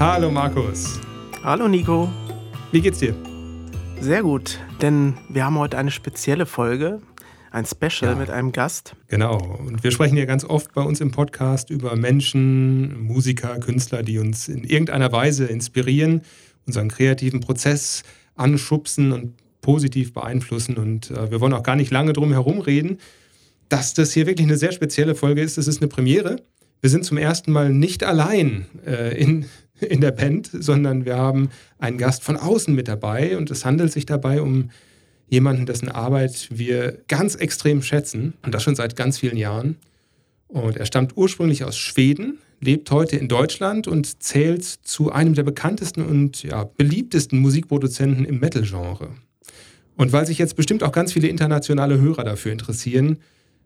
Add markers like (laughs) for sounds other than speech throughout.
Hallo Markus. Hallo Nico. Wie geht's dir? Sehr gut, denn wir haben heute eine spezielle Folge, ein Special ja. mit einem Gast. Genau, und wir sprechen ja ganz oft bei uns im Podcast über Menschen, Musiker, Künstler, die uns in irgendeiner Weise inspirieren, unseren kreativen Prozess anschubsen und positiv beeinflussen. Und äh, wir wollen auch gar nicht lange drum herum reden, dass das hier wirklich eine sehr spezielle Folge ist. Es ist eine Premiere. Wir sind zum ersten Mal nicht allein äh, in, (laughs) in der Band, sondern wir haben einen Gast von außen mit dabei. Und es handelt sich dabei um jemanden, dessen Arbeit wir ganz extrem schätzen. Und das schon seit ganz vielen Jahren. Und er stammt ursprünglich aus Schweden, lebt heute in Deutschland und zählt zu einem der bekanntesten und ja, beliebtesten Musikproduzenten im Metal-Genre. Und weil sich jetzt bestimmt auch ganz viele internationale Hörer dafür interessieren,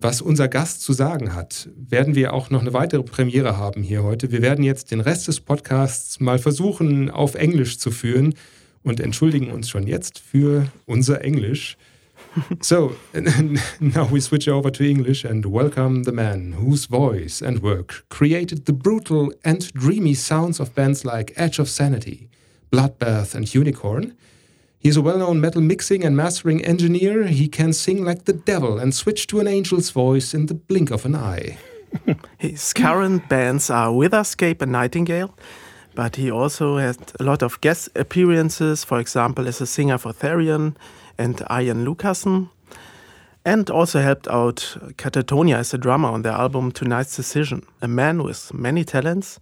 was unser Gast zu sagen hat, werden wir auch noch eine weitere Premiere haben hier heute. Wir werden jetzt den Rest des Podcasts mal versuchen, auf Englisch zu führen und entschuldigen uns schon jetzt für unser Englisch. (laughs) so, (laughs) now we switch over to English and welcome the man whose voice and work created the brutal and dreamy sounds of bands like Edge of Sanity, Bloodbath, and Unicorn. He's a well known metal mixing and mastering engineer. He can sing like the devil and switch to an angel's voice in the blink of an eye. (laughs) His current bands are Witherscape and Nightingale, but he also had a lot of guest appearances, for example, as a singer for Therion and Arjen Lucassen, and also helped out Katatonia as a drummer on their album Tonight's Decision, a man with many talents.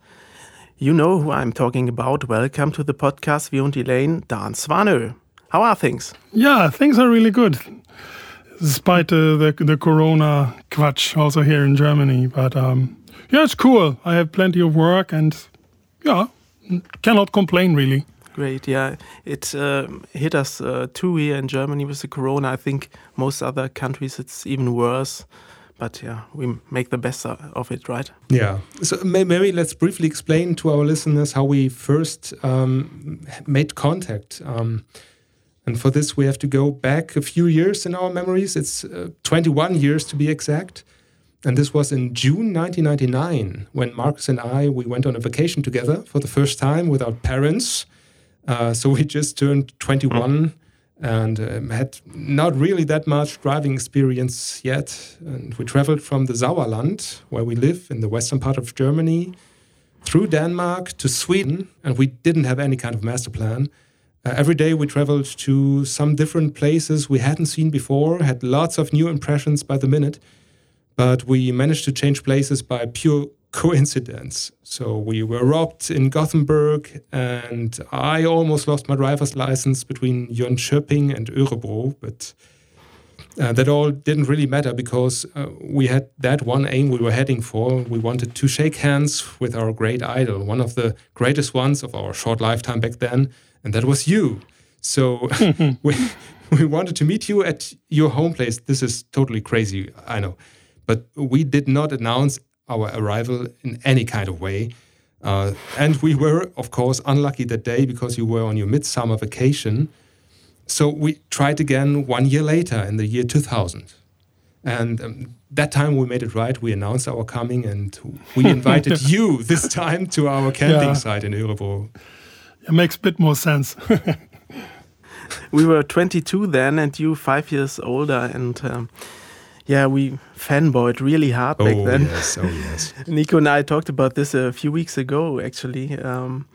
You know who I'm talking about. Welcome to the podcast, Vion Lane, Dan Swanö. How are things? Yeah, things are really good, despite uh, the the Corona quatsch also here in Germany. But um, yeah, it's cool. I have plenty of work, and yeah, cannot complain really. Great, yeah. It uh, hit us uh, too here in Germany with the Corona. I think most other countries it's even worse. But yeah, we make the best of it, right? Yeah. So maybe let's briefly explain to our listeners how we first um, made contact. Um, and for this, we have to go back a few years in our memories. It's uh, 21 years to be exact. And this was in June 1999 when Marcus and I we went on a vacation together for the first time without parents. Uh, so we just turned 21 and um, had not really that much driving experience yet. And we traveled from the Sauerland, where we live in the western part of Germany, through Denmark to Sweden, and we didn't have any kind of master plan. Uh, every day we traveled to some different places we hadn't seen before, had lots of new impressions by the minute, but we managed to change places by pure (laughs) coincidence. So we were robbed in Gothenburg, and I almost lost my driver's license between Jönköping and Örebro, but uh, that all didn't really matter because uh, we had that one aim we were heading for. We wanted to shake hands with our great idol, one of the greatest ones of our short lifetime back then, and that was you. So (laughs) we, we wanted to meet you at your home place. This is totally crazy, I know. But we did not announce our arrival in any kind of way. Uh, and we were, of course, unlucky that day because you were on your midsummer vacation. So we tried again one year later in the year 2000. And um, that time we made it right. We announced our coming and we (laughs) invited you this time to our camping yeah. site in Örebro. It makes a bit more sense. (laughs) we were 22 then, and you five years older, and um, yeah, we fanboyed really hard back oh, then. Yes, oh yes. (laughs) Nico and I talked about this a few weeks ago, actually. Um,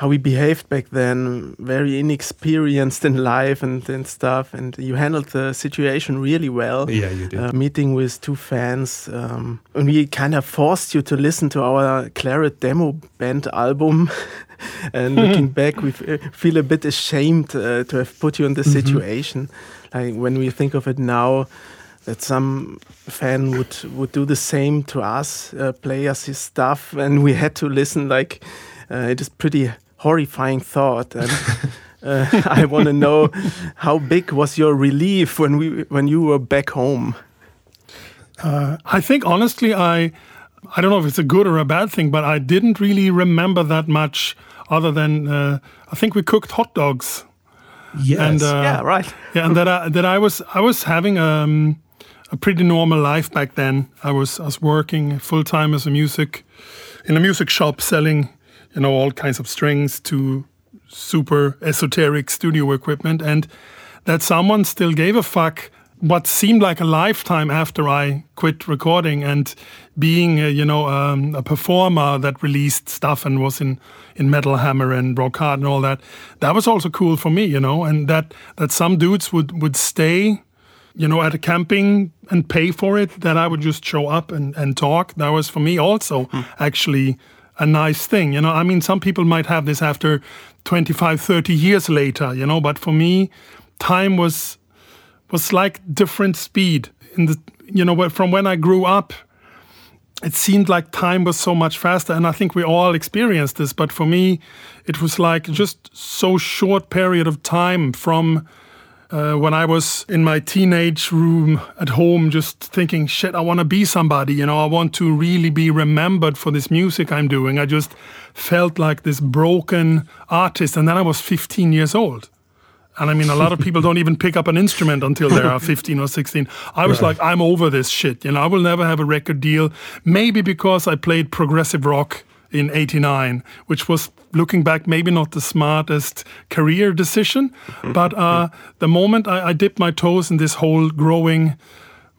how we behaved back then, very inexperienced in life and, and stuff. And you handled the situation really well. Yeah, you did. Uh, meeting with two fans. Um, and we kind of forced you to listen to our Claret demo band album. (laughs) (laughs) and looking (laughs) back, we feel a bit ashamed uh, to have put you in this mm -hmm. situation. Like when we think of it now, that some fan would would do the same to us, uh, play us his stuff, and we had to listen. Like uh, it is pretty horrifying thought. And (laughs) uh, I want to know how big was your relief when we when you were back home. Uh, I think honestly, I I don't know if it's a good or a bad thing, but I didn't really remember that much other than uh, I think we cooked hot dogs. Yes. And, uh, yeah. Right. (laughs) yeah, and that I, that I was I was having um, a pretty normal life back then. I was I was working full time as a music in a music shop selling you know, all kinds of strings to super esoteric studio equipment, and that someone still gave a fuck what seemed like a lifetime after I quit recording and being, a, you know, um, a performer that released stuff and was in in Metal Hammer and Rock Hard and all that. That was also cool for me, you know, and that that some dudes would would stay, you know, at a camping and pay for it. That I would just show up and and talk. That was for me also hmm. actually a nice thing, you know. I mean, some people might have this after 25, 30 years later, you know, but for me, time was was like different speed. In the you know from when I grew up it seemed like time was so much faster and i think we all experienced this but for me it was like just so short period of time from uh, when i was in my teenage room at home just thinking shit i want to be somebody you know i want to really be remembered for this music i'm doing. I just felt like this broken artist and then i was 15 years old and I mean, a lot of people don't even pick up an instrument until they are (laughs) 15 or 16. I was right. like, I'm over this shit. You know, I will never have a record deal. Maybe because I played progressive rock in 89, which was looking back, maybe not the smartest career decision. But uh, the moment I, I dipped my toes in this whole growing,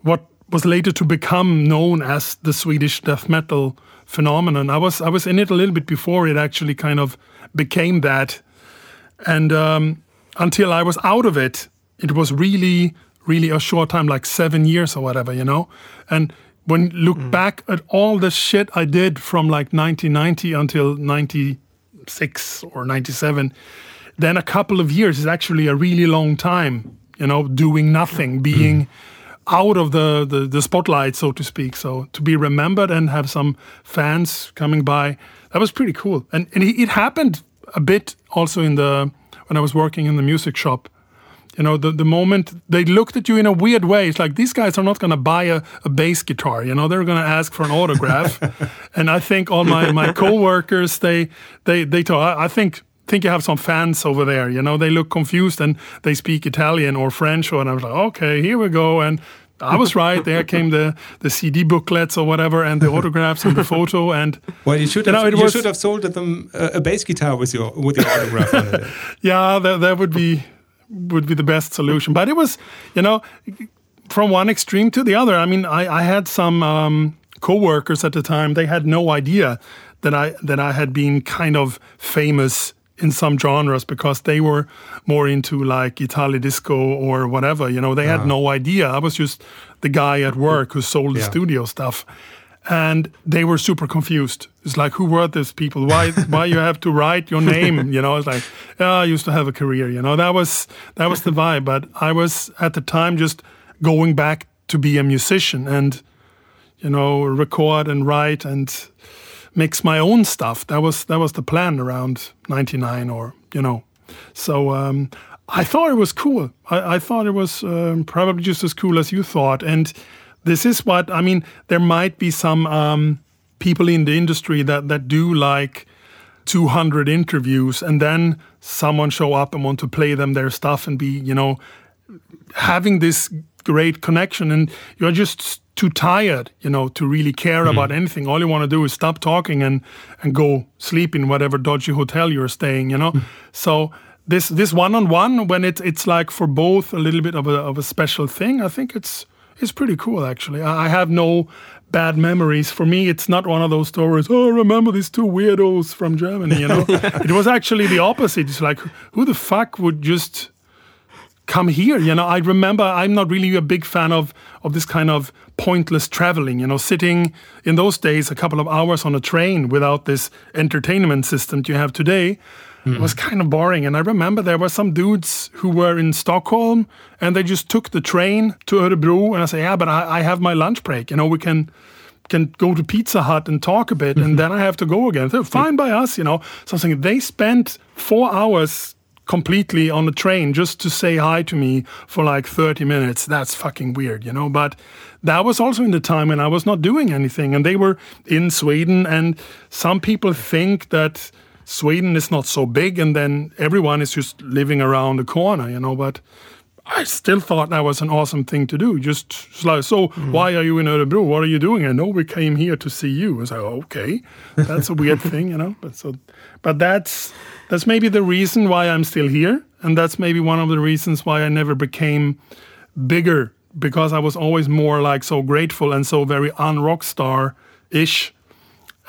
what was later to become known as the Swedish death metal phenomenon, I was I was in it a little bit before it actually kind of became that. And um, until I was out of it, it was really, really a short time, like seven years or whatever, you know? And when look mm. back at all the shit I did from like 1990 until 96 or 97, then a couple of years is actually a really long time, you know, doing nothing, being out of the, the, the spotlight, so to speak. So to be remembered and have some fans coming by, that was pretty cool. And, and it happened a bit also in the when I was working in the music shop. You know, the, the moment they looked at you in a weird way, it's like these guys are not going to buy a, a bass guitar. You know, they're going to ask for an autograph. (laughs) and I think all my my coworkers they they they told I, I think think you have some fans over there. You know, they look confused and they speak Italian or French. or, And I was like, okay, here we go. And I was right. There came the, the CD booklets or whatever, and the autographs and the photo. And well, you should have, you, know, you was, should have sold them a, a, bass guitar with your with your autograph on it. (laughs) Yeah, that, that would be would be the best solution. But it was, you know, from one extreme to the other. I mean, I, I had some um, co-workers at the time. They had no idea that I that I had been kind of famous in some genres because they were more into like Italy disco or whatever. You know, they had uh-huh. no idea. I was just the guy at work who sold yeah. the studio stuff. And they were super confused. It's like, who were these people? Why, why you have to write your name? (laughs) You know, it's like, yeah, I used to have a career. You know, that was that was the vibe. But I was at the time just going back to be a musician and, you know, record and write and mix my own stuff. That was that was the plan around '99, or you know. So um, I thought it was cool. I, I thought it was um, probably just as cool as you thought. And this is what I mean. There might be some um, people in the industry that that do like 200 interviews, and then someone show up and want to play them their stuff and be you know having this great connection, and you're just too tired, you know, to really care mm-hmm. about anything. All you want to do is stop talking and and go sleep in whatever dodgy hotel you're staying, you know. Mm-hmm. So this this one on one when it's it's like for both a little bit of a of a special thing. I think it's it's pretty cool actually. I have no bad memories. For me, it's not one of those stories. Oh, remember these two weirdos from Germany? You know, (laughs) it was actually the opposite. It's like who the fuck would just come here. You know, I remember I'm not really a big fan of of this kind of pointless traveling. You know, sitting in those days a couple of hours on a train without this entertainment system that you have today. Mm. was kind of boring. And I remember there were some dudes who were in Stockholm and they just took the train to Örebro. And I say, yeah, but I, I have my lunch break. You know, we can can go to Pizza Hut and talk a bit, mm -hmm. and then I have to go again. So fine by us, you know. So something they spent four hours completely on the train just to say hi to me for like 30 minutes. That's fucking weird, you know? But that was also in the time when I was not doing anything and they were in Sweden. And some people think that Sweden is not so big and then everyone is just living around the corner, you know? But I still thought that was an awesome thing to do. Just like, so mm. why are you in Örebro? What are you doing? I know we came here to see you. I was like, okay, that's a weird (laughs) thing, you know. But so, but that's that's maybe the reason why I'm still here, and that's maybe one of the reasons why I never became bigger because I was always more like so grateful and so very unrock star ish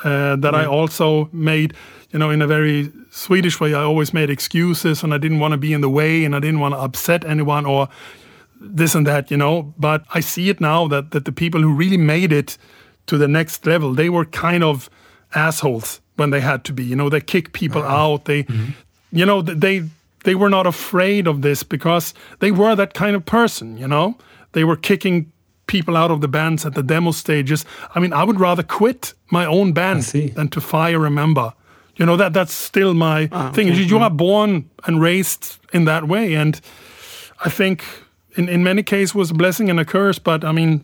uh, that I also made, you know, in a very Swedish way. I always made excuses and I didn't want to be in the way and I didn't want to upset anyone or this and that, you know. But I see it now that that the people who really made it to the next level, they were kind of assholes when they had to be. You know, they kick people uh -huh. out. They, mm -hmm. you know, they they were not afraid of this because they were that kind of person. You know, they were kicking people out of the bands at the demo stages. I mean, I would rather quit my own band than to fire a member. You know that that's still my ah, thing. Okay. You, are born and raised in that way, and I think in in many cases was a blessing and a curse. But I mean,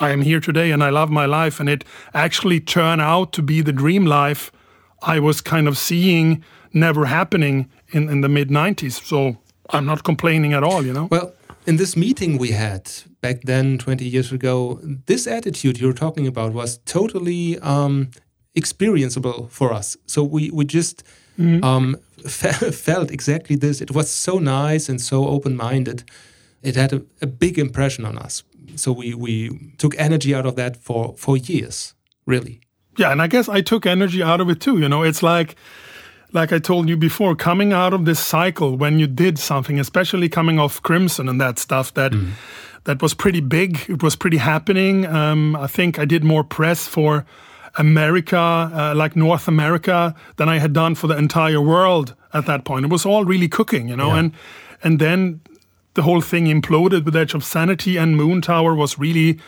I am here today, and I love my life, and it actually turned out to be the dream life I was kind of seeing never happening in in the mid '90s. So I'm not complaining at all. You know. Well, in this meeting we had back then, 20 years ago, this attitude you're talking about was totally um, experienceable for us. So we, we just mm -hmm. um, (laughs) fe felt exactly this. It was so nice and so open minded. It had a, a, big impression on us. So we, we took energy out of that for, for years, really. Yeah, and I guess I took energy out of it too. You know, it's like like I told you before, coming out of this cycle when you did something, especially coming off Crimson and that stuff that mm. that was pretty big. It was pretty happening. Um, I think I did more press for America, uh, like North America, than I had done for the entire world at that point. It was all really cooking, you know, yeah. and and then the whole thing imploded with Edge of Sanity and Moontower was really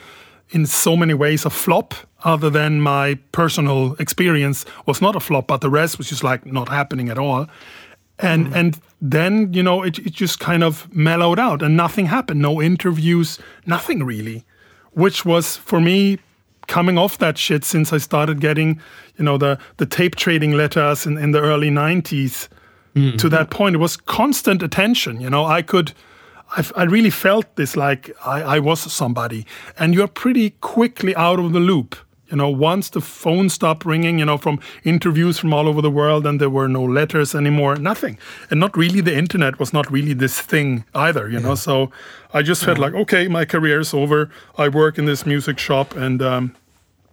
in so many ways a flop other than my personal experience was not a flop but the rest was just like not happening at all and mm. and then you know it, it just kind of mellowed out and nothing happened no interviews nothing really which was for me coming off that shit since i started getting you know the the tape trading letters in, in the early 90s mm. to that point it was constant attention you know i could I've, i really felt this like I, I, was somebody, and you're pretty quickly out of the loop. You know, once the phone stopped ringing, you know, from interviews from all over the world, and there were no letters anymore, nothing, and not really the internet was not really this thing either. You yeah. know, so I just felt yeah. like, okay, my career is over. I work in this music shop, and um,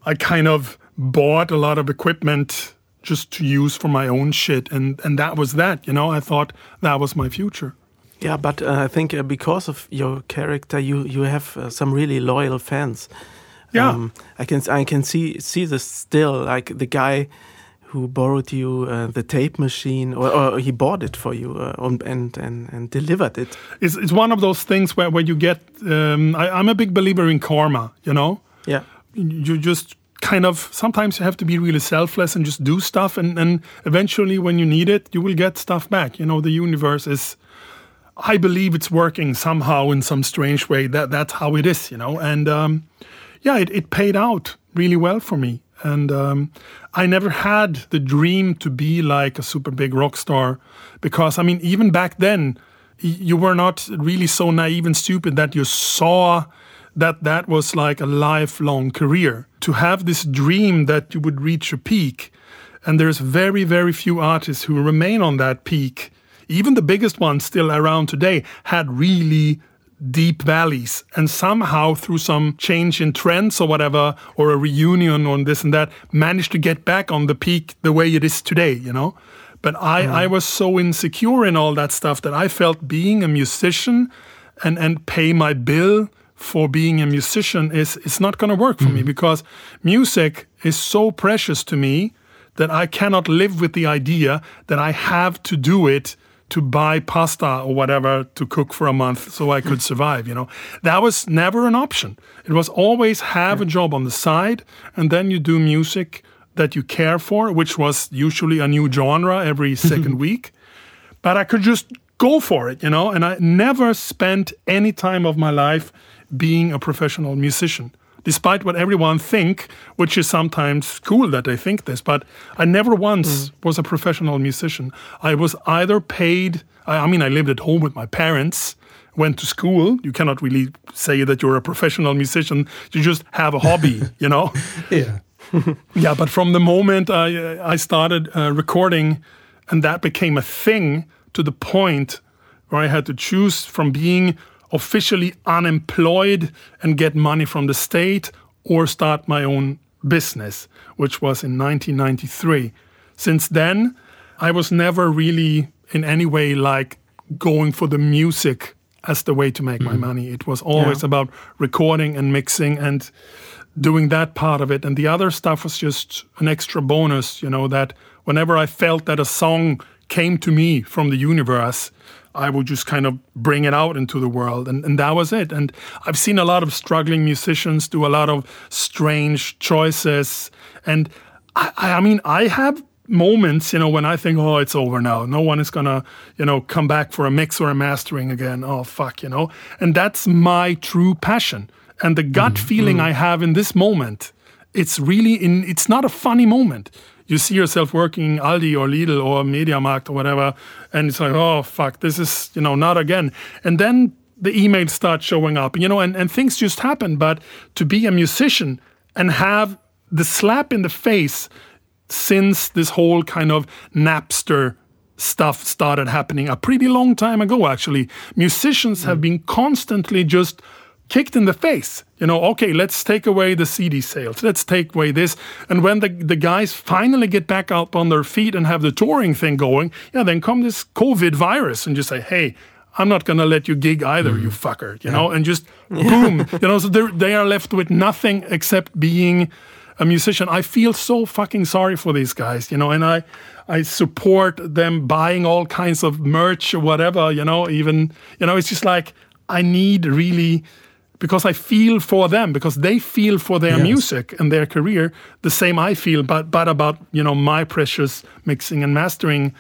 I kind of bought a lot of equipment just to use for my own shit, and and that was that. You know, I thought that was my future. Yeah, but uh, I think uh, because of your character, you you have uh, some really loyal fans. Yeah, um, I can I can see see this still like the guy who borrowed you uh, the tape machine or, or, he bought it for you uh, and, and and delivered it. It's it's one of those things where where you get. Um, I, I'm a big believer in karma. You know. Yeah. You just kind of sometimes you have to be really selfless and just do stuff and and eventually when you need it you will get stuff back you know the universe is I believe it's working somehow in some strange way. That that's how it is, you know. And um, yeah, it, it paid out really well for me. And um, I never had the dream to be like a super big rock star because I mean, even back then, you were not really so naive and stupid that you saw that that was like a lifelong career. To have this dream that you would reach a peak, and there's very, very few artists who remain on that peak even the biggest ones still around today had really deep valleys and somehow through some change in trends or whatever or a reunion on this and that managed to get back on the peak the way it is today you know but i mm. i was so insecure in all that stuff that i felt being a musician and and pay my bill for being a musician is it's not going to work for mm. me because music is so precious to me that i cannot live with the idea that i have to do it to buy pasta or whatever to cook for a month so I could survive, you know. That was never an option. It was always have a job on the side and then you do music that you care for, which was usually a new genre every (laughs) second week. But I could just go for it, you know, and I never spent any time of my life being a professional musician despite what everyone think, which is sometimes cool that they think this, but I never once mm. was a professional musician. I was either paid, I, I, mean, I lived at home with my parents went to school. You cannot really say that you're a professional musician. You just have a hobby, (laughs) you know. yeah. (laughs) yeah, but from the moment I I started uh, recording, and that became a thing to the point where I had to choose from being officially unemployed and get money from the state or start my own business, which was in 1993. Since then, I was never really in any way like going for the music as the way to make mm. my money. It was always yeah. about recording and mixing and doing that part of it. And the other stuff was just an extra bonus, you know, that whenever I felt that a song came to me from the universe, I would just kind of bring it out into the world. And, and that was it. And I've seen a lot of struggling musicians do a lot of strange choices. And I, I mean, I have moments, you know, when I think, oh, it's over now. No one is gonna, you know, come back for a mix or a mastering again. Oh, fuck, you know. And that's my true passion. And the gut mm-hmm. feeling mm. I have in this moment, it's really in. It's not a funny moment you see yourself working Aldi or Lidl or MediaMarkt or whatever, and it's like, oh fuck, this is you know not again. And then the emails start showing up, you know, and, and things just happen. But to be a musician and have the slap in the face since this whole kind of Napster stuff started happening a pretty long time ago, actually, musicians mm. have been constantly just kicked in the face. You know, okay, let's take away the CD sales. Let's take away this. And when the, the guys finally get back up on their feet and have the touring thing going, yeah, then come this COVID virus and just say, hey, I'm not going to let you gig either, mm. you fucker, you yeah. know, and just (laughs) boom, you know, so they are left with nothing except being a musician. I feel so fucking sorry for these guys, you know, and I, I support them buying all kinds of merch or whatever, you know, even, you know, it's just like, I need really because I feel for them because they feel for their yes. music and their career the same I feel, but but about you know my precious mixing and mastering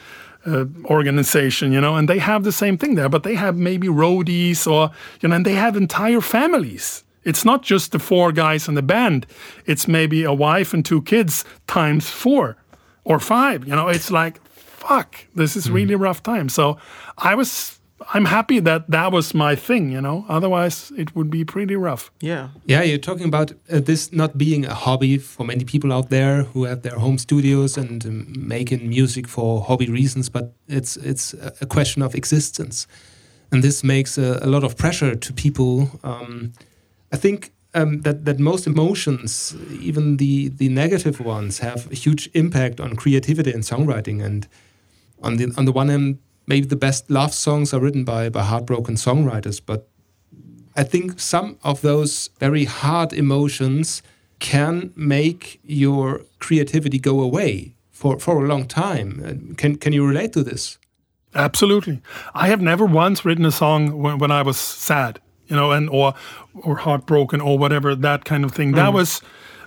uh, organization, you know, and they have the same thing there, but they have maybe roadies or you know, and they have entire families. It's not just the four guys in the band; it's maybe a wife and two kids times four or five. You know, it's like fuck, this is mm. really rough time. So I was I'm happy that that was my thing, you know. Otherwise, it would be pretty rough. Yeah. Yeah, you're talking about uh, this not being a hobby for many people out there who have their home studios and um, making music for hobby reasons, but it's it's a question of existence, and this makes a, a lot of pressure to people. Um, I think um, that that most emotions, even the the negative ones, have a huge impact on creativity and songwriting. And on the on the one hand maybe the best love songs are written by, by heartbroken songwriters, but I think some of those very hard emotions can make your creativity go away for, for a long time. Can, can you relate to this? Absolutely. I have never once written a song when, when I was sad, you know, and or or heartbroken or whatever that kind of thing. Mm. That was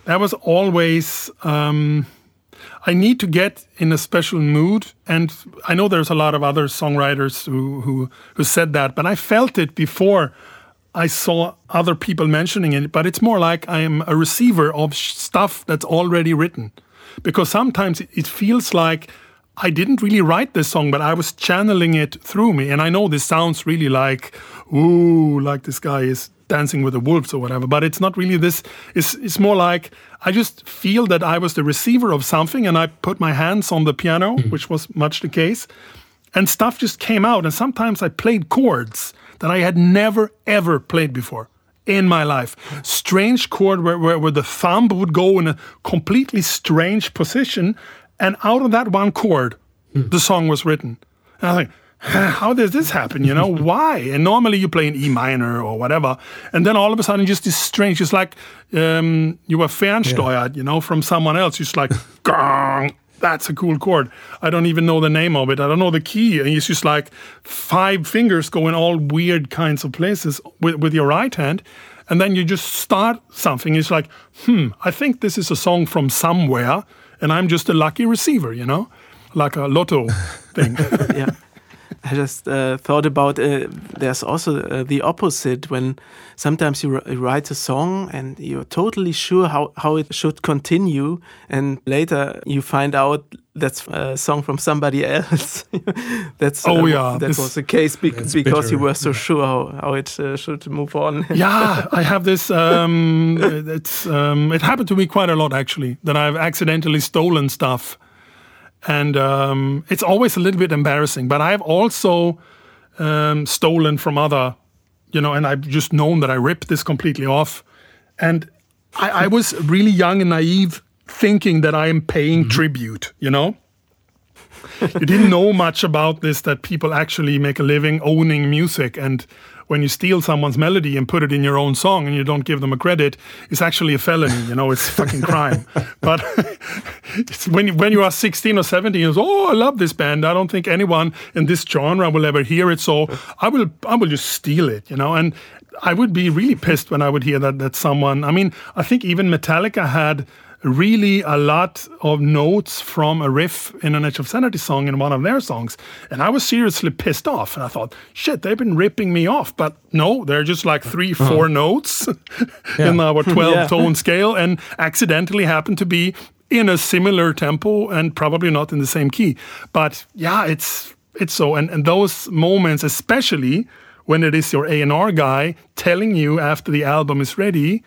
that was always um, I need to get in a special mood. And I know there's a lot of other songwriters who, who, who said that, but I felt it before I saw other people mentioning it. But it's more like I am a receiver of stuff that's already written. Because sometimes it feels like I didn't really write this song, but I was channeling it through me. And I know this sounds really like, ooh, like this guy is dancing with the wolves or whatever, but it's not really this. It's, it's more like I just feel that I was the receiver of something and I put my hands on the piano, mm. which was much the case, and stuff just came out. And sometimes I played chords that I had never, ever played before in my life. Strange chord where, where, where the thumb would go in a completely strange position. And out of that one chord, mm. the song was written. And I think, (sighs) how does this happen? You know, (laughs) why? And normally you play in E minor or whatever, and then all of a sudden just this strange, just like um, you were fernsteuert, yeah. you know, from someone else. Just like, (laughs) gong, that's a cool chord. I don't even know the name of it. I don't know the key. And it's just like five fingers going all weird kinds of places with, with your right hand. And then you just start something. It's like, hmm, I think this is a song from somewhere, and I'm just a lucky receiver, you know, like a lotto (laughs) thing. yeah. I just uh, thought about uh, there's also uh, the opposite when sometimes you write a song and you're totally sure how, how it should continue, and later you find out that's a song from somebody else. (laughs) that's oh uh, yeah, that this, was the case be That's because you were so sure how, how it uh, should move on. (laughs) yeah, I have this. Um, (laughs) it's um, it happened to me quite a lot actually that I've accidentally stolen stuff, and um, it's always a little bit embarrassing. But I've also um, stolen from other, you know, and I've just known that I ripped this completely off, and I, I was really young and naive, thinking that I am paying tribute, you know. you didn't know much about this that people actually make a living owning music and when you steal someone's melody and put it in your own song and you don't give them a credit it's actually a felony you know it's fucking crime. (laughs) But (laughs) it's when you, when you are 16 or 17 you say oh i love this band. I don't think anyone in this genre will ever hear it so i will i will just steal it you know? And i would be really pissed when i would hear that that someone i mean i think even metallica had really a lot of notes from a riff in an Edge of Sanity song in one of their songs. And I was seriously pissed off. And I thought, shit, they've been ripping me off. But no, they're just like three, four notes (laughs) in our (laughs) 12 Yeah. tone scale and accidentally happen to be in a similar tempo and probably not in the same key. But yeah, it's it's so. And, and those moments, especially when it is your A&R guy telling you after the album is ready,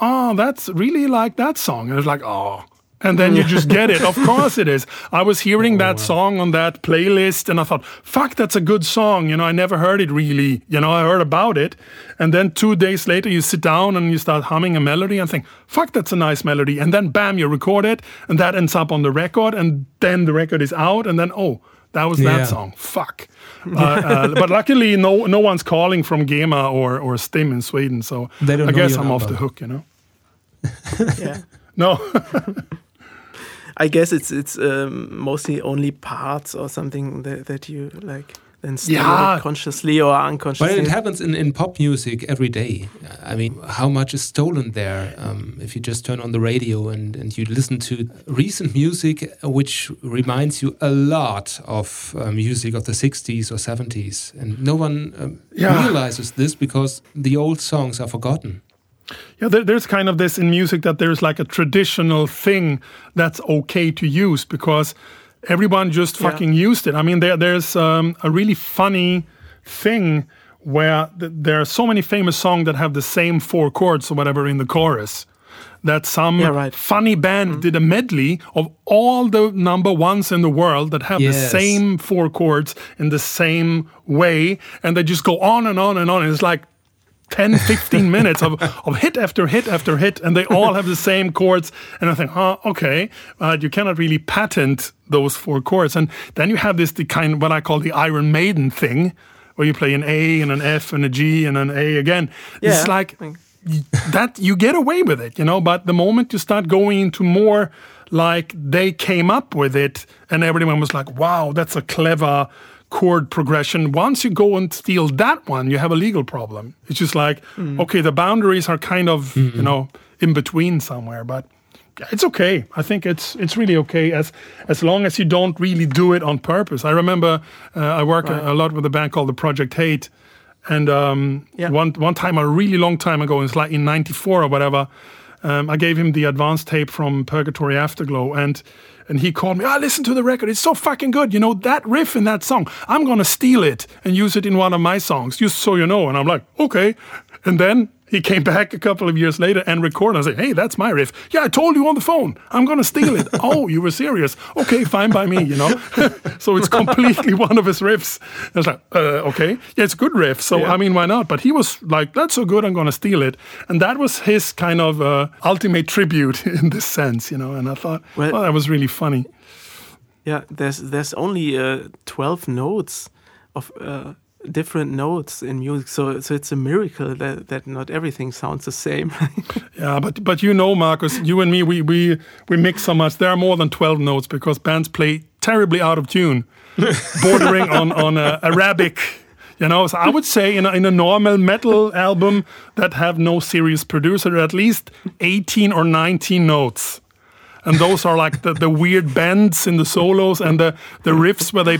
oh, that's really like that song. And it's like, oh. And then you just get it. Of course it is. I was hearing oh, that song on that playlist and I thought, fuck, that's a good song. You know, I never heard it really. You know, I heard about it. And then two days later, you sit down and you start humming a melody and think, fuck, that's a nice melody. And then bam, you record it and that ends up on the record. And then the record is out. And then, oh, that was Yeah. that song. Fuck. Uh, uh, but luckily, no no one's calling from GEMA or, or Stim in Sweden. So They don't I guess I'm off the hook, you know? (laughs) (laughs) yeah. No. I guess it's it's um, mostly only parts or something that, that you like then steal Yeah. consciously or unconsciously. But unconsciously. it happens in, in pop music every day. I mean, how much is stolen there? Um, if you just turn on the radio and, and you listen to recent music, uh, which reminds you a lot of uh, music of the 60s or 70s. And no one um, Yeah. realizes this because the old songs are forgotten. Yeah, there, there's kind of this in music that there's like a traditional thing that's okay to use because everyone just Yeah. fucking used it. I mean, there, there's um, a really funny thing where th- there are so many famous songs that have the same four chords or whatever in the chorus. That some Yeah, right. funny band did a medley of all the number ones in the world that have the same four chords in the same way, and they just go on and on and on. And it's like 10, 15 minutes of, of hit after hit after hit, and they all have the same chords. And I think, huh, okay, uh, you cannot really patent those four chords. And then you have this the kind what I call the Iron Maiden thing, where you play an A and an F and a G and an A again. It's like that you get away with it, you know. But the moment you start going into more like they came up with it, and everyone was like, "Wow, that's a clever." Chord progression once you go and steal that one you have a legal problem. It's just like okay the boundaries are kind of you know in between somewhere but it's okay. I think it's it's really okay as as long as you don't really do it on purpose. I remember uh, i work a, a lot with a band called the project hate and um, Yeah. one one time a really long time ago it's like in 94 or whatever um, i gave him the advance tape from purgatory afterglow and and he called me ah listen to the record. It's so fucking good. You know that riff in that song i'm gonna steal it and use it in one of my songs. Just so you know. And i'm like okay. And then he came back a couple of years later and recorded. I said, "Hey, that's my riff. Yeah, I told you on the phone. I'm gonna steal it. (laughs) oh, you were serious? Okay, fine by me. You know. (laughs) so it's completely (laughs) one of his riffs. I was like, uh, okay, yeah, it's a good riff. So Yeah. I mean, why not? But he was like, that's so good, I'm gonna steal it. And that was his kind of uh, ultimate tribute in this sense, you know. And I thought, well, Well- that was really funny. Yeah, there's there's only uh, twelve notes of uh, different notes in music, so so it's a miracle that that not everything sounds the same. (laughs) Yeah, but but you know, Marcus, you and me, we we we mix so much. There are more than twelve notes because bands play terribly out of tune, (laughs) bordering on on uh, Arabic. You know, so I would say in a, in a normal metal album that have no serious producer, at least eighteen or nineteen notes. And those are like the, the weird bends in the solos and the, the riffs where they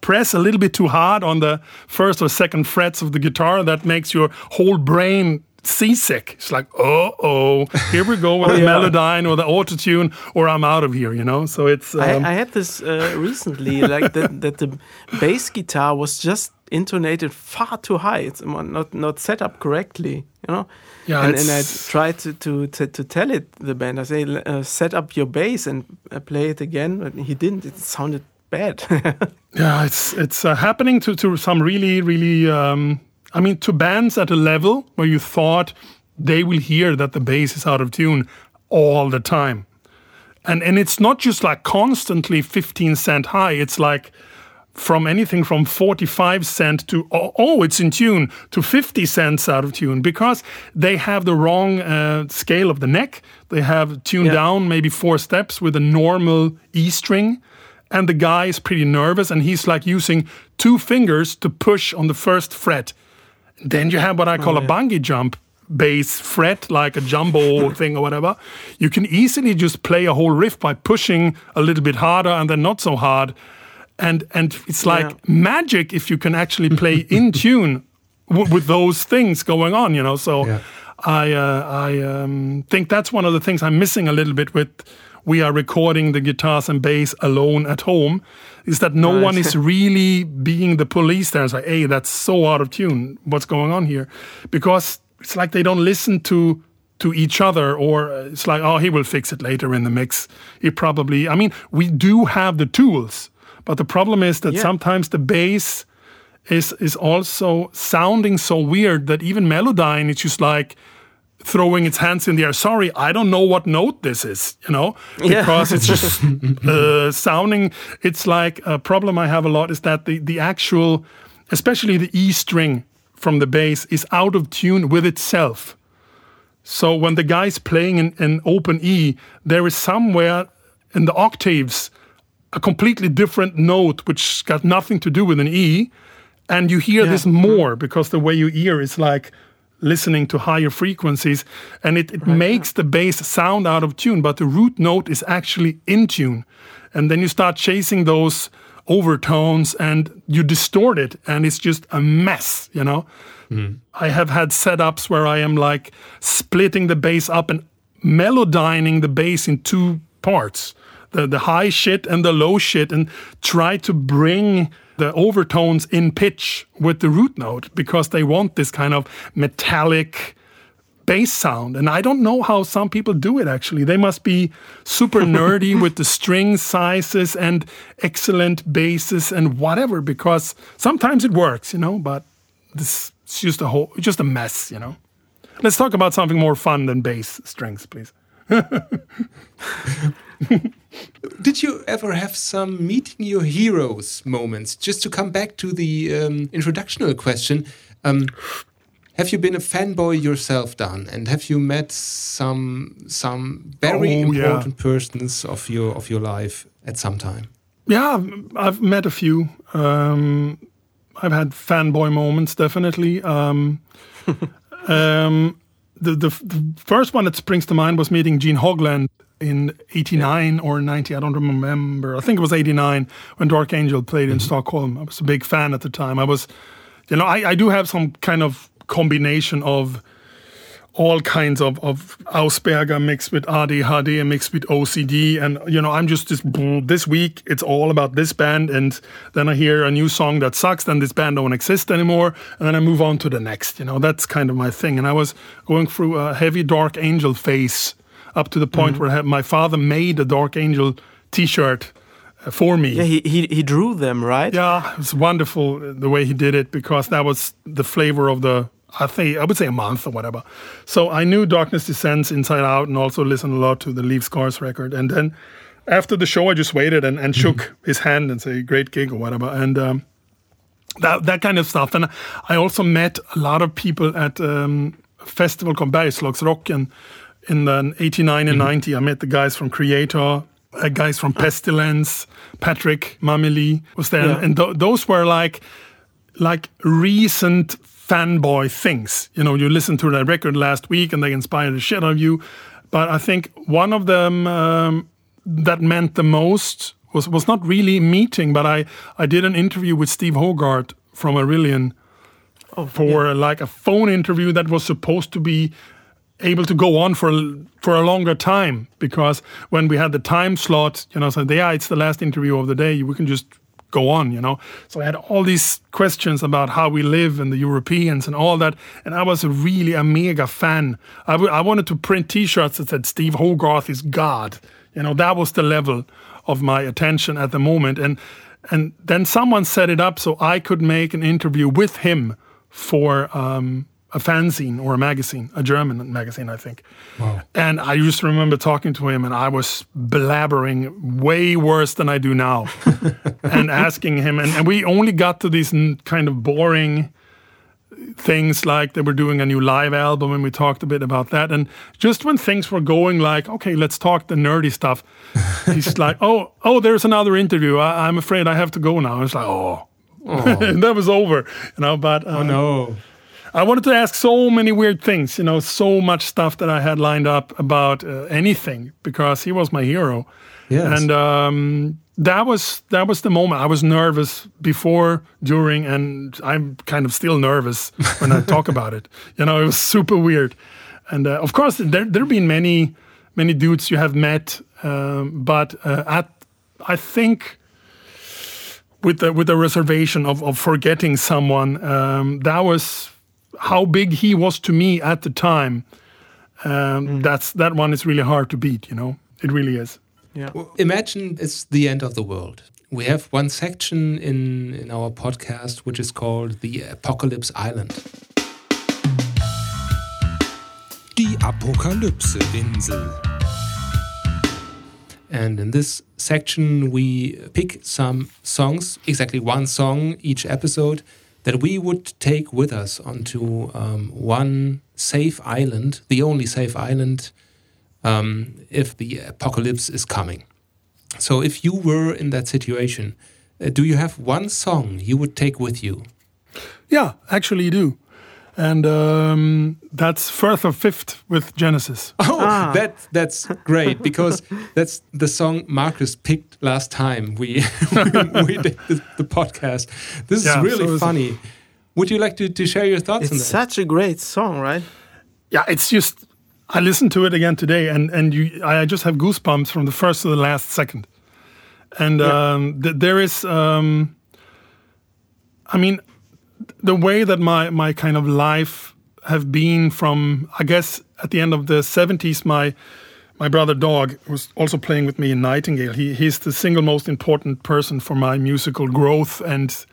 press a little bit too hard on the first or second frets of the guitar. That makes your whole brain seasick. It's like, oh, oh, here we go with Oh, the yeah. Melodyne or the auto tune, or I'm out of here. You know. So it's. Um, I, I had this uh, recently, like that, that the bass guitar was just intonated far too high. It's not not set up correctly, you know. Yeah, and, and I tried to, to to to tell it the band. I say, uh, set up your bass and uh, play it again. But he didn't. It sounded bad. (laughs) Yeah, it's it's uh, happening to to some really really. Um, I mean, to bands at a level where you thought they will hear that the bass is out of tune all the time, and and it's not just like constantly fifteen cent high. It's like from anything from 45 cent to oh, oh it's in tune to 50 cents out of tune because they have the wrong uh, scale of the neck they have tuned Yeah. down maybe four steps with a normal e string and the guy is pretty nervous and he's like using two fingers to push on the first fret then you have what I call a bungee jump bass fret, like a jumbo (laughs) thing or whatever. You can easily just play a whole riff by pushing a little bit harder and then not so hard. And and it's like Yeah. magic if you can actually play (laughs) in tune w- with those things going on, you know. So Yeah. I uh, I um, think that's one of the things I'm missing a little bit with. We are recording the guitars and bass alone at home. Is that no Right. one is (laughs) really being the police there and say, hey, that's so out of tune. What's going on here? Because it's like they don't listen to to each other, or uh, it's like, oh, he will fix it later in the mix. He probably. I mean, we do have the tools, but the problem is that Yeah. sometimes the bass is is also sounding so weird that even Melodyne is just like throwing its hands in the air. Sorry, I don't know what note this is, you know, (laughs) Yeah. because it's just uh, sounding. It's like a problem I have a lot is that the the actual, especially the E string from the bass, is out of tune with itself. So when the guy's playing in, in open E, there is somewhere in the octaves a completely different note which got nothing to do with an E. And you hear this more because the way you hear is like listening to higher frequencies and it, it makes the bass sound out of tune, but the root note is actually in tune. And then you start chasing those overtones and you distort it and it's just a mess, you know? Mm. I have had setups where I am like splitting the bass up and melodyning the bass in two parts the, the high shit and the low shit and try to bring the overtones in pitch with the root note because they want this kind of metallic bass sound. And I don't know how some people do it actually. They must be super (laughs) nerdy with the string sizes and excellent basses and whatever because sometimes it works, you know, but this is just a whole just a mess, you know. Let's talk about something more fun than bass strings, please. (laughs) Did you ever have some meeting your heroes moments? Just to come back to the um, introductional question, um, have you been a fanboy yourself, Dan? And have you met some some very Oh, yeah. important persons of your of your life at some time? Yeah, I've, I've met a few. Um, I've had fanboy moments, definitely. Um, (laughs) um, the, the the first one that springs to mind was meeting Gene Hoglan in '89 or '90. I don't remember. I think it was '89 when Dark Angel played in mm-hmm. Stockholm. I was a big fan at the time. I was, you know, I, I do have some kind of combination of all kinds of, of Asperger mixed with ADHD and mixed with OCD. And, you know, I'm just this, this week, it's all about this band. And then I hear a new song that sucks, then this band don't exist anymore. And then I move on to the next, you know, that's kind of my thing. And I was going through a heavy Dark Angel phase up to the point where I had, my father made a Dark Angel t-shirt uh, for me. yeah, he, he he drew them, right? Yeah, it's wonderful uh, the way he did it because that was the flavor of the I think I would say a month or whatever. So I knew Darkness Descends inside out and also listened a lot to the Leave Scars record. And then after the show, I just waited and, and shook his hand and say great gig or whatever. And um, that that kind of stuff. And I also met a lot of people at um, a festival called Bergslagsrocken in the 89 and 90. I met the guys from Kreator, uh, guys from Pestilence, Patrick Mameli was there, Yeah. and th- those were like like recent fanboy things. You know, you listened to that record last week and they inspired the shit out of you. But I think one of them um, that meant the most was was not really meeting, but I I did an interview with Steve Hogarth from Marillion oh, for yeah. like a phone interview that was supposed to be able to go on for for a longer time because when we had the time slot, you know, so yeah, it's the last interview of the day, we can just go on, you know. So I had all these questions about how we live and the Europeans and all that, and I was a really a mega fan. I, I wanted to print T-shirts that said Steve Hogarth is God. You know, that was the level of my attention at the moment, and and then someone set it up so I could make an interview with him for um, a fanzine or a magazine, a German magazine, I think. Wow. And I used to remember talking to him, and I was blabbering way worse than I do now, (laughs) and asking him. And, and, we only got to these kind of boring things like they were doing a new live album, and we talked a bit about that. And just when things were going like, okay, let's talk the nerdy stuff, (laughs) he's like, oh, oh, there's another interview. I, am afraid I have to go now. It's like, oh. oh. (laughs) that was over, you know. But uh, oh no, I wanted to ask so many weird things, you know, so much stuff that I had lined up about uh, anything because he was my hero. Yes. And um, that was that was the moment. I was nervous before, during, and I'm kind of still nervous when I talk (laughs) about it. You know, it was super weird. And uh, of course, there there have been many many dudes you have met, um, but uh, at I think with the with the reservation of, of forgetting someone, um, that was how big he was to me at the time, um, mm. that's that one is really hard to beat. You know, it really is. Yeah. Well, imagine it's the end of the world. We have one section in in our podcast which is called the Apocalypse Island. Die Apokalypse-Insel. And in this section, we pick some songs, exactly one song each episode, that we would take with us onto um, one safe island, the only safe island, um, if the apocalypse is coming. So, if you were in that situation, uh, do you have one song you would take with you? Yeah, actually, do and um, that's Firth of Fifth with Genesis. (laughs) Oh, ah. that that's great because that's the song Marcus picked last time we (laughs) we, we, did the, the, podcast. This yeah, is really so funny. Would you like to, to share your thoughts? On that? It's such a great song, right? Yeah, it's just I listened to it again today, and and you I just have goosebumps from the first to the last second, and yeah. um, th there is. Um, I mean, the way that my my kind of life have been from I guess at the end of the 70s my my brother Dag was also playing with me in Nightingale. He he's the single most important person for my musical growth and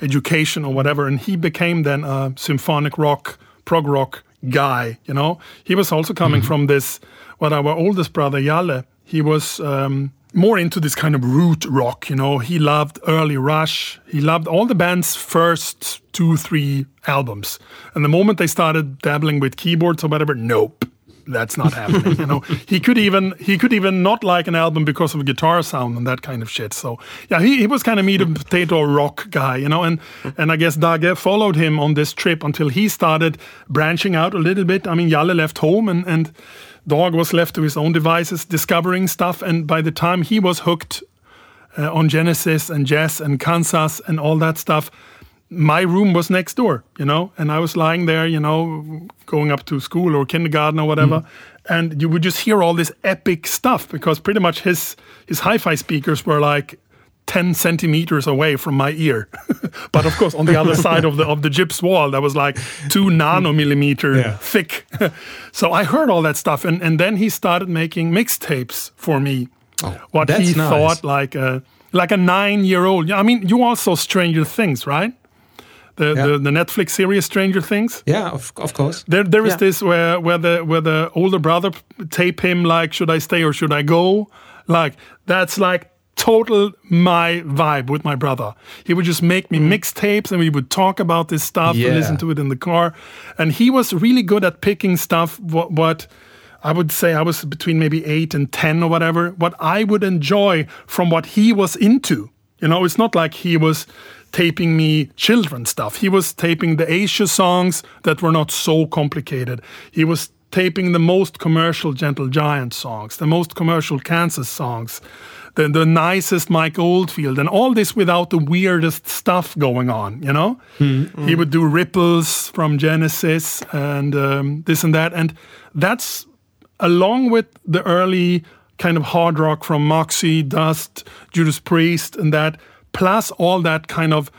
education or whatever. And he became then a symphonic rock, prog rock guy. You know, he was also coming mm -hmm. from this. What our oldest brother Jalle, he was um, more into this kind of root rock. You know, he loved early Rush. He loved all the band's first two, three albums. And the moment they started dabbling with keyboards or whatever, nope, that's not (laughs) happening. you know, he could even he could even not like an album because of a guitar sound and that kind of shit. So yeah, he, he was kind of meat and potato rock guy. You know, and and I guess Dag followed him on this trip until he started branching out a little bit. I mean, Jalle left home and and Dag was left to his own devices, discovering stuff. And by the time he was hooked uh, on Genesis and Jazz and Kansas and all that stuff, my room was next door, you know, and I was lying there, you know, going up to school or kindergarten or whatever, mm. and you would just hear all this epic stuff because pretty much his his hi-fi speakers were like 10 centimeters away from my ear. (laughs) but of course, on the other (laughs) side of the of the gyps wall, that was like two nanomillimeter yeah. thick. (laughs) so I heard all that stuff, and and then he started making mixtapes for me. Oh, what he nice. thought like a like a nine year old. I mean, you also Stranger Things, right? The, yeah. the, the Netflix series Stranger Things. Yeah, of, of course. There there is yeah. this where where the where the older brother tape him like, should I stay or should I go? Like that's like total my vibe with my brother. He would just make me mm. mixtapes and we would talk about this stuff yeah. and listen to it in the car. And he was really good at picking stuff what, what I would say I was between maybe 8 and 10 or whatever, what I would enjoy from what he was into. You know, it's not like he was taping me children stuff. He was taping the Asia songs that were not so complicated. He was taping the most commercial Gentle Giant songs, the most commercial Kansas songs, the, the nicest Mike Oldfield, and all this without the weirdest stuff going on, you know? Mm-hmm. He would do ripples from Genesis and um, this and that. And that's along with the early kind of hard rock from Moxy, Dust, Judas Priest, and that, plus all that kind of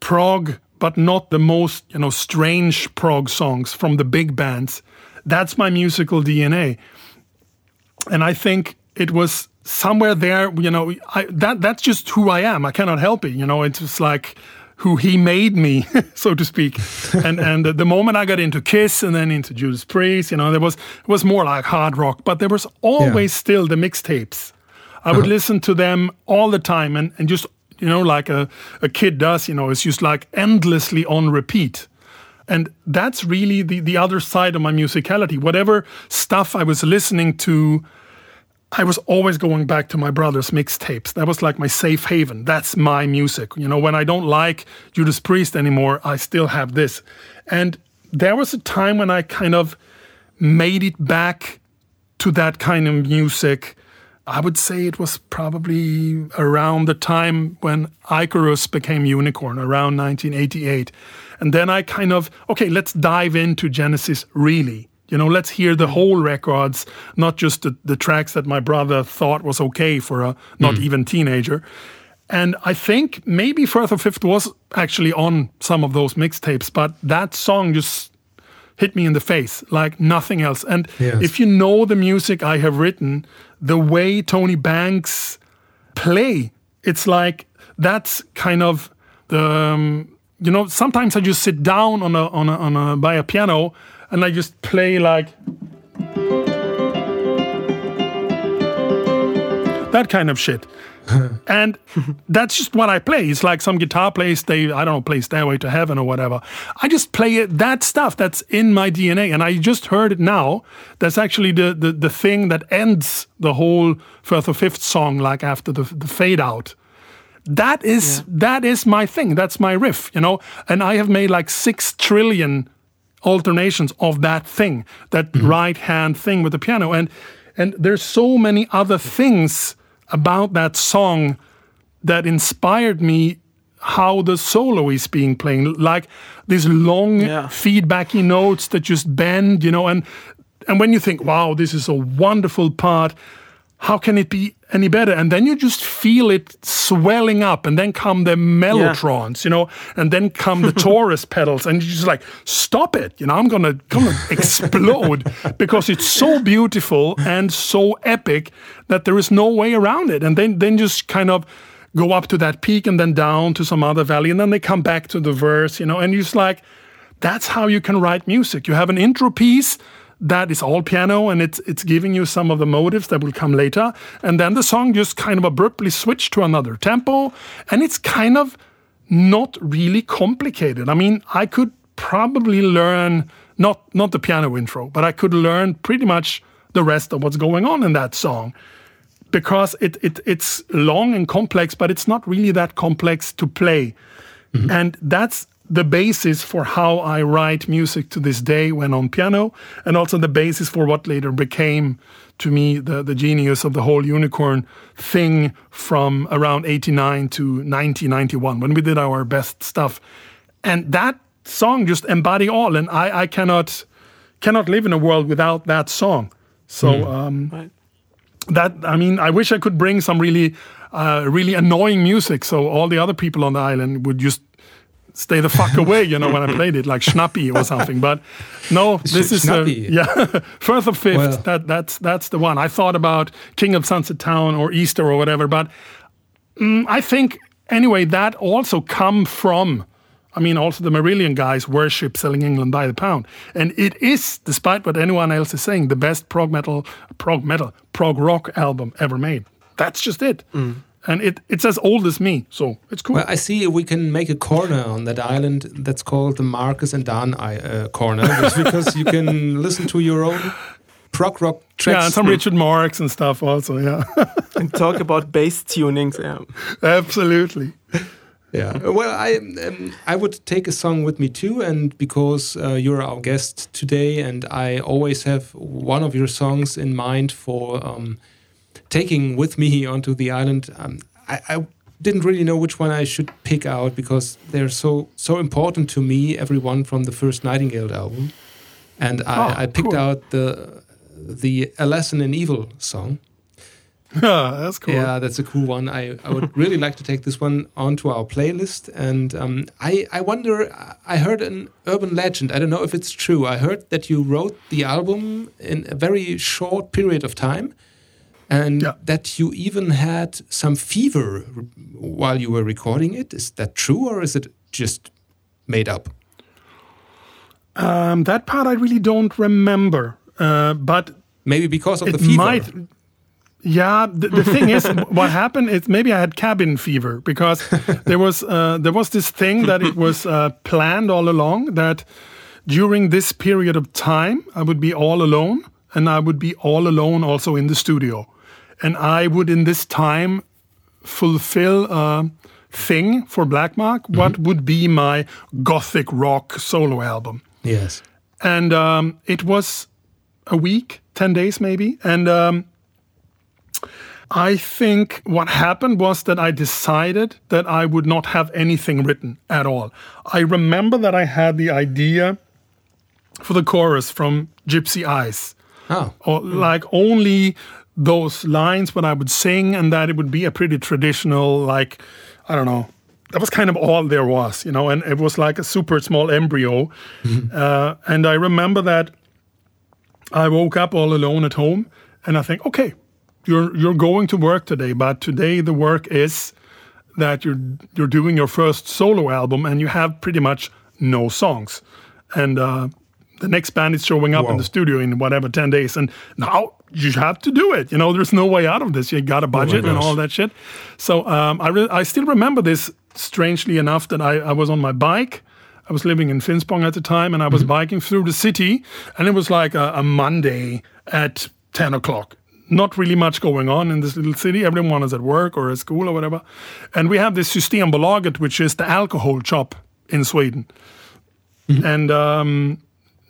prog, but not the most, you know, strange prog songs from the big bands. That's my musical DNA. And I think it was somewhere there, you know, I, that that's just who I am. I cannot help it. You know, it's just like who he made me, (laughs) so to speak. (laughs) and and the moment I got into Kiss and then into Judas Priest, you know, there was it was more like hard rock, but there was always yeah. still the mixtapes. I would uh-huh. listen to them all the time and, and just you know like a, a kid does, you know, it's just like endlessly on repeat. And that's really the, the other side of my musicality. Whatever stuff I was listening to I was always going back to my brother's mixtapes. That was like my safe haven. That's my music. You know, when I don't like Judas Priest anymore, I still have this. And there was a time when I kind of made it back to that kind of music. I would say it was probably around the time when Icarus became Unicorn, around 1988. And then I kind of, okay, let's dive into Genesis really. You know, let's hear the whole records, not just the, the tracks that my brother thought was okay for a not mm. even teenager. And I think maybe Firth of Fifth was actually on some of those mixtapes, but that song just hit me in the face like nothing else. And yes. if you know the music I have written, the way Tony Banks play, it's like that's kind of the um, you know sometimes I just sit down on a on a, on a by a piano and I just play like that kind of shit. (laughs) and that's just what I play. It's like some guitar plays, they I don't know, play Stairway to Heaven or whatever. I just play it, that stuff that's in my DNA. And I just heard it now. That's actually the the, the thing that ends the whole Firth of Fifth song, like after the, the fade out. That is yeah. that is my thing. That's my riff, you know. And I have made like six trillion alternations of that thing, that mm-hmm. right hand thing with the piano. And and there's so many other things about that song that inspired me how the solo is being played like these long yeah. feedbacky notes that just bend you know and and when you think wow this is a wonderful part how can it be any better? And then you just feel it swelling up, and then come the mellotrons, yeah. you know, and then come the (laughs) Taurus pedals, and you're just like, stop it, you know, I'm gonna gonna (laughs) explode because it's so beautiful and so epic that there is no way around it. And then then just kind of go up to that peak and then down to some other valley, and then they come back to the verse, you know, and you're just like, that's how you can write music. You have an intro piece that is all piano and it's it's giving you some of the motives that will come later. And then the song just kind of abruptly switched to another tempo and it's kind of not really complicated. I mean i could probably learn not not the piano intro but i could learn pretty much the rest of what's going on in that song because it, it it's long and complex but it's not really that complex to play. Mm -hmm. and that's the basis for how I write music to this day when on piano, and also the basis for what later became to me the, the genius of the whole unicorn thing from around 89 to 1991 when we did our best stuff. And that song just embody all, and I, I cannot cannot live in a world without that song. So mm. um, right. that I mean, I wish I could bring some really uh, really annoying music, so all the other people on the island would just stay the fuck away, you know, when I played it, like Schnappi or something. But no, (laughs) this is a, yeah, (laughs) Firth of Fifth. Well. That that's that's the one. I thought about King of Sunset Town or Easter or whatever, but mm, I think anyway that also come from. I mean, also the Marillion guys worship selling England by the pound, and it is, despite what anyone else is saying, the best prog metal, prog metal, prog rock album ever made. That's just it. Mm and it, it's as old as me, so it's cool. Well, I see we can make a corner on that island that's called the Marcus and Dan uh, corner, because you can (laughs) listen to your own prog rock tracks. Yeah, and some Richard Marx and stuff also, yeah. (laughs) and talk about bass tunings, yeah. Absolutely. yeah. Well, I um, I would take a song with me too, and because uh, you're our guest today, and I always have one of your songs in mind for um, taking with me onto the island. Um, I, I, didn't really know which one I should pick out because they're so so important to me. Everyone from the first Nightingale album, and I, oh, I picked cool. out the the A Lesson in Evil song. Yeah, (laughs) that's cool. Yeah, that's a cool one. I, I would really like to take this one onto our playlist. And um, I, I wonder, I heard an urban legend. I don't know if it's true. I heard that you wrote the album in a very short period of time and yeah. that you even had some fever while you were recording it. Is that true or is it just made up? Um, that part I really don't remember. Uh, but maybe because of the fever. Might, yeah, the, the thing is, (laughs) what happened is maybe I had cabin fever because (laughs) there was uh, there was this thing that it was uh, planned all along that during this period of time I would be all alone and I would be all alone also in the studio, and I would in this time fulfill a thing for Black Mark. Mm -hmm. What would be my gothic rock solo album? Yes, and um, it was a week, ten days maybe, and. Um, I think what happened was that I decided that I would not have anything written at all. I remember that I had the idea for the chorus from Gypsy Eyes. Oh. Or like only those lines when I would sing, and that it would be a pretty traditional, like, I don't know. That was kind of all there was, you know, and it was like a super small embryo. Mm-hmm. (laughs) Uh, and I remember that I woke up all alone at home, and I think, okay, you're you're going to work today, but today the work is that you're you're doing your first solo album and you have pretty much no songs, and uh, the next band is showing up Whoa. in the studio in whatever ten days, and now you have to do it. You know, there's no way out of this. You got a budget oh and all that shit. So um, I I still remember this strangely enough that I, I was on my bike. I was living in Finspång at the time, and I was mm -hmm. biking through the city, and it was like a, a Monday at ten o'clock not really much going on in this little city. Everyone is at work or at school or whatever. And we have this Systembolaget, which is the alcohol shop in Sweden. Mm-hmm. And um,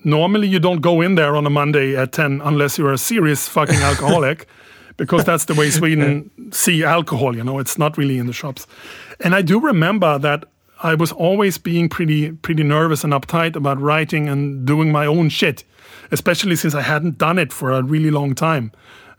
normally you don't go in there on a Monday at 10 unless you're a serious fucking alcoholic. (laughs) because that's the way Sweden see alcohol, you know, it's not really in the shops. And I do remember that I was always being pretty pretty nervous and uptight about writing and doing my own shit, especially since I hadn't done it for a really long time.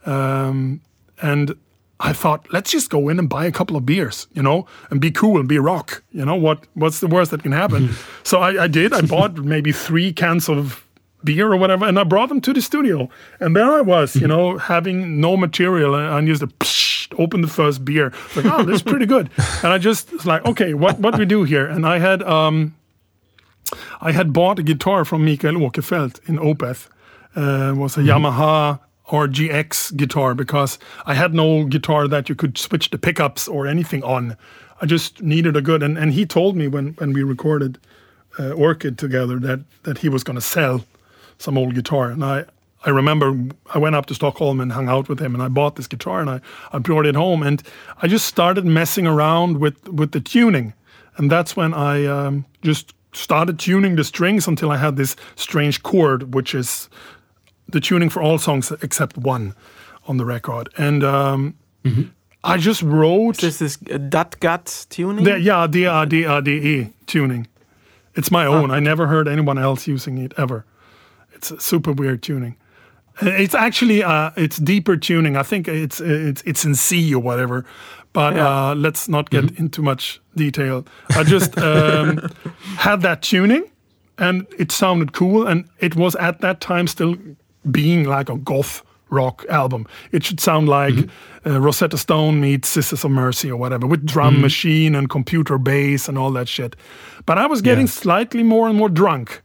Um, and I thought, let's just go in and buy a couple of beers, you know, and be cool and be rock. You know what? What's the worst that can happen? (laughs) so I, I, did. I bought maybe three cans of beer or whatever, and I brought them to the studio. And there I was, you know, (laughs) having no material, and I used to psh, open the first beer. Like, oh, this is pretty good. And I just was like, okay, what what do we do here? And I had um, I had bought a guitar from Mikael Åkerfeldt in Opeth. Uh, was a mm -hmm. Yamaha RGX guitar because I had no guitar that you could switch the pickups or anything on. I just needed a good and, and he told me when when we recorded uh, Orchid together that that he was going to sell some old guitar and I I remember I went up to Stockholm and hung out with him and I bought this guitar and I, I brought it home and I just started messing around with with the tuning and that's when I um, just started tuning the strings until I had this strange chord which is the tuning for all songs except one on the record. And um, mm-hmm. I just wrote. This is that gut tuning? The, yeah, D R D R D E tuning. It's my own. I never heard anyone else using it ever. It's a super weird tuning. It's actually uh, it's deeper tuning. I think it's it's it's in C or whatever. But yeah. uh, let's not get mm-hmm. into much detail. I just um, (laughs) had that tuning, and it sounded cool. And it was at that time still being like a goth rock album. It should sound like mm-hmm. uh, Rosetta Stone meets Sisters of Mercy or whatever, with drum mm-hmm. machine and computer bass and all that shit. But I was getting yeah. slightly more and more drunk,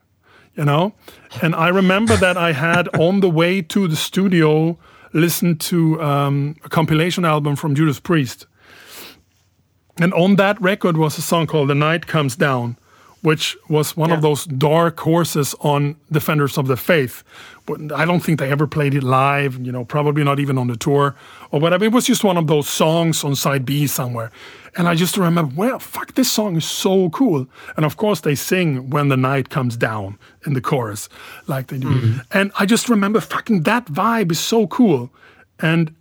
you know? And I remember that I had (laughs) on the way to the studio listened to um, a compilation album from Judas Priest. And on that record was a song called The Night Comes Down, which was one Yeah. of those dark horses on Defenders of the Faith. But I don't think they ever played it live, you know, probably not even on the tour or whatever. It was just one of those songs on side B somewhere. And I just remember, well, fuck, this song is so cool. And of course, they sing When the Night Comes Down in the chorus, like they do. Mm-hmm. And I just remember, fucking, that vibe is so cool. And,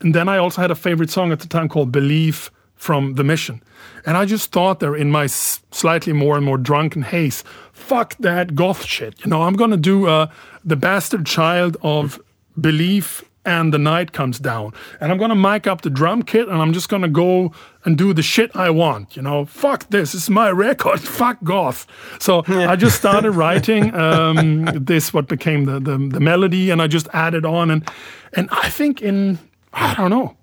and then I also had a favorite song at the time called Believe from The Mission. And I just thought there in my slightly more and more drunken haze, fuck that goth shit. You know, I'm going to do uh, The Bastard Child of Believe and the night comes down. And I'm gonna mic up the drum kit and I'm just gonna go and do the shit I want. You know, fuck this, it's my record, (laughs) fuck goth. So I just started (laughs) writing um, this, what became the, the the melody, and I just added on and and I think in I don't know.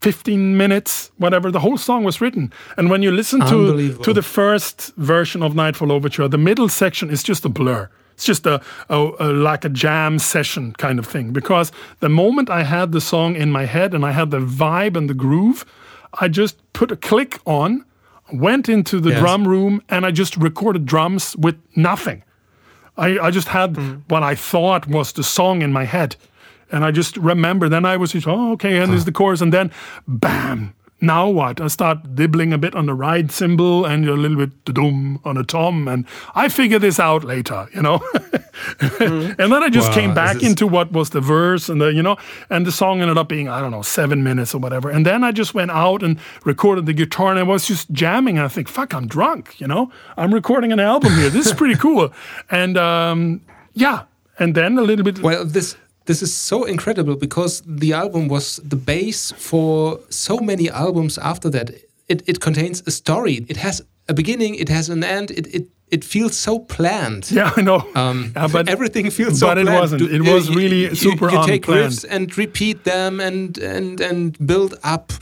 15 minutes, whatever, the whole song was written. And when you listen to, to the first version of Nightfall Overture, the middle section is just a blur. It's just a, a, a like a jam session kind of thing. Because the moment I had the song in my head and I had the vibe and the groove, I just put a click on, went into the Yes. drum room, and I just recorded drums with nothing. I, I just had mm. what I thought was the song in my head. And I just remember, then I was just, oh, okay, and there's the chorus. And then, bam, now what? I start dibbling a bit on the ride cymbal and you're a little bit dum on a tom. And I figure this out later, you know? (laughs) and then I just Wow, came back is- into what was the verse and the, you know, and the song ended up being, I don't know, seven minutes or whatever. And then I just went out and recorded the guitar and I was just jamming. And I think, fuck, I'm drunk, you know? I'm recording an album here. This is pretty cool. (laughs) And um, yeah. And then a little bit. Well, this this is so incredible because the album was the base for so many albums after that. It it contains a story. It has a beginning. It has an end. It it it feels so planned. (laughs) yeah, I know. Um, (laughs) Yeah, but everything feels so but it wasn't. It you- was really you, super You take riffs and repeat them and and and build up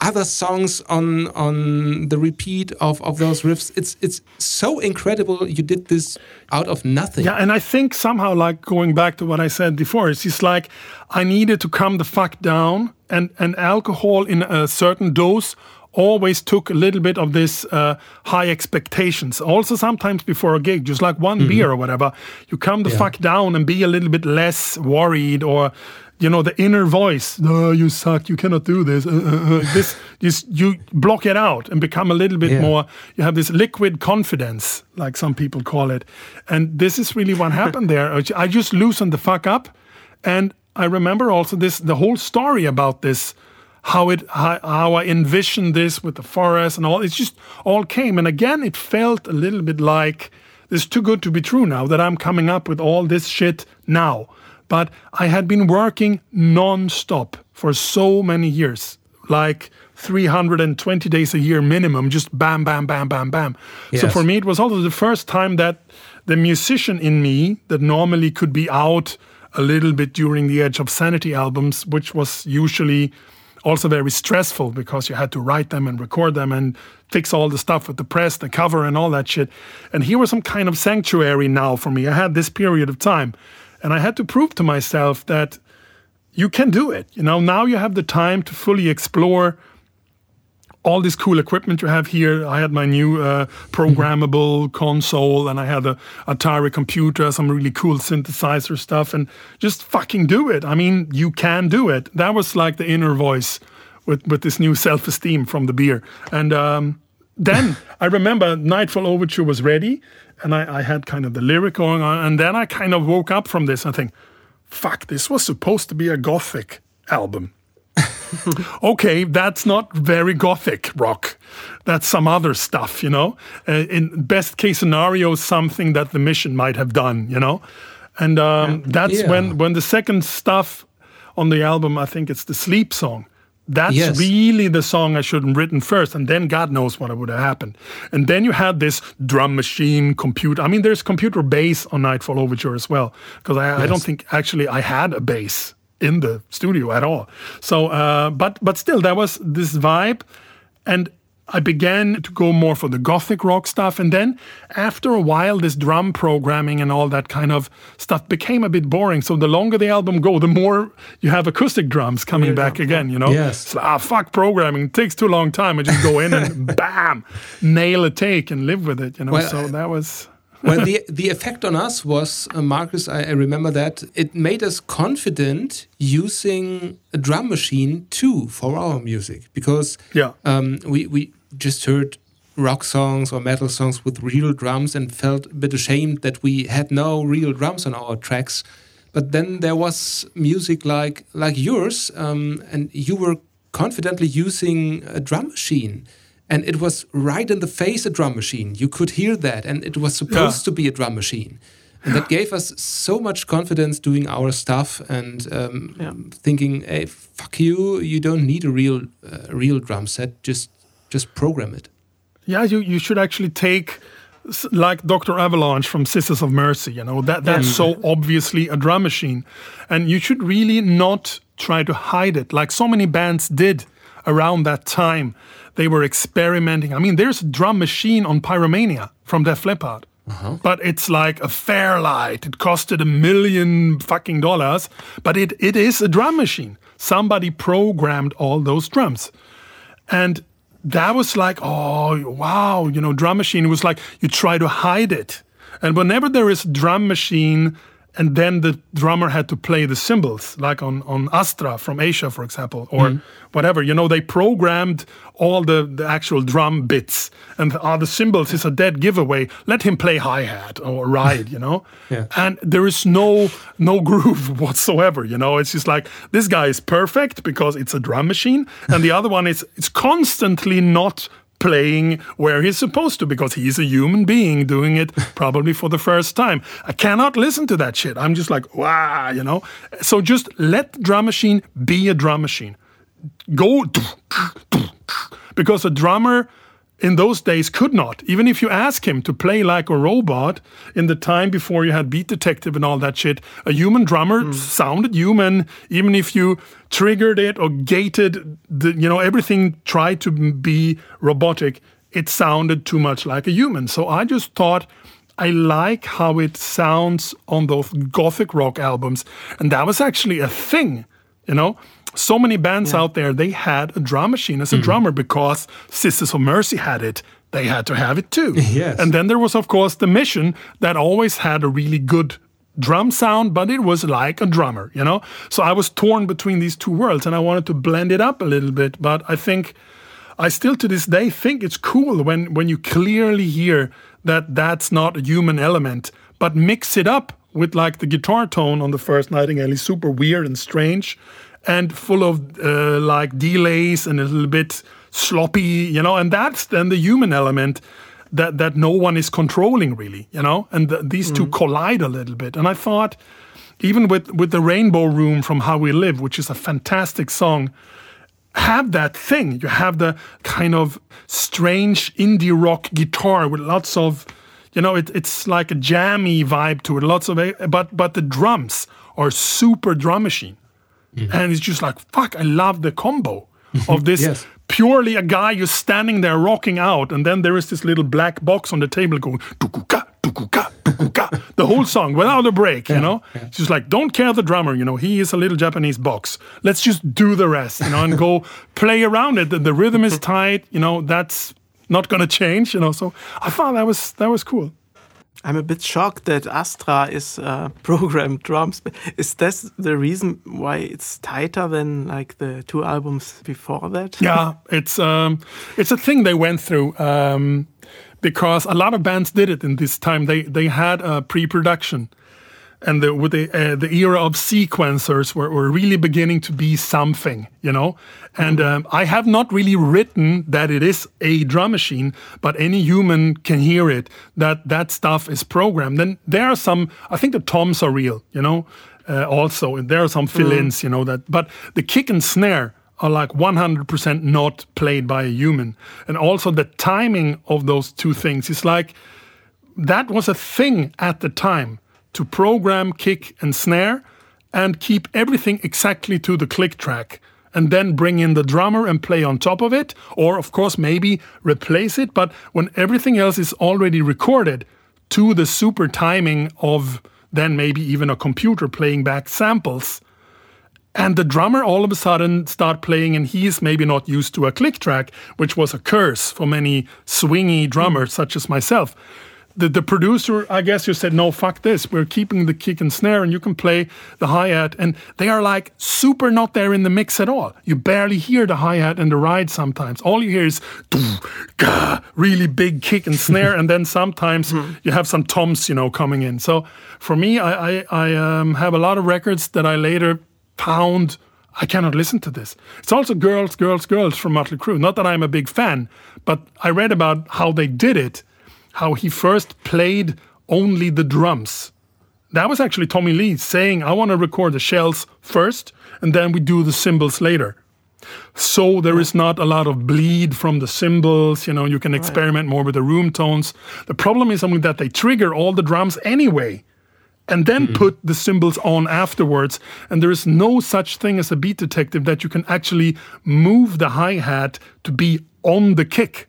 other songs on on the repeat of of those riffs. It's it's so incredible. You did this out of nothing. Yeah, and I think somehow, like going back to what I said before, it's just like I needed to calm the fuck down, and and alcohol in a certain dose always took a little bit of this uh, high expectations. Also, sometimes before a gig, just like one beer or whatever, you calm the Yeah. fuck down and be a little bit less worried or. You know the inner voice. No, you suck. You cannot do this. Uh, uh, uh. This, (laughs) this, you block it out and become a little bit Yeah. more. You have this liquid confidence, like some people call it, and this is really what (laughs) happened there. I just loosened the fuck up, and I remember also this the whole story about this, how it how, how I envisioned this with the forest and all. It's just all came, and again, it felt a little bit like this is too good to be true now that I'm coming up with all this shit now. But I had been working non-stop for so many years, like 320 days a year minimum, just bam, bam, bam, bam, bam. So for me, it was also the first time that the musician in me that normally could be out a little bit during the Edge of Sanity albums, which was usually also very stressful because you had to write them and record them and fix all the stuff with the press, the cover, and all that shit. And here was some kind of sanctuary now for me. I had this period of time, and I had to prove to myself that you can do it. You know, now you have the time to fully explore all this cool equipment you have here. I had my new uh, programmable console and I had a Atari computer, some really cool synthesizer stuff, and just fucking do it. I mean, you can do it. That was like the inner voice with, with this new self esteem from the beer. And um, then I remember Nightfall Overture was ready and I, I had kind of the lyric going on. And then I kind of woke up from this and think, fuck, this was supposed to be a gothic album (laughs) okay, that's not very gothic rock. That's some other stuff, you know. Uh, in best case scenario, something that the Mission might have done, you know. And um, that's Yeah. when when the second stuff on the album, I think it's the Sleep song. That's Yes. really the song I should have written first, and then God knows what would have happened. And then you had this drum machine, computer. I mean, there's computer bass on Nightfall Overture as well, because I, I don't think actually I had a bass in the studio at all. So, uh, but but still, there was this vibe, and I began to go more for the gothic rock stuff. And then after a while, this drum programming and all that kind of stuff became a bit boring. So the longer the album go, the more you have acoustic drums coming back drum, again, you know? Yes. Like, ah, fuck programming. It takes too long time. I just go in and (laughs) bam, nail a take and live with it, you know? Well, so that was. Well, the the effect on us was, uh, Marcus, I, I remember that it made us confident using a drum machine too for our music because Yeah. um, we we just heard rock songs or metal songs with real drums and felt a bit ashamed that we had no real drums on our tracks. But then there was music like like yours, um, and you were confidently using a drum machine. And it was right in the face a drum machine. You could hear that, and it was supposed Yeah. to be a drum machine. And that gave us so much confidence doing our stuff and um, Yeah. thinking, "Hey, fuck you! You don't need a real, uh, real drum set. Just, just program it." Yeah, you, you should actually take like Dr. Avalanche from Sisters of Mercy, you know, that that's so obviously a drum machine. And you should really not try to hide it like so many bands did around that time. They were experimenting. I mean, there's a drum machine on Pyromania from Def Leppard. Uh-huh. But it's like a Fairlight. It costed a million fucking dollars, but it, it is a drum machine. Somebody programmed all those drums. And that was like, oh, wow, you know, drum machine was like, you try to hide it. And whenever there is drum machine and then the drummer had to play the cymbals, like on, on Astra from Asia, for example, or whatever, you know, they programmed all the, the actual drum bits and ah, the cymbals is a dead giveaway. Let him play hi-hat or ride, you know? (laughs) Yeah. And there is no no groove (laughs) whatsoever, you know? It's just like this guy is perfect because it's a drum machine, and the other one is it's constantly not playing where he's supposed to because he's a human being doing it probably for the first time. I cannot listen to that shit. I'm just like, wow, you know? So just let the drum machine be a drum machine. Go (laughs) because a drummer in those days could not. Even if you ask him to play like a robot in the time before you had Beat Detective and all that shit, a human drummer mm. sounded human. Even if you triggered it or gated, the, you know, everything tried to be robotic, it sounded too much like a human. So I just thought. I like how it sounds on those gothic rock albums. And that was actually a thing, you know? So many bands out there, they had a drum machine as a mm-hmm. drummer because Sisters of Mercy had it. They had to have it too. (laughs) Yes. And then there was, of course, the Mission that always had a really good drum sound, but it was like a drummer, you know? So I was torn between these two worlds and I wanted to blend it up a little bit. But I think I still to this day think it's cool when, when you clearly hear that that's not a human element, but mix it up with like the guitar tone on the first Nightingale is super weird and strange and full of uh, like delays and a little bit sloppy, you know, and that's then the human element that that no one is controlling really, you know, and th- these two collide a little bit. And I thought, even with with the Rainbow Room from How We Live, which is a fantastic song, have that thing. You have the kind of strange indie rock guitar with lots of, you know, it, it's like a jammy vibe to it. Lots of, but but the drums are super drum machine, and it's just like fuck. I love the combo of (laughs) this. Yes. Purely a guy just standing there rocking out, and then there is this little black box on the table going tukuka, tukuka, tukuka, (laughs) the whole song without a break, you know? It's just like, don't care the drummer, you know, he is a little Japanese box. Let's just do the rest, you know, and go (laughs) play around it. The, the rhythm is tight, you know, that's not gonna change, you know. So I thought that was that was cool. I'm a bit shocked that Astra is uh, (laughs) programmed drums. Is that the reason why it's tighter than like the two albums before that? yeah, it's um, it's a thing they went through um, because a lot of bands did it in this time. They they had a pre-production, and the, with the uh, the era of sequencers were, were really beginning to be something, you know. And um, I have not really written that it is a drum machine, but any human can hear it. That that stuff is programmed. Then there are some. I think the toms are real, you know. Uh, also, and there are some fill-ins, you know that. But the kick and snare are like 100% not played by a human. And also the timing of those two things is like that was a thing at the time to program kick and snare and keep everything exactly to the click track and then bring in the drummer and play on top of it, or of course, maybe replace it. But when everything else is already recorded to the super timing of then maybe even a computer playing back samples, and the drummer all of a sudden start playing and he's maybe not used to a click track which was a curse for many swingy drummers such as myself the, the producer, I guess, you said, no, fuck this. We're keeping the kick and snare, and you can play the hi hat. And they are like super not there in the mix at all. You barely hear the hi hat and the ride sometimes. All you hear is really big kick and snare, and then sometimes (laughs) hmm. you have some toms, you know, coming in. So for me, I, I, I um, have a lot of records that I later found. I cannot listen to this. It's also Girls, Girls, Girls from Motley Crue. Not that I'm a big fan, but I read about how they did it how he first played only the drums. That was actually Tommy Lee saying, I want to record the shells first and then we do the cymbals later. So there is not a lot of bleed from the cymbals, you know, you can experiment more with the room tones. The problem is only that they trigger all the drums anyway and then mm-hmm. put the cymbals on afterwards. And there is no such thing as a beat detective that you can actually move the hi hat to be on the kick.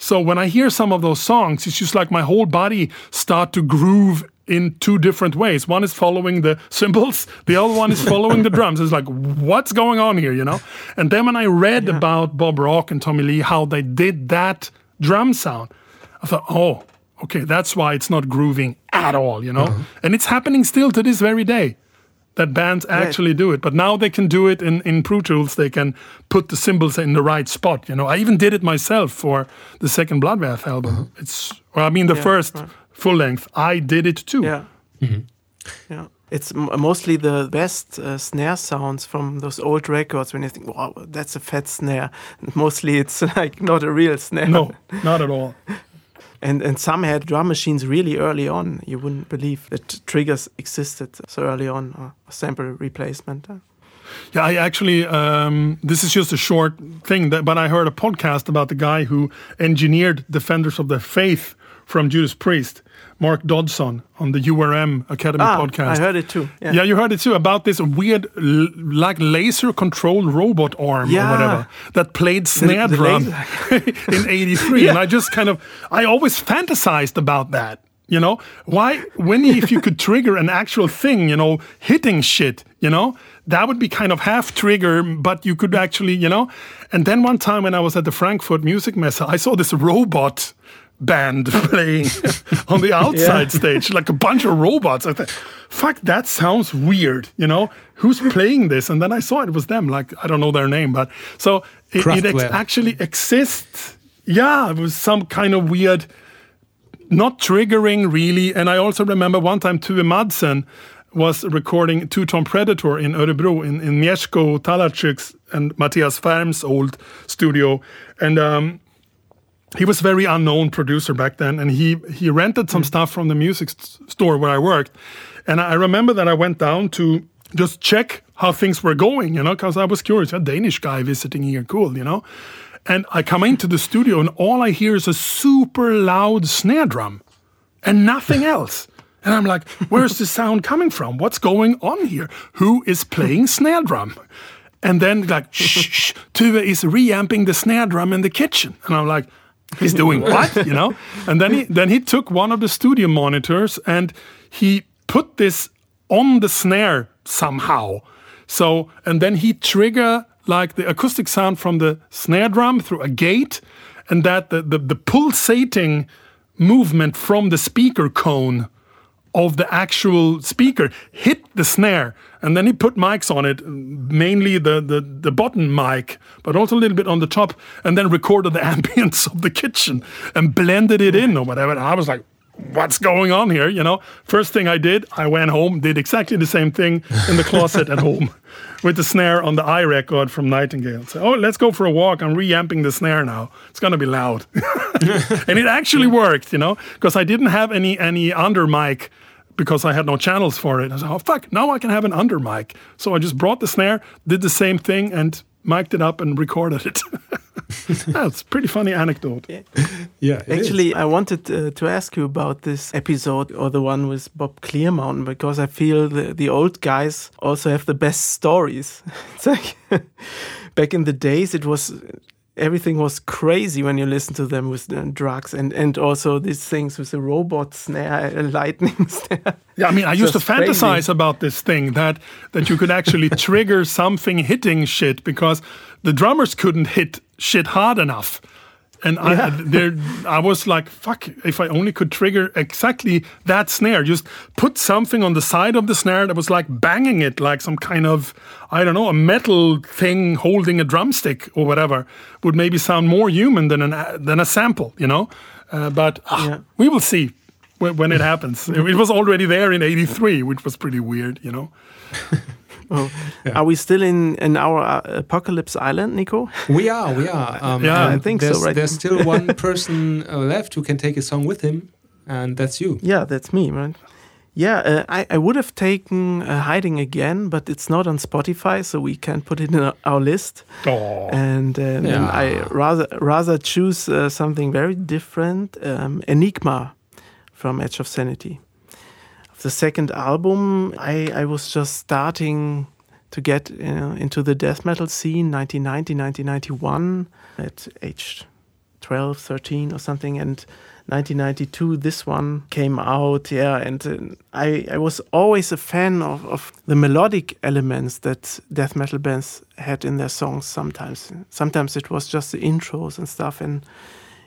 So when I hear some of those songs, it's just like my whole body start to groove in two different ways. One is following the (laughs) cymbals, the other one is following the drums. It's like, what's going on here, you know? And then when I read yeah. about Bob Rock and Tommy Lee, how they did that drum sound, I thought, oh, okay, that's why it's not grooving at all, you know? Uh-huh. And it's happening still to this very day that bands actually do it. But now they can do it in, in Pro Tools. They can put the cymbals in the right spot. You know, I even did it myself for the second Bloodbath album. Uh-huh. It's, well, I mean, the yeah, first right. full length. I did it too. Yeah. Mm-hmm. Yeah. It's mostly the best uh, snare sounds from those old records when you think, wow, that's a fat snare. And (laughs) mostly it's like not a real snare. No, not at all. (laughs) And, and some had drum machines really early on. You wouldn't believe that triggers existed so early on, or sample replacement. Yeah, I actually, um, this is just a short thing, that, but I heard a podcast about the guy who engineered Defenders of the Faith from Judas Priest. Mark Dodson on the URM Academy ah, podcast. I heard it too. Yeah. yeah, you heard it too about this weird, like laser controlled robot arm yeah. or whatever that played snare the, the drum (laughs) in '83, (laughs) yeah. and I just kind of, I always fantasized about that. You know, why, when if you could trigger an actual thing, you know, hitting shit, you know, that would be kind of half trigger, but you could actually, you know. And then one time when I was at the Frankfurt Music Messe, I saw this robot band (laughs) playing (laughs) on the outside yeah. stage, like a bunch of robots. I thought, fuck, that sounds weird. You know, who's (laughs) playing this? And then I saw it was them. Like I don't know their name, but so it, it ex actually exists. Yeah, it was some kind of weird, not triggering really. And I also remember one time Tue Madsen was recording Two Tone Predator in Örebro in, in Mieszko Talarczyk's and Matthias Färm's old studio. And um, he was a very unknown producer back then, and he he rented some mm. stuff from the music st store where I worked. And I remember that I went down to just check how things were going, you know, because I was curious. A Danish guy visiting here, cool, you know. And I come into the studio, and all I hear is a super loud snare drum, and nothing (laughs) else. And I'm like, where's the sound coming from? What's going on here? Who is playing snare drum? And then like, (laughs) shh, shh, is reamping the snare drum in the kitchen. And I'm like, he's doing (laughs) what you know? And then he then he took one of the studio monitors and he put this on the snare somehow. So and then he trigger like the acoustic sound from the snare drum through a gate and that the, the, the pulsating movement from the speaker cone of the actual speaker hit the snare and then he put mics on it mainly the, the the bottom mic but also a little bit on the top and then recorded the (laughs) ambience of the kitchen and blended it in or whatever. And i was like what's going on here you know? First thing i did i went home did exactly the same thing in the closet at home (laughs) with the snare on the i record from nightingale. So oh let's go for a walk. I'm reamping the snare now. It's gonna be loud. (laughs) And it actually worked you know? Because i didn't have any any under mic because I had no channels for it. I said, oh, fuck, now I can have an under mic. So I just brought the snare, did the same thing, and mic'd it up and recorded it. (laughs) That's a pretty funny anecdote. Yeah. Yeah, it is. Actually, I wanted uh, to ask you about this episode or the one with Bob Clearmountain because I feel the, the old guys also have the best stories. (laughs) it's like (laughs) back in the days, it was everything was crazy when you listen to them with uh, drugs and and also these things with the robot snare, a (laughs) lightning (laughs) snare. Yeah, I mean, I used to crazy. fantasize about this thing that that you could actually (laughs) trigger something hitting shit because the drummers couldn't hit shit hard enough. And I, (laughs) there, I was like, "Fuck! If I only could trigger exactly that snare, just put something on the side of the snare that was like banging it, like some kind of, I don't know, a metal thing holding a drumstick or whatever, would maybe sound more human than an than a sample, you know." Uh, but ah, Yeah. we will see when, when it happens. it was already there in '83, which was pretty weird, you know. (laughs) Oh, Are we still in in our uh, apocalypse island, Nico? We are, we are. (laughs) Um, Yeah, I think so, there's, right? There's still (laughs) one person uh, left who can take a song with him, and that's you. Yeah, that's me, right? Yeah, uh, I, I would have taken uh, Hiding Again, but it's not on Spotify, so we can't put it in our- our list. Oh, And um, then I rather rather choose uh, something very different, um, Enigma from Edge of Sanity. The second album, I, I was just starting to get uh, into the death metal scene, 1990, 1991, at age 12, 13 or something. And 1992, this one came out, yeah. And uh, I, I was always a fan of, of the melodic elements that death metal bands had in their songs sometimes. Sometimes it was just the intros and stuff. And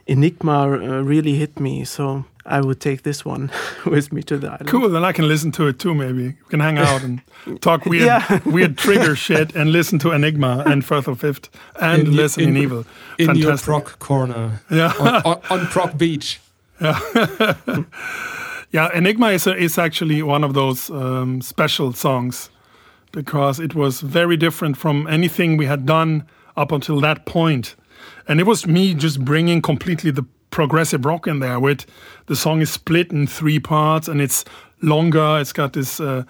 Enigma uh, really hit me. So I would take this one (laughs) with me to the island. cool. Then I can listen to it too. Maybe we can hang out and (laughs) talk weird, Yeah. weird trigger shit, and listen to Enigma and Firth of Fifth, and In- listen in, in- Evil. In your Fantastic. proc corner Yeah. on, on, on Proc Beach. (laughs) Yeah, Enigma is, a, is actually one of those um, special songs because it was very different from anything we had done up until that point. And it was me just bringing completely the progressive rock in there with the song is split in three parts and it's longer. It's got this uh,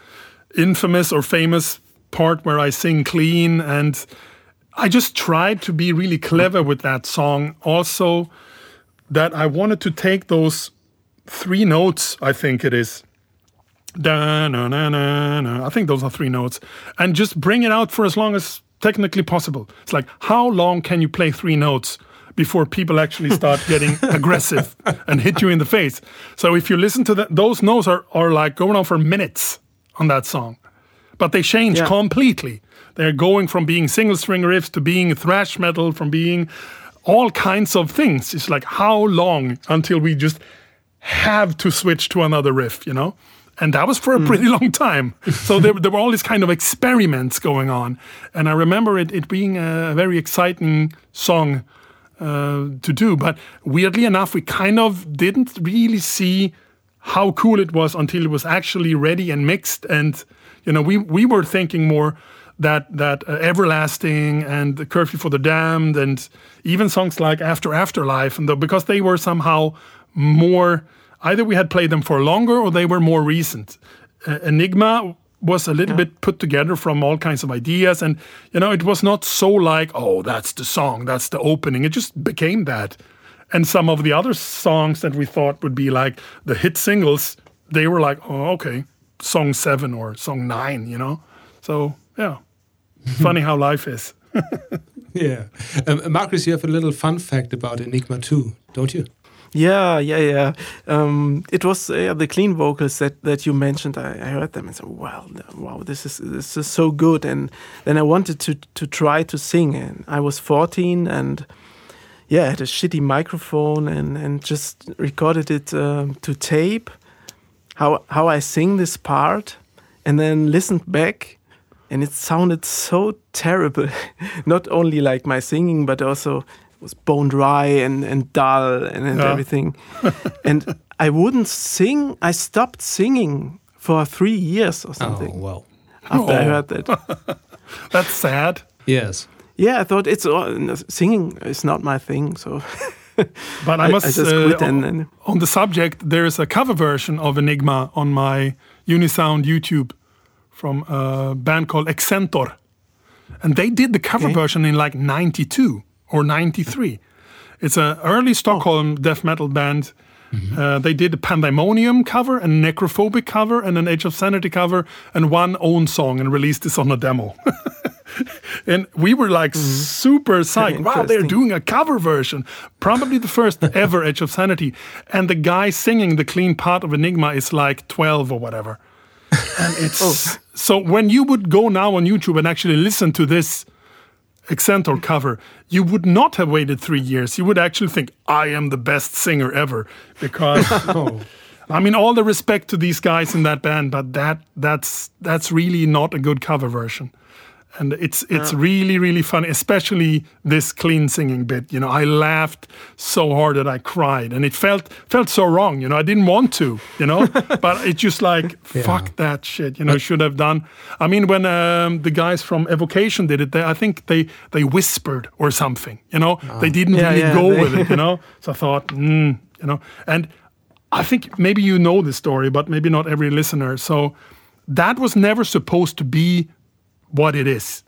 infamous or famous part where I sing clean. And I just tried to be really clever with that song. Also, that I wanted to take those three notes, I think it is. Da, na, na, na, na. I think those are three notes. And just bring it out for as long as technically possible. It's like, how long can you play three notes before people actually start (laughs) getting aggressive and hit you in the face? So if you listen to that, those notes are, are like going on for minutes on that song. But they change Yeah. completely. They're going from being single string riffs to being thrash metal, from being all kinds of things. It's like how long until we just have to switch to another riff, you know? And that was for a pretty (laughs) long time. So there, there were all these kind of experiments going on. And I remember it, it being a very exciting song uh, to do. But weirdly enough, we kind of didn't really see how cool it was until it was actually ready and mixed. And, you know, we, we were thinking more that that uh, everlasting and the curfew for the damned and even songs like after afterlife and the, because they were somehow more either we had played them for longer or they were more recent. Uh, enigma was a little bit put together from all kinds of ideas and you know it was not so like oh that's the song that's the opening. It just became that. And some of the other songs that we thought would be like the hit singles they were like oh okay song 7 or song 9 you know? So yeah. (laughs) Funny how life is. (laughs) Yeah. Um, Marcus, you have a little fun fact about Enigma too, don't you? Yeah, yeah, yeah. Um, it was uh, the clean vocals that, that you mentioned. I, I heard them and said, "Wow, wow, this is this is so good." And then I wanted to to try to sing. And I was 14, and yeah, I had a shitty microphone and and just recorded it um, to tape. How how I sing this part, and then listened back, and it sounded so terrible. (laughs) Not only like my singing, but also was bone dry and, and dull and, and Yeah. everything. (laughs) and I wouldn't sing. I stopped singing for three years or something Oh well. after I Oh. heard that. (laughs) that's sad Yes. yeah, I thought it's all, singing is not my thing. So (laughs) But I I- must I just uh, and- on- and- on the subject. There's a cover version of Enigma on my Unisound YouTube from a band called Accentor, and they did the cover Okay. version in like '92 or 93. It's an early Stockholm death metal band. Uh, they did a Pan.Thy.Monium cover, a Necrophobic cover, and an Edge of Sanity cover, and one own song, and released this on a demo. (laughs) and we were like super psyched. Wow, they're doing a cover version. Probably the first (laughs) ever Edge of Sanity. And the guy singing the clean part of Enigma is like 12 or whatever. And it's (laughs) so when you would go now on YouTube and actually listen to this Accentor cover, you would not have waited three years. You would actually think, I am the best singer ever. Because (laughs) Oh, I mean, all the respect to these guys in that band, but that that's that's really not a good cover version. And it's it's really really funny, especially this clean singing bit. You know, I laughed so hard that I cried, and it felt felt so wrong. You know, I didn't want to. You know, (laughs) but it's just like fuck that shit. You know, should have done. I mean, when um, the guys from Evocation did it, they, I think they they whispered or something. You know, they didn't Yeah, really yeah, go with it. You know, (laughs) so I thought, mm, you know, and I think maybe you know the story, but maybe not every listener. So that was never supposed to be what it is.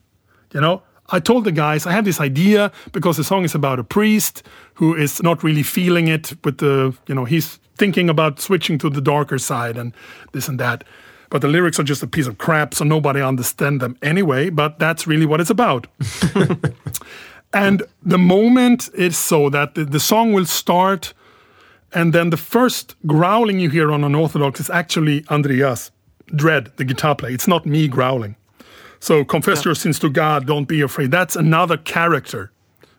You know, I told the guys I have this idea because the song is about a priest who is not really feeling it with the, you know, he's thinking about switching to the darker side and this and that. But the lyrics are just a piece of crap, so nobody understand them anyway. But that's really what it's about. (laughs) and the moment is so that the, the song will start and then the first growling you hear on Unorthodox is actually Andreas Dread, the guitar player. It's not me growling. So confess your sins to God, don't be afraid. That's another character.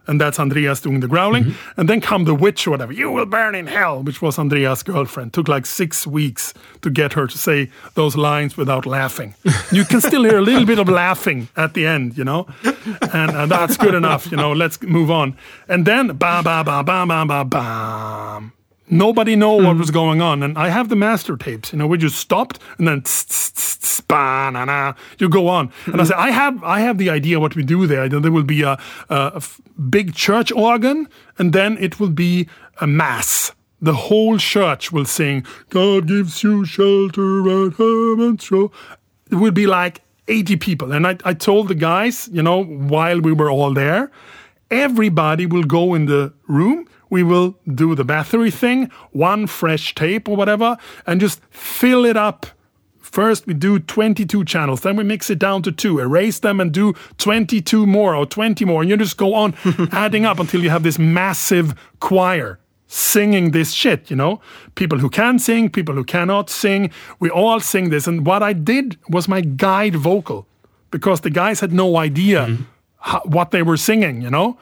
And that's Andreas doing the growling. And then come the witch or whatever. You will burn in hell, which was Andreas' girlfriend. Took like six weeks to get her to say those lines without laughing. you can still hear a little bit of (laughs) laughing at the end, you know? And uh, that's good enough, you know? Let's move on. And then ba ba ba ba ba ba bam. Nobody know what hmm. was going on, and I have the master tapes. You know, we just stopped, and then you go on. And I hmm. said, I have, I have the idea what we do there. There will be a, a, a f- big church organ, and then it will be a mass. The whole church will sing, "God gives you shelter at heaven's shore." It will be like 80 people, and I, I told the guys, you know, while we were all there, everybody will go in the room. We will do the battery thing one fresh tape or whatever and just fill it up. First we do 22 channels. Then we mix it down to two. Erase them and do 22 more or 20 more. And you just go on (laughs) adding up until you have this massive choir singing this shit you know? People who can sing people who cannot sing. We all sing this. And what i did was my guide vocal because the guys had no idea mm-hmm. How, what they were singing, you know?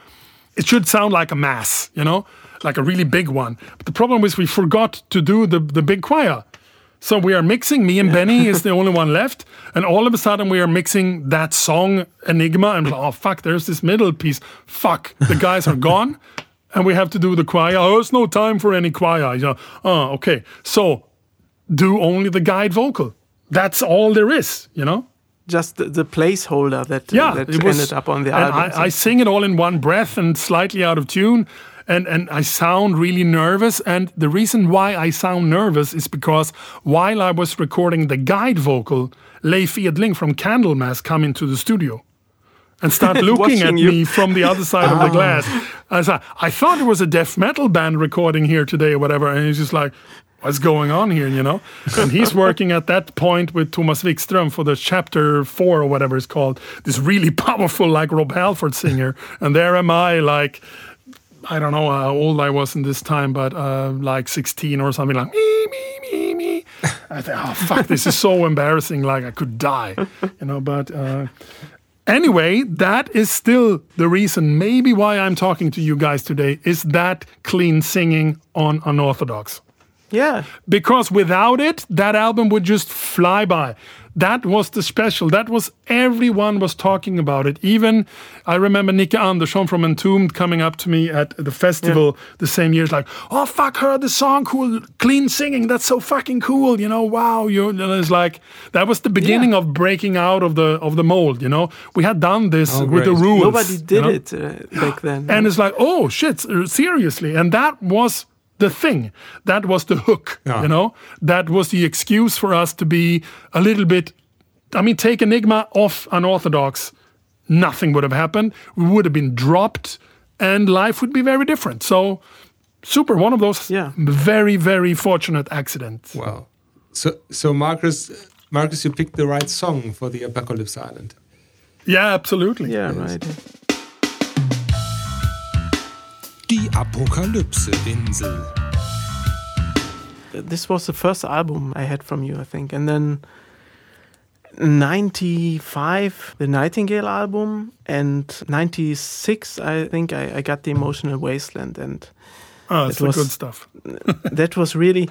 It should sound like a mass, you know, like a really big one. But the problem is we forgot to do the, the big choir. So we are mixing, me and Benny is the (laughs) only one left. And all of a sudden we are mixing that song, Enigma, and oh, fuck, there's this middle piece. Fuck, the guys are gone. (laughs) And we have to do the choir. Oh, it's no time for any choir. You know, oh, okay. So do only the guide vocal. That's all there is, you know? Just the, the placeholder that, yeah, that it was, ended up on the album. I, I sing it all in one breath and slightly out of tune, and and I sound really nervous. And the reason why I sound nervous is because while I was recording the guide vocal, Leif Edling from Candlemass come into the studio. And start (laughs) looking at you. me from the other side of the ah. glass. I was like, I thought it was a death metal band recording here today or whatever. And he's just like, what's going on here, you know? And he's (laughs) working at that point with Thomas Vikström for the chapter four or whatever it's called. This really powerful, like Rob Halford singer. And there am I, like, I don't know how old I was in this time, but uh, like 16 or something, like, me, me, me, me. I thought, oh, fuck, this is so (laughs) embarrassing. Like, I could die, you know? But uh, anyway, that is still the reason, maybe why I'm talking to you guys today, is that clean singing on Unorthodox yeah, because without it that album would just fly by that was the special that was everyone was talking about it even i remember Nicke Andersson from Entombed coming up to me at the festival the same year like oh fuck heard the song cool clean singing that's so fucking cool you know wow you and it's like that was the beginning of breaking out of the of the mold you know we had done this Oh, with the great. rules nobody you did know? it uh, back then. And it's like, oh shit, seriously. And that was the thing. That was the hook, Yeah. you know? That was the excuse for us to be a little bit. I mean, take Enigma off Unorthodox, nothing would have happened. We would have been dropped and life would be very different. So, super, one of those Yeah. very, very fortunate accidents. Wow. So, so Marcus, Marcus, you picked the right song for the Apocalypse Island. Yeah, absolutely. Yeah, right. Die Apokalypse-Insel. This was the first album I had from you, I think. And then 95, the Nightingale album. And 96, I think I, I got the Emotional Wasteland. And Oh, it's It was- good stuff. (laughs) that was really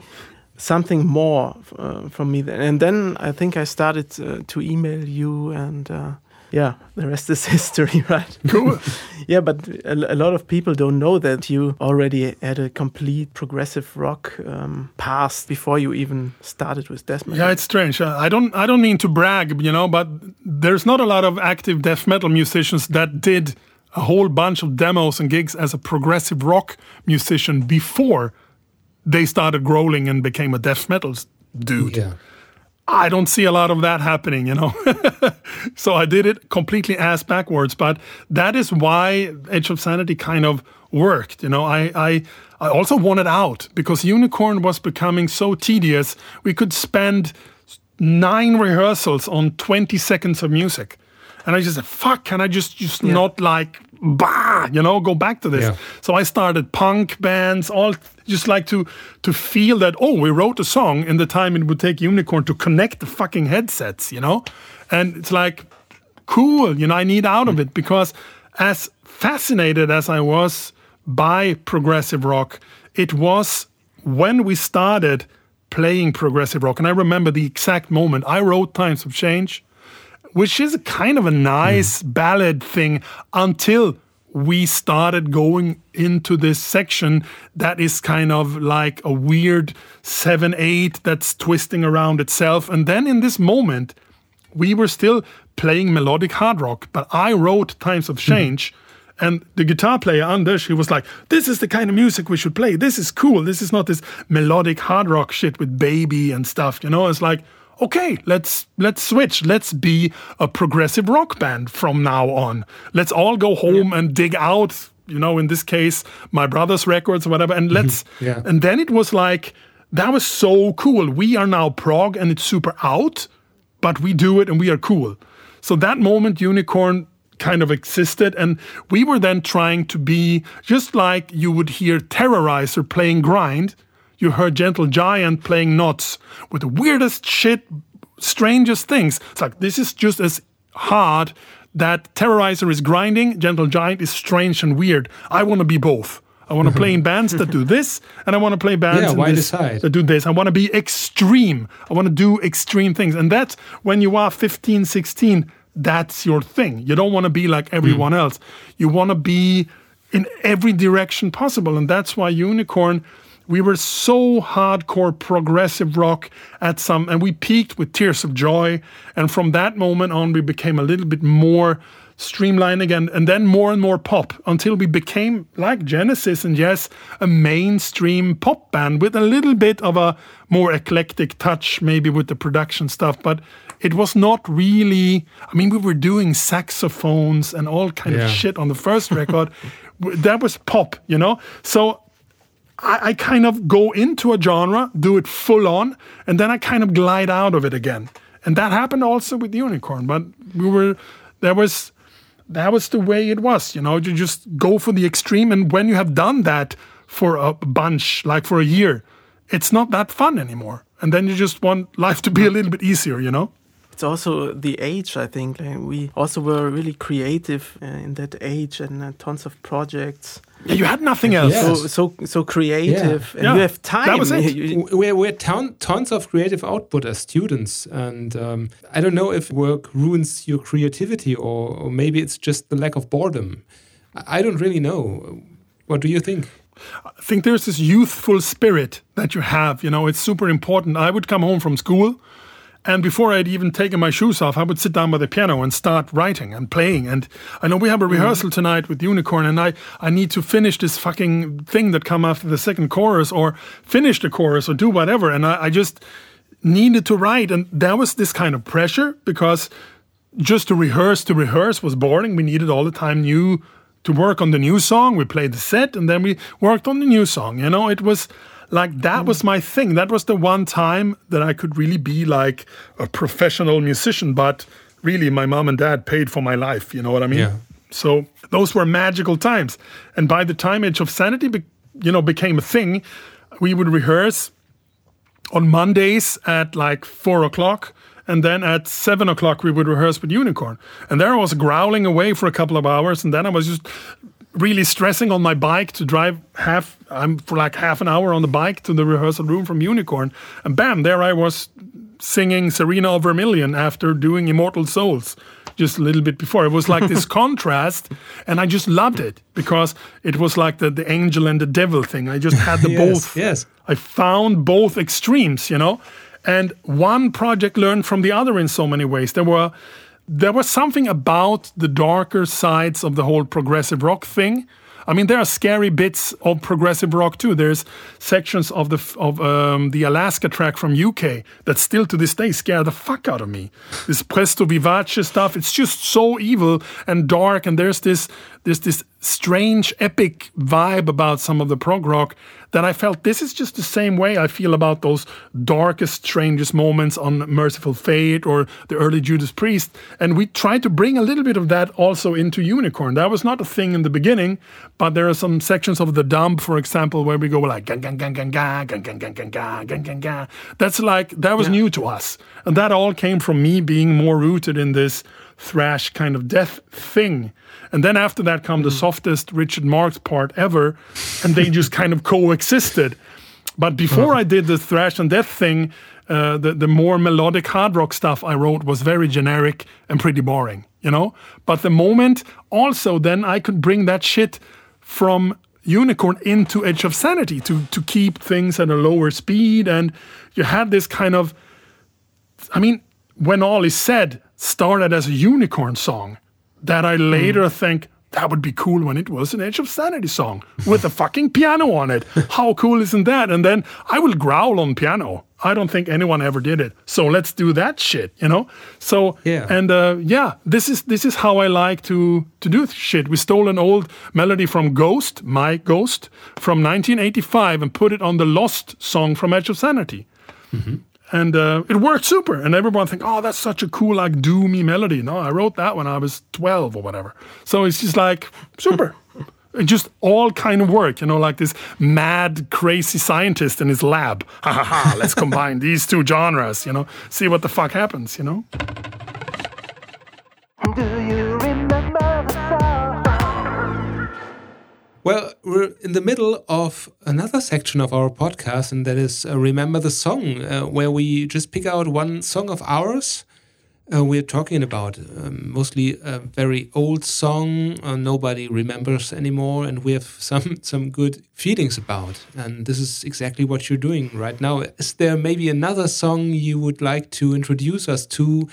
something more uh, from me. Then. And then I think I started uh, to email you, and uh, yeah, the rest is (laughs) history, right? Cool. (laughs) yeah, but a, a lot of people don't know that you already had a complete progressive rock um, past before you even started with death metal. Yeah, it's strange. Uh, I don't I don't mean to brag, you know, but there's not a lot of active death metal musicians that did a whole bunch of demos and gigs as a progressive rock musician before they started growling and became a death metal dude. Yeah. I don't see a lot of that happening, you know. (laughs) so I did it completely ass backwards, but that is why Edge of Sanity kind of worked. You know, I I I also wanted out because Unicorn was becoming so tedious. We could spend nine rehearsals on 20 seconds of music. And I just said, fuck, can I just just not like bah, you know, go back to this. Yeah. So I started punk bands, all just like to to feel that oh, we wrote a song in the time it would take Unicorn to connect the fucking headsets, you know, and it's like cool, you know, I need out of mm. it because as fascinated as I was by progressive rock, it was when we started playing progressive rock, and I remember the exact moment. I wrote Times of Change which is kind of a nice hmm. ballad thing until we started going into this section that is kind of like a weird 7 8 that's twisting around itself. And then in this moment, we were still playing melodic hard rock, but I wrote Times of hmm. Change. And the guitar player, Anders, he was like, This is the kind of music we should play. This is cool. This is not this melodic hard rock shit with baby and stuff. You know, it's like, okay, let's let's switch. Let's be a progressive rock band from now on. Let's all go home and dig out, you know, in this case, my brother's records or whatever, and mm-hmm. let's Yeah. and then it was like that was so cool. We are now prog and it's super out, but we do it and we are cool. So that moment Unicorn kind of existed and we were then trying to be just like you would hear Terrorizer playing grind you heard Gentle Giant playing notes with the weirdest shit, strangest things. It's like this is just as hard that Terrorizer is grinding, Gentle Giant is strange and weird. I want to be both. I want to play in bands that do this, and I want to play bands Yeah, why this- decide? that do this. I want to be extreme. I want to do extreme things. And that's when you are 15, 16, that's your thing. You don't want to be like everyone hmm. else. You want to be in every direction possible. And that's why Unicorn, we were so hardcore progressive rock at some, and we peaked with Tears of Joy. And from that moment on, we became a little bit more streamlined again, and then more and more pop until we became like Genesis and yes, a mainstream pop band with a little bit of a more eclectic touch, maybe with the production stuff. But it was not really. I mean, we were doing saxophones and all kind Yeah. of shit on the first (laughs) record. That was pop, you know. So I, I kind of go into a genre, do it full on, and then I kind of glide out of it again. And that happened also with Unicorn. But we were there was that was the way it was. You know, you just go for the extreme, and when you have done that for a bunch, like for a year, it's not that fun anymore. And then you just want life to be a little bit easier. You know. It's also the age, I think. Uh, we also were really creative uh, in that age and uh, tons of projects. Yeah, you had nothing else. Yes. So, so, so creative, and Yeah. you have time. That was it. You- we we had ton, tons of creative output as students, and um, I don't know if work ruins your creativity or, or maybe it's just the lack of boredom. I I don't really know. What do you think? I think there's this youthful spirit that you have. You know, it's super important. I would come home from school, and before I'd even taken my shoes off, I would sit down by the piano and start writing and playing. And I know we have a mm. rehearsal tonight with Unicorn, and I, I need to finish this fucking thing that come after the second chorus, or finish the chorus, or do whatever. And I, I just needed to write, and there was this kind of pressure because just to rehearse to rehearse was boring. We needed all the time new to work on the new song. We played the set and then we worked on the new song. You know, it was like that was mm. my thing. That was the one time that I could really be like a professional musician. But really, my mom and dad paid for my life. You know what I mean? Yeah. So those were magical times. And by the time Edge of Sanity, be, you know, became a thing, we would rehearse on Mondays at like four o'clock. And then at seven o'clock, we would rehearse with Unicorn. And there I was growling away for a couple of hours. And then I was just really stressing on my bike to drive half, I'm for like half an hour on the bike to the rehearsal room from Unicorn. And bam, there I was singing Serena of Vermilion after doing Immortal Souls just a little bit before. It was like this (laughs) contrast, and I just loved it because it was like the, the angel and the devil thing. I just had the (laughs) Yes, both. yes. I found both extremes, you know, and one project learned from the other in so many ways. There were there was something about the darker sides of the whole progressive rock thing. I mean, there are scary bits of progressive rock too. There's sections of the of um, the Alaska track from UK that still to this day scare the fuck out of me. This Presto Vivace stuff, it's just so evil and dark, and there's this there's this strange epic vibe about some of the prog rock that I felt this is just the same way I feel about those darkest, strangest moments on Mercyful Fate or the early Judas Priest. And we tried to bring a little bit of that also into Unicorn. That was not a thing in the beginning, but there are some sections of the dump, for example, where we go like gang gang gang gang gang gang gang gang gang gang gang gang gang. That's like that was new to us. And that all came from me being more rooted in this thrash kind of death thing. And then after that come the softest Richard Marx part ever, and they just kind of coexisted. But before I did the thrash and death thing, uh, the the more melodic hard rock stuff I wrote was very generic and pretty boring, you know. But the moment also then I could bring that shit from Unicorn into Edge of Sanity to to keep things at a lower speed, and you had this kind of I mean, when all is said, started as a unicorn song that I later think that would be cool when it was an Edge of Sanity song with a fucking piano on it. How cool isn't that? And then I will growl on piano. I don't think anyone ever did it. So let's do that shit, you know? So Yeah. and uh, yeah, this is this is how I like to to do shit. We stole an old melody from Ghost, my Ghost, from 1985 and put it on the Lost song from Edge of Sanity and uh, it worked super. And everyone think, oh, that's such a cool like doomy melody. No, I wrote that when I was twelve or whatever. So it's just like super. (laughs) It just all kind of work, you know, like this mad, crazy scientist in his lab. Ha ha ha! Let's combine (laughs) these two genres, you know, see what the fuck happens, you know. Well, we're in the middle of another section of our podcast, and that is uh, Remember the Song, uh, where we just pick out one song of ours. Uh, we're talking about um, mostly a very old song uh, nobody remembers anymore, and we have (laughs) some some good feelings about. And this is exactly what you're doing right now. Is there maybe another song you would like to introduce us to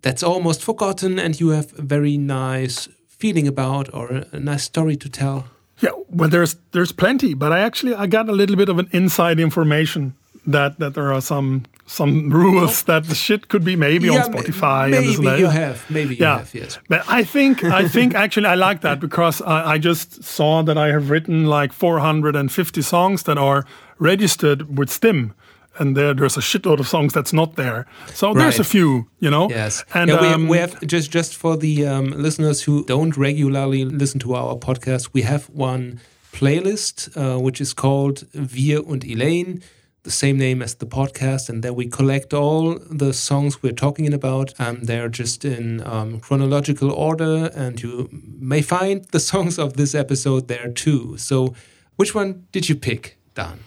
that's almost forgotten, and you have a very nice feeling about, or a, a nice story to tell? Yeah, well, there's there's plenty, but I actually I got a little bit of an inside information that that there are some some rules oh. that the shit could be maybe on Yeah, ma- Spotify. Maybe and this and that. you have. Maybe you yeah. have. Yes. But I think I think actually I like that because I, I just saw that I have written like 450 songs that are registered with Stim. And there, there's a shitload of songs that's not there. So there's a few, you know. Yes. And yeah, we, um, we have just just for the um, listeners who don't regularly listen to our podcast, we have one playlist uh, which is called Wir und Elaine, the same name as the podcast, and there we collect all the songs we're talking about. Um, they're just in um, chronological order, and you may find the (laughs) songs of this episode there too. So, which one did you pick, Dan?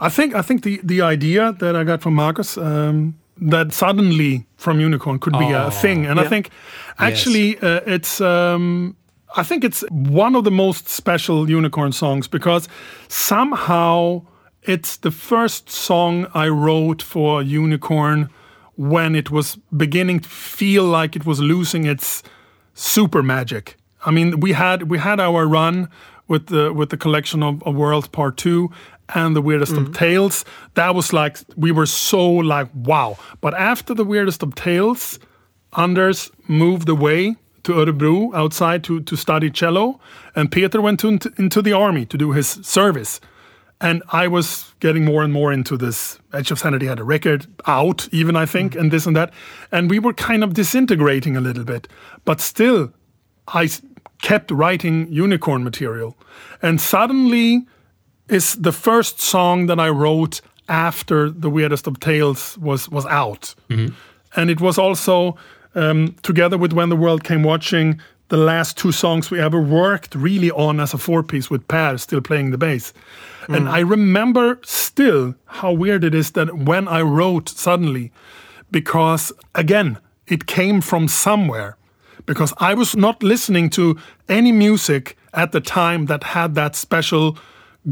I think I think the the idea that I got from Marcus um, that suddenly from Unicorn could be Oh, a thing, and I think actually uh, it's. Um, I think it's one of the most special Unicorn songs because somehow it's the first song I wrote for Unicorn when it was beginning to feel like it was losing its super magic. I mean, we had we had our run with the with the collection of, of Worlds Part Two and the Weirdest of mm-hmm. Tales. That was like we were so like wow. But after the Weirdest of Tales, Anders moved away to Örebro outside to, to study cello, and Peter went to, into the army to do his service. And I was getting more and more into this. Edge of Sanity had a record out, even I think, mm-hmm. and this and that. And we were kind of disintegrating a little bit. But still, I kept writing unicorn material. And suddenly, is the first song that I wrote after the weirdest of tales was was out, and it was also um, together with when the world came watching the last two songs we ever worked really on as a four piece with Per still playing the bass, and I remember still how weird it is that when I wrote suddenly, because again it came from somewhere because I was not listening to any music at the time that had that special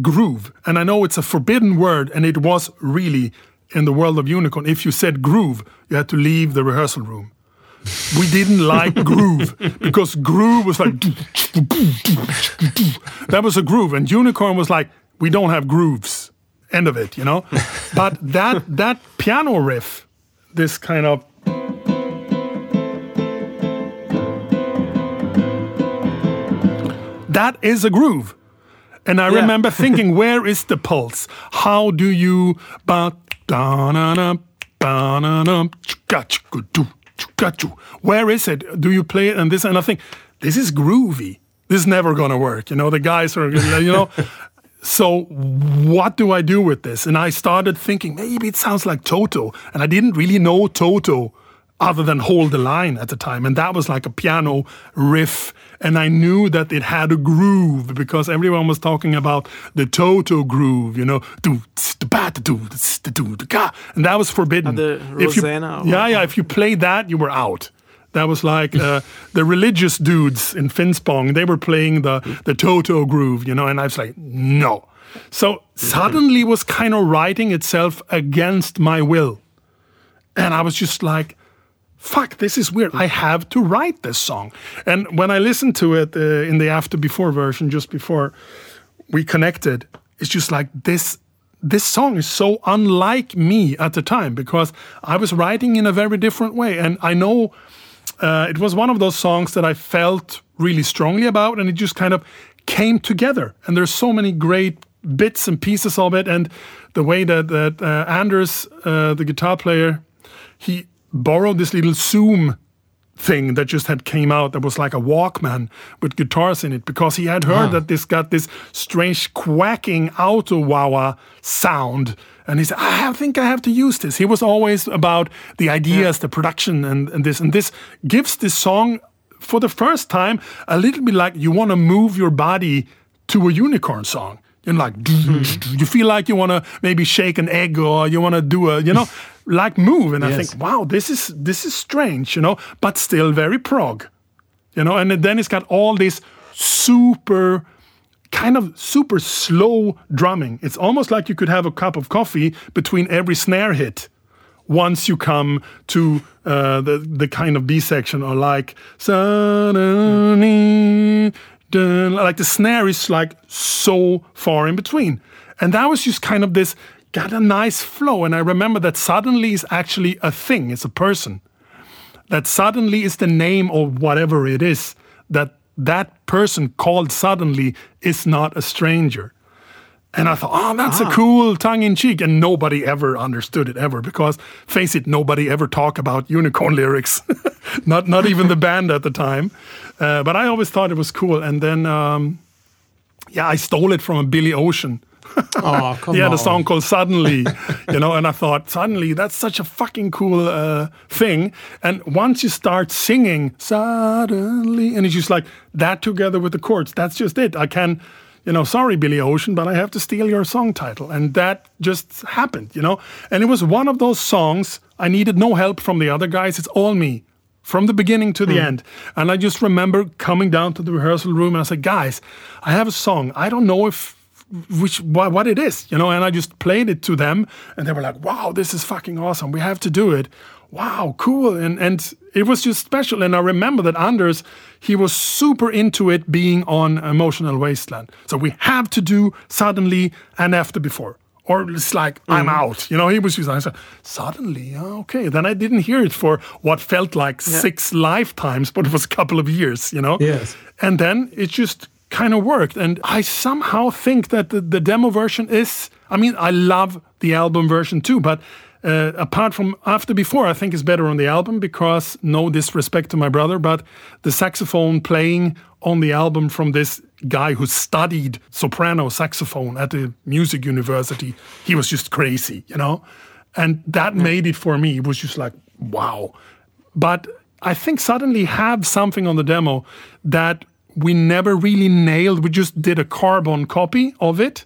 groove. And I know it's a forbidden word, and it was really in the world of Unicorn. If you said groove, you had to leave the rehearsal room. We didn't like groove because groove was like that was a groove, and Unicorn was like we don't have grooves. End of it, you know. but that that piano riff, this kind of that is a groove. And I Yeah. remember (laughs) thinking, where is the pulse? How do you ba da na na ba na na chka chka do chka choo. Where is it? Do you play it and this and I think this is groovy. This is never gonna work. You know, the guys are you know. (laughs) So what do I do with this? And I started thinking maybe it sounds like Toto, and I didn't really know Toto other than hold the line at the time, and that was like a piano riff, and I knew that it had a groove because everyone was talking about the Toto groove, you know, do tss, da, ba, da, do tss, da, do da, and that was forbidden. the If you- yeah, yeah. If you played that, you were out. That was like uh, (laughs) the religious dudes in Finspång. They were playing the the Toto groove, you know, and I was like, no. So suddenly it was kind of writing itself against my will, and I was just like, fuck, this is weird. I have to write this song. And when I listened to it uh, in the after before version, just before we connected, it's just like this. This song is so unlike me at the time because I was writing in a very different way, and I know uh, it was one of those songs that I felt really strongly about, and it just kind of came together. And there's so many great bits and pieces of it, and the way that that uh, Anders, uh, the guitar player, he borrowed this little Zoom thing that just had came out that was like a Walkman with guitars in it because he had heard ah. that this got this strange quacking auto wah sound. And he said I think I have to use this. He was always about the ideas the production and, and this. And this gives this song for the first time a little bit like you want to move your body to a unicorn song. And like hmm. you feel like you want to maybe shake an egg or you want to do a you know like move and i think wow this is this is strange you know but still very prog you know and then it's got all this super kind of super slow drumming. It's almost like you could have a cup of coffee between every snare hit once you come to uh, the the kind of B section or like like the snare is like so far in between, and that was just kind of this got a nice flow. And I remember that suddenly is actually a thing; it's a person. That suddenly is the name of whatever it is. That that person called suddenly is not a stranger. And I thought, oh, that's a cool tongue in cheek. And nobody ever understood it ever because, face it, nobody ever talked about unicorn (laughs) lyrics. not, not even the band at the time. Uh, but I always thought it was cool. And then, um, yeah, I stole it from a Billy Ocean. (laughs) Oh, come he had on. a song called Suddenly, you know, and I thought, Suddenly, that's such a fucking cool uh, thing. And once you start singing, Suddenly, and it's just like that together with the chords, that's just it. I can, you know, sorry, Billy Ocean, but I have to steal your song title. And that just happened, you know. And it was one of those songs I needed no help from the other guys. It's all me from the beginning to the end. And I just remember coming down to the rehearsal room and I said, guys, I have a song. I don't know if which what, what it is, you know, and I just played it to them and they were like, wow, this is fucking awesome. We have to do it. Wow, cool. And and it was just special. And I remember that Anders, he was super into it being on Emotional Wasteland. So we have to do suddenly and after before. or it's like I'm mm. out. You know, he was just. Said suddenly, okay. Then I didn't hear it for what felt like six lifetimes, but it was a couple of years. You know. Yes. And then it just kind of worked, and I somehow think that the, the demo version is. I mean, I love the album version too, but. Uh, apart from after before, I think is better on the album because no disrespect to my brother, but the saxophone playing on the album from this guy who studied soprano saxophone at the music university, he was just crazy, you know, and that made it for me. It was just like wow, but I think suddenly have something on the demo that we never really nailed. We just did a carbon copy of it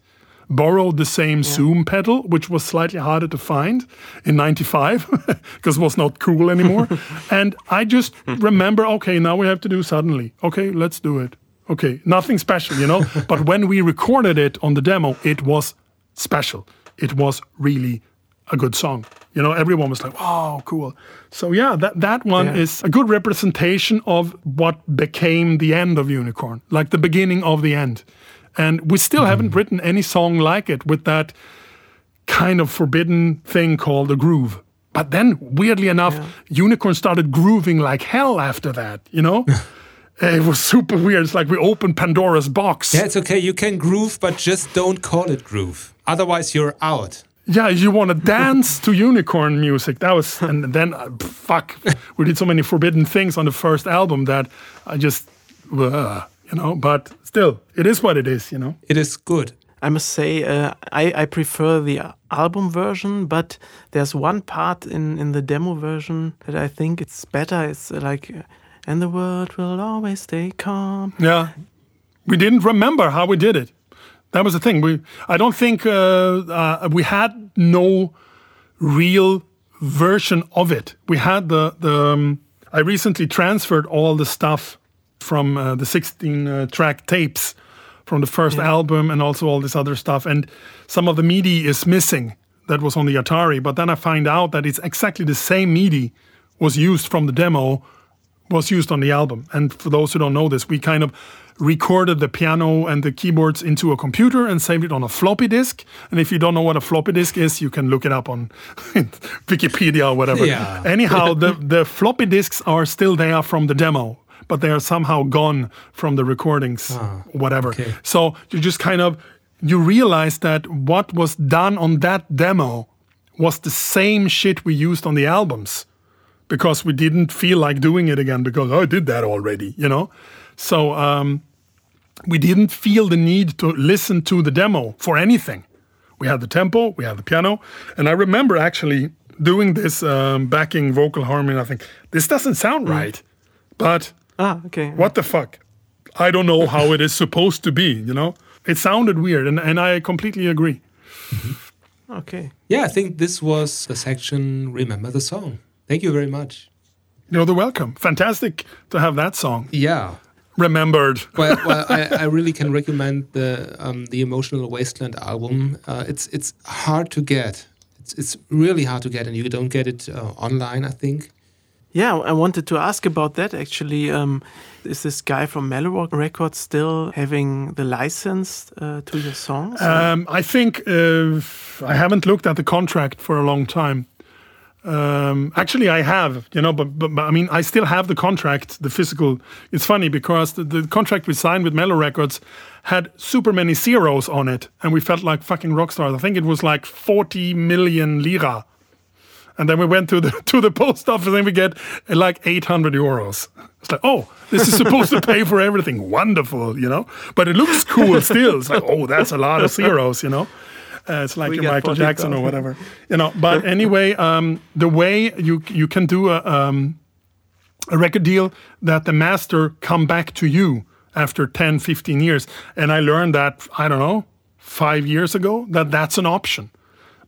borrowed the same Zoom pedal, which was slightly harder to find in 95 (laughs) because it was not cool anymore. (laughs) and I just remember, okay, now we have to do suddenly. Okay, let's do it. Okay, nothing special, you know? (laughs) but when we recorded it on the demo, it was special. It was really a good song. You know, everyone was like, "Wow, cool." So yeah, that that one Yeah. is a good representation of what became the end of Unicorn, like the beginning of the end. And we still haven't mm-hmm. written any song like it with that kind of forbidden thing called a groove. But then, weirdly enough, Unicorn started grooving like hell after that. You know, (laughs) it was super weird. It's like we opened Pandora's box. Yeah, it's okay. You can groove, but just don't call it groove. Otherwise, you're out. Yeah, you want to dance to unicorn music. That was, and then uh, fuck, we did so many forbidden things on the first album that I just, uh, you know. But still, it is what it is, you know. It is good. I must say, uh, I, I prefer the album version, but there's one part in, in the demo version that I think it's better. It's uh, like, uh, and the world will always stay calm. Yeah, we didn't remember how we did it. That was the thing. We, I don't think uh, uh, we had no real version of it. We had the the. Um, I recently transferred all the stuff from uh, the 16 uh, track tapes from the first album and also all this other stuff. And some of the MIDI is missing that was on the Atari. But then I find out that it's exactly the same MIDI was used from the demo was used on the album. And for those who don't know this, we kind of recorded the piano and the keyboards into a computer and saved it on a floppy disk. And if you don't know what a floppy disk is, you can look it up on (laughs) Wikipedia or whatever. Yeah. Anyhow, the, the floppy disks are still there from the demo, but they are somehow gone from the recordings, ah, whatever. okay. So you just kind of you realize that what was done on that demo was the same shit we used on the albums because we didn't feel like doing it again because "Oh, I did that already, you know. So um, we didn't feel the need to listen to the demo for anything. We had the tempo, we had the piano, and I remember actually doing this um, backing vocal harmony. I think this doesn't sound right, but Ah, okay. what the fuck? I don't know how it is supposed to be. You know, it sounded weird, and, and I completely agree. Okay. Yeah, I think this was the section Remember the Song. Thank you very much. You're the welcome. Fantastic to have that song Yeah. Remembered. well, (laughs) well I, I really can recommend the um, the Emotional Wasteland album. Uh, it's it's hard to get. It's it's really hard to get, and you don't get it uh, online. I think. Yeah, I wanted to ask about that actually. Um, is this guy from Mellow Records still having the license uh, to your songs? Um, I think uh, I haven't looked at the contract for a long time. Um, actually, I have, you know, but, but, but I mean, I still have the contract, the physical. It's funny because the, the contract we signed with Mellow Records had super many zeros on it, and we felt like fucking rock stars. I think it was like 40 million lira. And then we went to the (laughs) to the post office and we get uh, like 800 euros. It's like, oh, this is supposed to pay for everything. (laughs) Wonderful, you know. But it looks cool still. It's like, oh, that's a lot of zeros, you know. Uh, it's like We your Michael Jackson or whatever, you know. But (laughs) anyway, um, the way you you can do a um, a record deal that the master come back to you after 10 15 years. And i learned that i don't know five years ago that that's an option.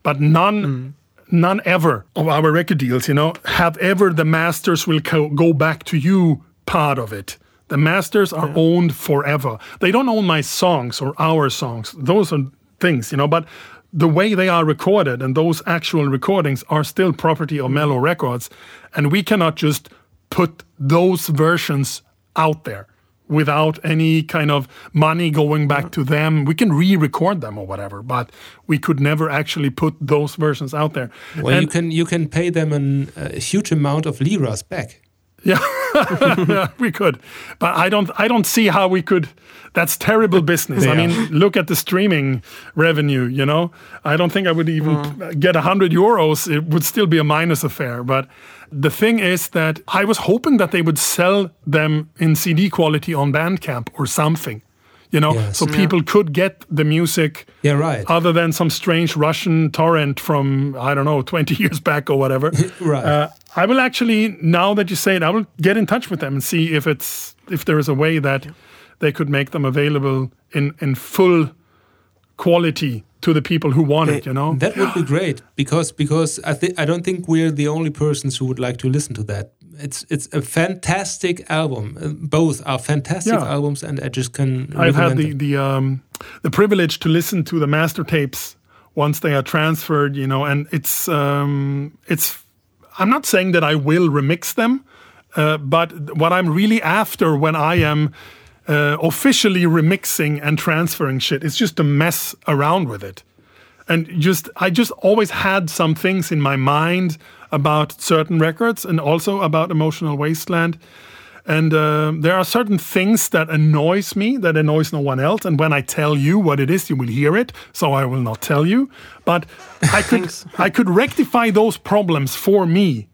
But none none ever of our record deals you know have ever the masters will co- go back to you part of it. The masters are owned forever. They don't own my songs or our songs. Those are things you know but the way they are recorded and those actual recordings are still property of mellow records and we cannot just put those versions out there without any kind of money going back to them. We can re-record them or whatever, but we could never actually put those versions out there. Well, And- you can you can pay them an, a huge amount of liras back. Yeah, Yeah, (laughs) we could, but I don't. I don't see how we could. That's terrible business. I mean, look at the streaming revenue. You know, I don't think I would even get a hundred euros. It would still be a minus affair. But the thing is that I was hoping that they would sell them in CD quality on Bandcamp or something. You know, Yes. so people could get the music Yeah, right. other than some strange Russian torrent from I don't know 20 (laughs) years back or whatever. (laughs) Right. Uh, I will actually now that you say it, I will get in touch with them and see if it's if there is a way that they could make them available in in full quality to the people who want it. You know. That would be (gasps) great because because I think I don't think we're the only persons who would like to listen to that. It's it's a fantastic album. Uh, Both are fantastic Yeah. albums, and I just can. I've had the them. the um, the privilege to listen to the master tapes once they are transferred, you know, and it's um, it's. I'm not saying that I will remix them, uh, but what I'm really after when I am uh, officially remixing and transferring shit is just to mess around with it and just I just always had some things in my mind about certain records and also about Emotional Wasteland. And uh, there are certain things that annoys me that annoys no one else. And when I tell you what it is, you will hear it. So I will not tell you. But I could (laughs) I could rectify those problems for me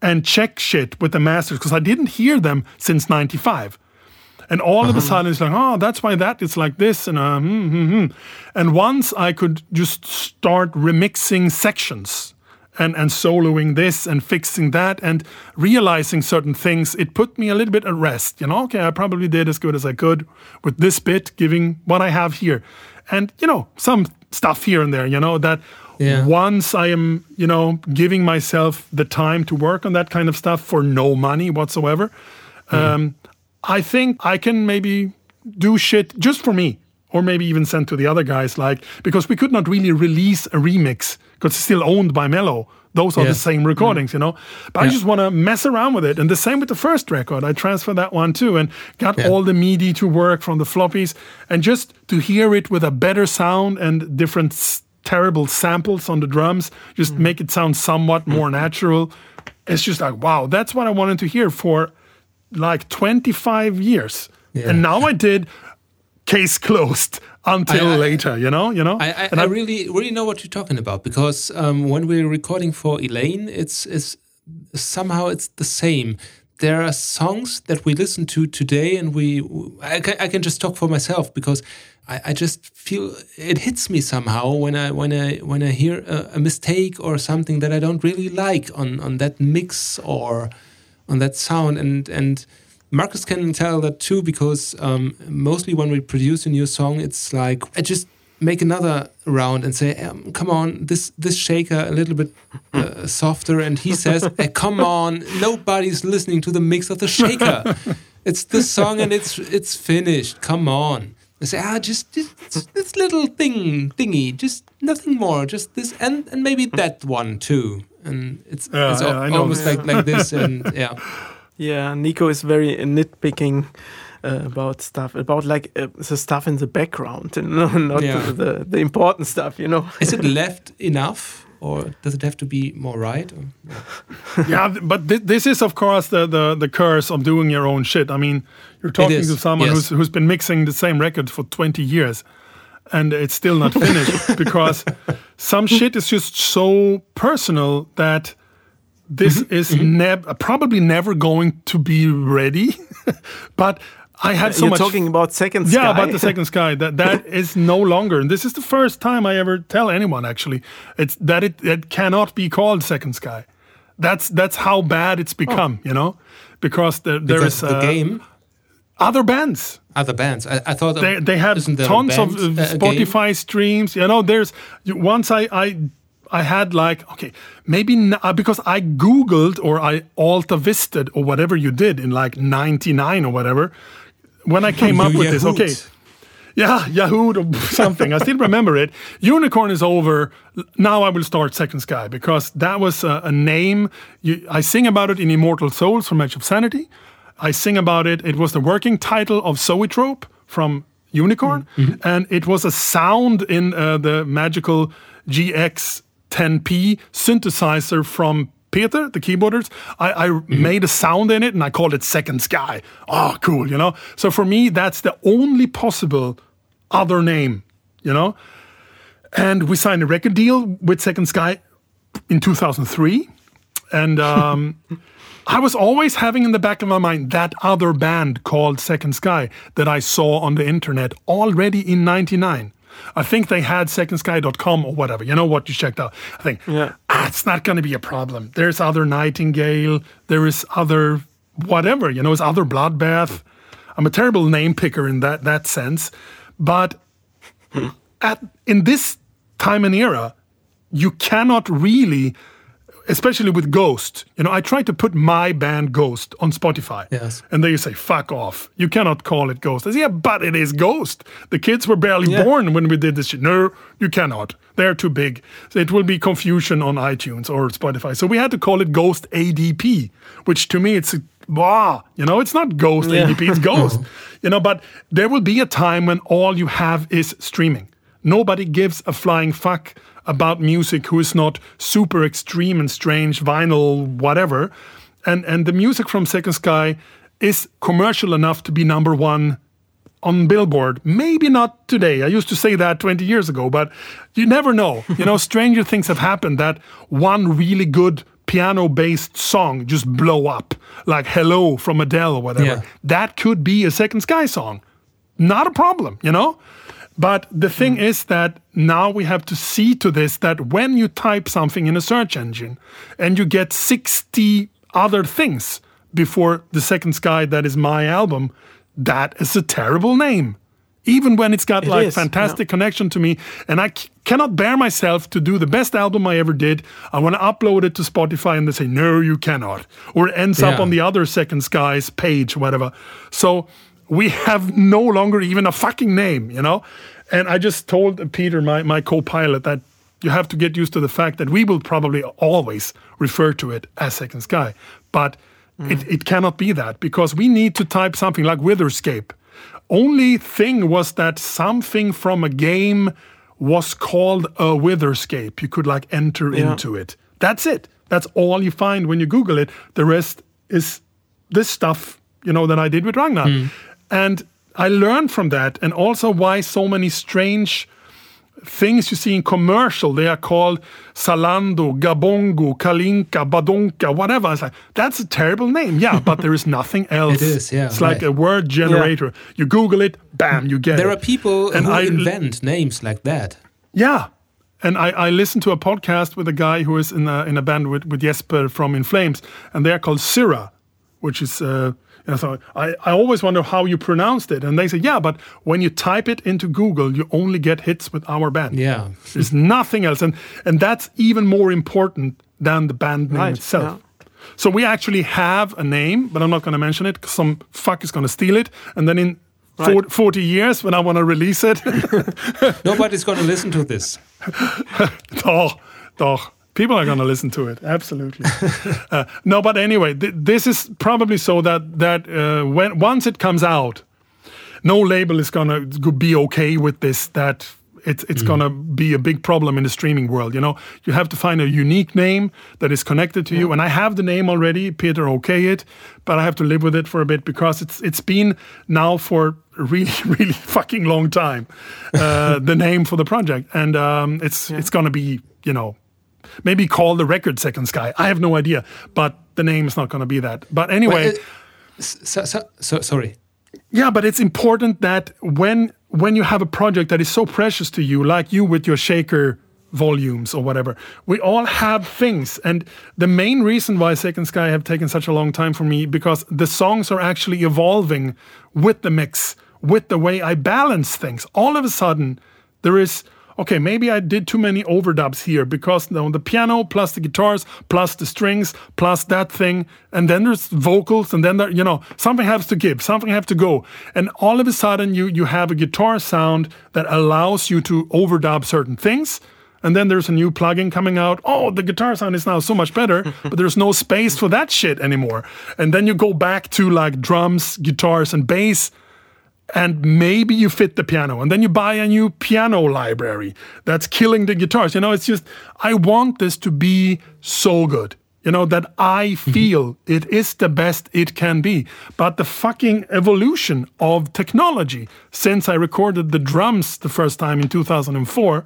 and check shit with the masters because I didn't hear them since '95. And all of a sudden, it's like, oh, that's why that is like this. And, uh, hmm, hmm, hmm. and once I could just start remixing sections and, and soloing this and fixing that and realizing certain things, it put me a little bit at rest. You know, okay, I probably did as good as I could with this bit, giving what I have here. And, you know, some stuff here and there, you know, that Yeah. once I am, you know, giving myself the time to work on that kind of stuff for no money whatsoever, um, I think I can maybe do shit just for me, or maybe even send to the other guys. Like because we could not really release a remix because it's still owned by Mello. Those are the same recordings, you know. But I just want to mess around with it. And the same with the first record. I transferred that one too and got Yeah. all the MIDI to work from the floppies. And just to hear it with a better sound and different terrible samples on the drums, just Mm. make it sound somewhat more natural. It's just like, wow, that's what I wanted to hear for like 25 years. Yeah. And now I did case closed until I- I- later, you know, you know? I, I, and I really really know what you're talking about because um, when we're recording for Elaine, it's it's somehow it's the same. There are songs that we listen to today, and we I can, I can just talk for myself because I, I just feel it hits me somehow when I when I when I hear a, a mistake or something that I don't really like on on that mix or on that sound and and Marcus can tell that too because um, mostly when we produce a new song, it's like I just make another round and say, um, "Come on, this this shaker a little bit uh, softer," and he says, (laughs) "Eh, "Come on, nobody's listening to the mix of the shaker. (laughs) it's the song and it's it's finished. Come on." I say, "Ah, just, just this little thing thingy, just nothing more, just this and and maybe that one too." And it's, Yeah, it's yeah, al- almost like like this, and yeah. Yeah, Nico is very nitpicking uh, about stuff, about like uh, the stuff in the background, and (laughs) no, not Yeah. the, the the important stuff, you know. Is it (laughs) left enough, or does it have to be more right? (laughs) Yeah, but thi- this is, of course, the, the, the curse of doing your own shit. I mean, you're talking to someone yes. who's, who's been mixing the same record for 20 years and it's still not finished because some shit is just so personal that this Mm-hmm, is nev- probably never going to be ready. (laughs) but I had so You're much. talking about second Sky. yeah, about the second sky. That that (laughs) is no longer, and this is the first time I ever tell anyone actually. It's that it it cannot be called second sky. That's that's how bad it's become, you know, because there, there Because is the uh, game, other bands. other bands. I, I thought They they have isn't tons of band, uh, uh? Spotify streams. You know, there's once I I. I had like okay maybe uh, because I googled or I alta visted or whatever you did in like 99 or whatever when I (laughs) came up with this okay yeah, Yahoo or (laughs) something. I still remember it. Unicorn is over. Now I will start Second Sky because that was a, a name. You, I sing about it in Immortal Souls from Edge of Sanity. I sing about it. It was the working title of Zoetrope from Unicorn, and it was a sound in uh, the magical GX 10P synthesizer from Peter, the keyboarders. I, I made a sound in it and I called it Second Sky. Oh, cool, you know? So for me, that's the only possible other name, you know? And we signed a record deal with Second Sky in 2003. And (laughs) um, I was always having in the back of my mind that other band called Second Sky that I saw on the internet already in 99. I think they had secondsky.com or whatever. You know what you checked out. I think Yeah. ah, it's not going to be a problem. There's other Nightingale. There is other whatever. You know, it's other Bloodbath. I'm a terrible name picker in that that sense, but at in this time and era, you cannot really, especially with Ghost. You know, I tried to put my band Ghost on Spotify, Yes. and they say fuck off. You cannot call it Ghost. I say, yeah, but it is Ghost. The kids were barely born when we did this shit. No, you cannot. They're too big. So it will be confusion on iTunes or Spotify. So we had to call it Ghost ADP, which to me it's a Wow, you know, it's not Ghost ADP, it's (laughs) Ghost. You know, but there will be a time when all you have is streaming. Nobody gives a flying fuck about music who is not super extreme and strange, vinyl, whatever. And and the music from Second Sky is commercial enough to be number one on Billboard. Maybe not today. I used to say that 20 years ago, but you never know. (laughs) You know, stranger things have happened that one really good piano based song just blow up, like Hello from Adele or whatever. Yeah. That could be a Second Sky song. Not a problem, you know? But the thing mm. is that now we have to see to this that when you type something in a search engine and you get 60 other things before the second sky that is my album, that is a terrible name. Even when it's got It like is, fantastic connection to me, and I c- cannot bear myself to do the best album I ever did. I want to upload it to Spotify, and they say no, you cannot, or it ends up on the other Second Skies page, whatever. So we have no longer even a fucking name, you know. And I just told Peter, my my co-pilot, that you have to get used to the fact that we will probably always refer to it as Second Sky, but mm. it, it cannot be that because we need to type something like Witherscape. Only thing was that something from a game was called a Witherscape. You could like enter Yeah. into it. That's it. That's all you find when you Google it. The rest is this stuff, you know, that I did with Ragnar. Mm. And I learned from that, and also why so many strange things you see in commercial. They are called Zalando, Gabongo, Kalinka, Badonka, whatever. It's like, that's a terrible name. Yeah, (laughs) but there is nothing else. is, yeah, It's like a word generator. You Google it, bam, you get There it. are people And who I- invent names like that. Yeah. And I, I listened to a podcast with a guy who is in a, in a band with, with Jesper from In Flames, and they are called Cyhra, which is, uh, and so I, I always wonder how you pronounced it. And they say, yeah, but when you type it into Google, you only get hits with our band. Yeah. There's nothing else. And, and that's even more important than the band name Right, itself. So we actually have a name, but I'm not going to mention it because some fuck is going to steal it. And then in Right. 40, 40 years, when I want to release it, (laughs) Nobody's going to listen to this. (laughs) Doch, doch. People are going to listen to it. Absolutely. (laughs) uh, no, but anyway, th- this is probably so that that uh, when once it comes out, no label is going to be okay with this. That it's it's going to be a big problem in the streaming world. You know, you have to find a unique name that is connected to you. And I have the name already, Peter Okay it, but I have to live with it for a bit because it's it's been now for a really (laughs) really fucking long time. Uh, the name for the project, and um, it's it's going to be you know maybe call the record Second Sky. I have no idea, but the name is not going to be that. But anyway. Well, uh, So, so, so, sorry. Yeah, but it's important that when when you have a project that is so precious to you, like you with your shaker volumes or whatever, we all have things. And the main reason why Second Sky have taken such a long time for me because the songs are actually evolving with the mix, with the way I balance things. All of a sudden, there is okay, maybe I did too many overdubs here because you know, the piano plus the guitars plus the strings plus that thing, and then there's vocals, and then there, you know something has to give, something has to go, and all of a sudden you you have a guitar sound that allows you to overdub certain things, and then there's a new plugin coming out. Oh, the guitar sound is now so much better, (laughs) but there's no space for that shit anymore. And then you go back to like drums, guitars, and bass, and maybe you fit the piano. And then you buy a new piano library that's killing the guitars. You know, it's just, I want this to be so good. You know, that I (laughs) mm-hmm. feel it is the best it can be. But the fucking evolution of technology since I recorded the drums the first time in 2004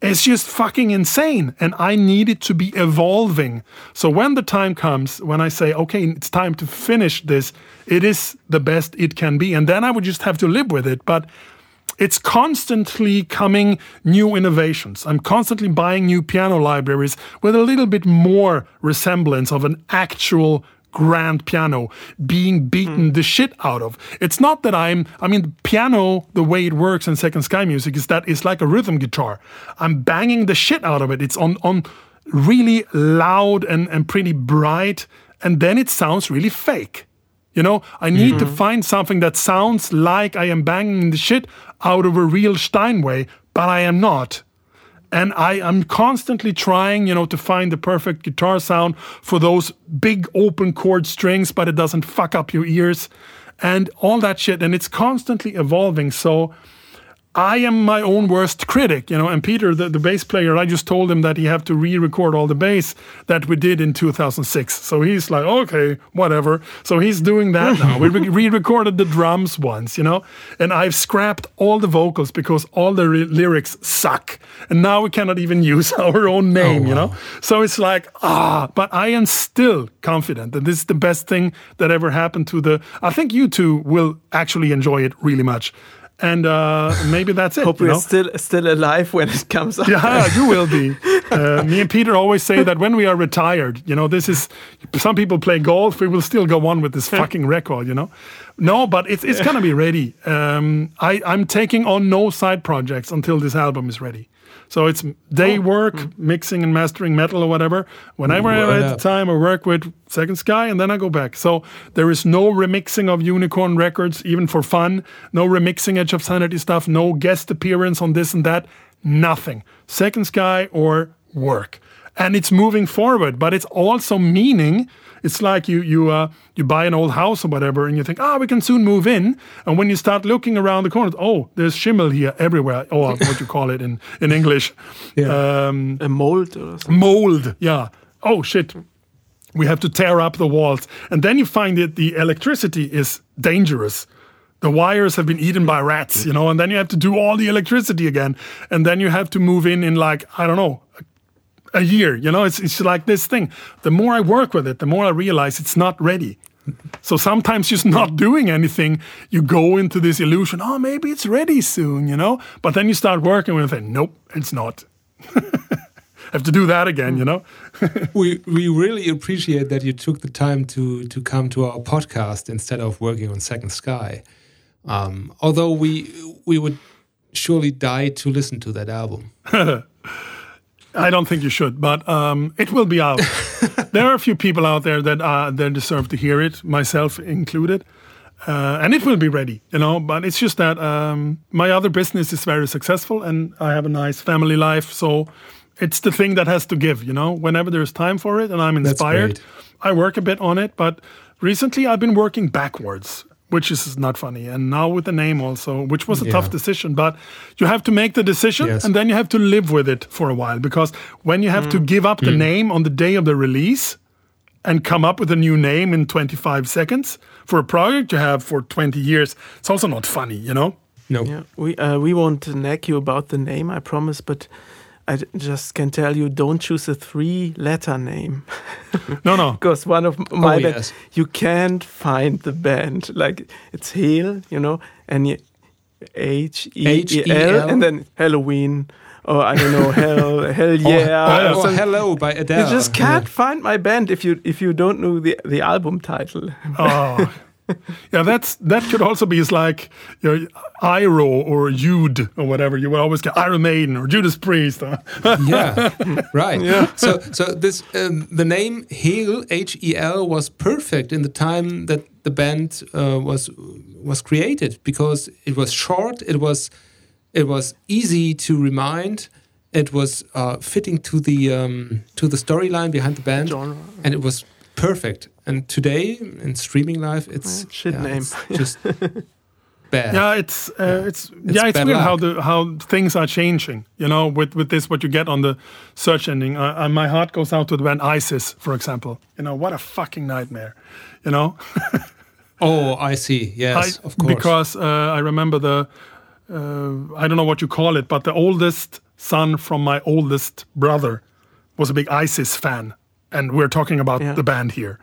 it's just fucking insane. And I need it to be evolving. So when the time comes, when I say, okay, it's time to finish this, it is the best it can be. And then I would just have to live with it. But it's constantly coming new innovations. I'm constantly buying new piano libraries with a little bit more resemblance of an actual grand piano being beaten hmm. the shit out of. It's not that I'm, I mean, piano, the way it works in Second Sky music is that it's like a rhythm guitar. I'm banging the shit out of it. It's on, on really loud and, and pretty bright, and then it sounds really fake. You know, I need to hmm. find something that sounds like I am banging the shit out of a real Steinway, but I am not and I am constantly trying, you know, to find the perfect guitar sound for those big open chord strings, but it doesn't fuck up your ears and all that shit. And it's constantly evolving. So I am my own worst critic, you know. And Peter, the, the bass player, I just told him that he have to re-record all the bass that we did in 2006. So he's like, okay, whatever. So he's doing that now. We re- (laughs) re-recorded the drums once, you know, and I've scrapped all the vocals because all the lyrics suck, and now we cannot even (laughs) use our own name, you know. So it's like ah, but I am still confident that this is the best thing that ever happened to the. I think you two will actually enjoy it really much. And uh, maybe that's it. Hope we're know? still still alive when it comes out. Yeah, (laughs) you will be. Uh, me and Peter always say that when we are retired, you know, this is some people play golf, we will still go on with this fucking record, you know. No, but it's it's gonna be ready. Um, I I'm taking on no side projects until this album is ready. So it's day oh, work, hmm. mixing and mastering metal or whatever. Whenever mm, I have the time, I work with Second Sky, and then I go back. So there is no remixing of Unicorn Records, even for fun. No remixing Edge of Sanity stuff. No guest appearance on this and that. Nothing. Second Sky or work, and it's moving forward. But it's also meaning. It's like you you uh, you buy an old house or whatever, and you think, ah, we can soon move in. And when you start looking around the corner, oh, there's schimmel here everywhere, or (laughs) what you call it in in English. Um, A mold or something. mold. Yeah. Oh shit. We have to tear up the walls, and then you find that the electricity is dangerous. The wires have been eaten by rats, you know, and then you have to do all the electricity again, and then you have to move in in like I don't know, a, year. You know, it's it's like this thing. The more I work with it, the more I realize it's not ready. So sometimes just not doing anything, you go into this illusion. Oh, maybe it's ready soon, you know. But then you start working with it. Nope, it's not. (laughs) have to do that again, you know. (laughs) we we really appreciate that you took the time to to come to our podcast instead of working on Second Sky. Um, although we we would surely die to listen to that album. (laughs) I don't think you should, but um, it will be out. (laughs) there are a few people out there that uh, that deserve to hear it, myself included, uh, and it will be ready. You know, but it's just that um, my other business is very successful, and I have a nice family life, so it's the thing that has to give. You know, whenever there's time for it, and I'm inspired. I work a bit on it. But recently, I've been working backwards. Which is not funny, and now with the name also, which was a Yeah. tough decision. But you have to make the decision, Yes. and then you have to live with it for a while because when you have to give up the name on the day of the release and come up with a new name in 25 seconds for a project you have for 20 years, it's also not funny, you know? No, Yeah, we uh, we won't nag you about the name, I promise, but I d- just can tell you don't choose a three-letter name (laughs) No, no. because one of oh, my Oh, band, yes. you can't find the band like it's Hail, you know, and y- H E E H-E-L? L, and then Halloween, or I don't know, (laughs) Hell, Hell oh, yeah. or, or or something. Hello by Adele. You just can't find my band if you if you don't know the the album title. Oh. (laughs) (laughs) Yeah, that's that could also be as like you know, Iro or Jude or whatever. You would always get Iron Maiden or Judas Priest. (laughs) yeah, right. Yeah. So, so this um, the name Hel H E L was perfect in the time that the band uh, was was created because it was short. It was it was easy to remind, It was uh, fitting to the um, to the storyline behind the band, Genre. and it was perfect. And today in streaming live, it's Yeah, shit name. it's just (laughs) bad. Yeah, it's uh, it's, yeah, it's bad weird how the how things are changing. You know, with with this, what you get on the search engine. Uh, uh, my heart goes out to the band ISIS, for example. You know, what a fucking nightmare. You know, (laughs) Oh, I see. Yes, I- of course. because uh, I remember the uh, I don't know what you call it, but the oldest son from my oldest brother was a big ISIS fan, and we're talking about Yeah. the band here.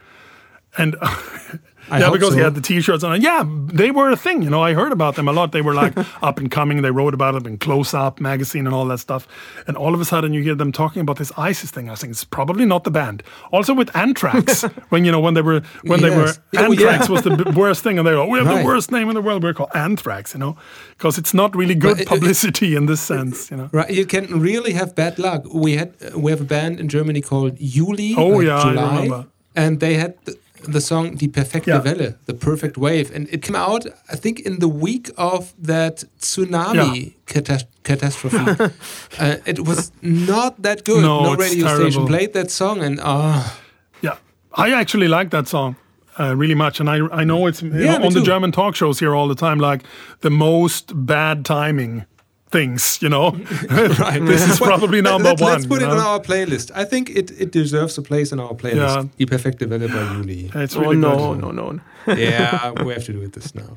And (laughs) I yeah, because he had the T-shirts on. Yeah, they were a thing. You know, I heard about them a lot. They were like (laughs) up and coming. They wrote about it in Close Up magazine and all that stuff. And all of a sudden, you hear them talking about this ISIS thing. I think it's probably not the band. Also with Anthrax, (laughs) when you know when they were when they were Yes. Oh, Anthrax yeah. was the b- (laughs) worst thing, and they go, "We have Right. the worst name in the world. We're called Anthrax." You know, because it's not really good But it- publicity in this sense. You know. Right, you can really have bad luck. We had uh, we have a band in Germany called Juli. Oh, yeah, I remember. And they had the, the song "Die perfekte Yeah. Welle," the perfect wave, and it came out I think in the week of that tsunami catas- catastrophe. (laughs) uh, it was not that good. No, No, radio terrible. station played that song, and ah, Yeah, I actually like that song uh, really much, and I I know it's know, Yeah, me on the. German talk shows here all the time, like the most bad timing things. You know, (laughs) right. (laughs) this is probably number Let, one. Let's put you it on our playlist. I think it, it deserves a place in our playlist. Yeah. Die perfekte Welle by Juli. It's Oh really no, good. no, no. (laughs) yeah, we have to do it this now.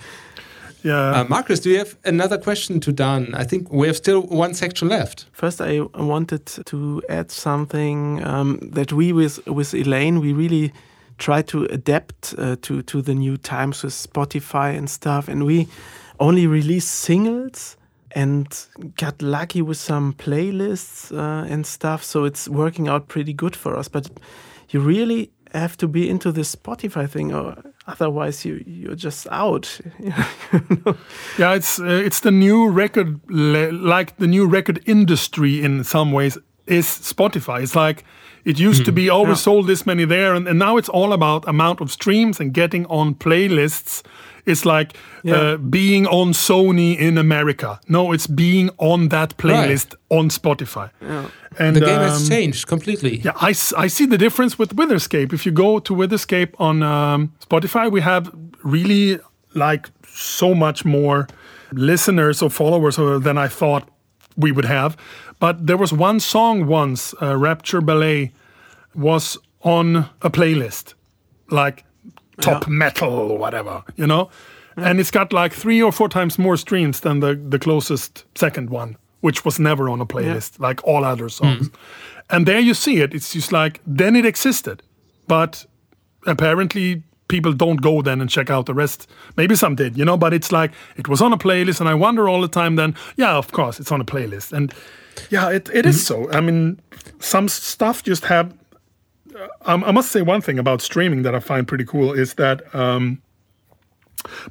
Yeah, Uh, Marcus, do you have another question to Dan? I think we have still one section left. First, I wanted to add something um, that we with with Elaine we really try to adapt uh, to to the new times with Spotify and stuff, and we only release singles and got lucky with some playlists uh, and stuff. So it's working out pretty good for us. But you really have to be into the Spotify thing, or otherwise you you're just out. (laughs) yeah. It's uh, it's the new record, like the new record industry in some ways is Spotify. It's like it used to be always sold this many there, and, and now it's all about amount of streams and getting on playlists. It's like Yeah. uh, being on Sony in America. No, it's being on that playlist on Spotify. And The game um, has changed completely. Yeah, I, I see the difference with Witherscape. If you go to Witherscape on um, Spotify, we have really like so much more listeners or followers uh, than I thought we would have. But there was one song once, uh, Rapture Ballet, was on a playlist, like top metal or whatever, you know? And it's got like three or four times more streams than the, the closest second one, which was never on a playlist, like all other songs. Hmm. And there you see it. It's just like, then it existed. But apparently people don't go then and check out the rest. Maybe some did, you know, but it's like it was on a playlist, and I wonder all the time then, yeah, of course, it's on a playlist. And yeah, it, it is mm-hmm. so. I mean, some stuff just have. Um, I must say one thing about streaming that I find pretty cool is that um,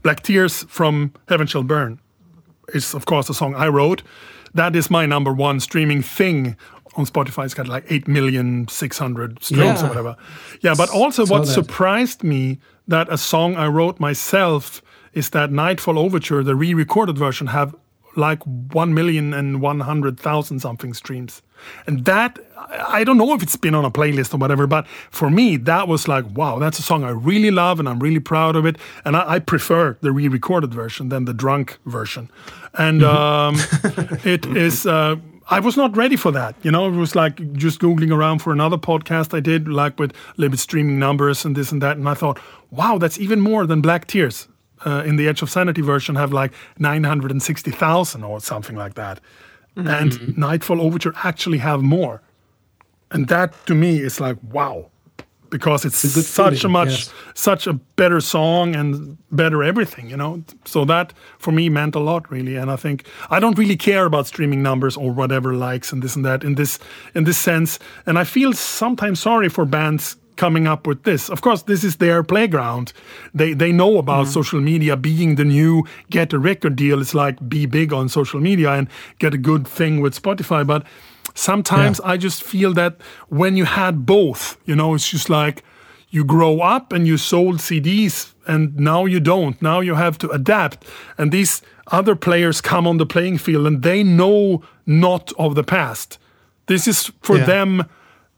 Black Tears from Heaven Shall Burn is, of course, a song I wrote. That is my number one streaming thing on Spotify. It's got like 8 million 600 streams or whatever. Yeah, but also what that. surprised me that a song I wrote myself is that Nightfall Overture, the re-recorded version, have like 1 million and 100,000 something streams. And that, I don't know if it's been on a playlist or whatever, but for me, that was like, wow, that's a song I really love and I'm really proud of it. And I, I prefer the re recorded version than the drunk version. And um, (laughs) it is, uh, I was not ready for that. You know, it was like just Googling around for another podcast I did, like with limit streaming numbers and this and that. And I thought, wow, that's even more than Black Tears. Uh, in the Edge of Sanity version, have like 960,000 or something like that. Mm-hmm. And mm-hmm. Nightfall Overture actually have more. And that to me is like, wow. Because it's, a good such a much, yes. such a better song and better everything, you know. So that for me meant a lot, really. And I think I don't really care about streaming numbers or whatever likes and this and that in this in this sense. And I feel sometimes sorry for bands coming up with this. Of course, this is their playground. They they know about mm-hmm. social media being the new get a record deal. It's like be big on social media and get a good thing with Spotify, but sometimes I just feel that when you had both, you know, it's just like you grow up and you sold CDs and now you don't. Now you have to adapt. And these other players come on the playing field and they know not of the past. This is for Yeah. them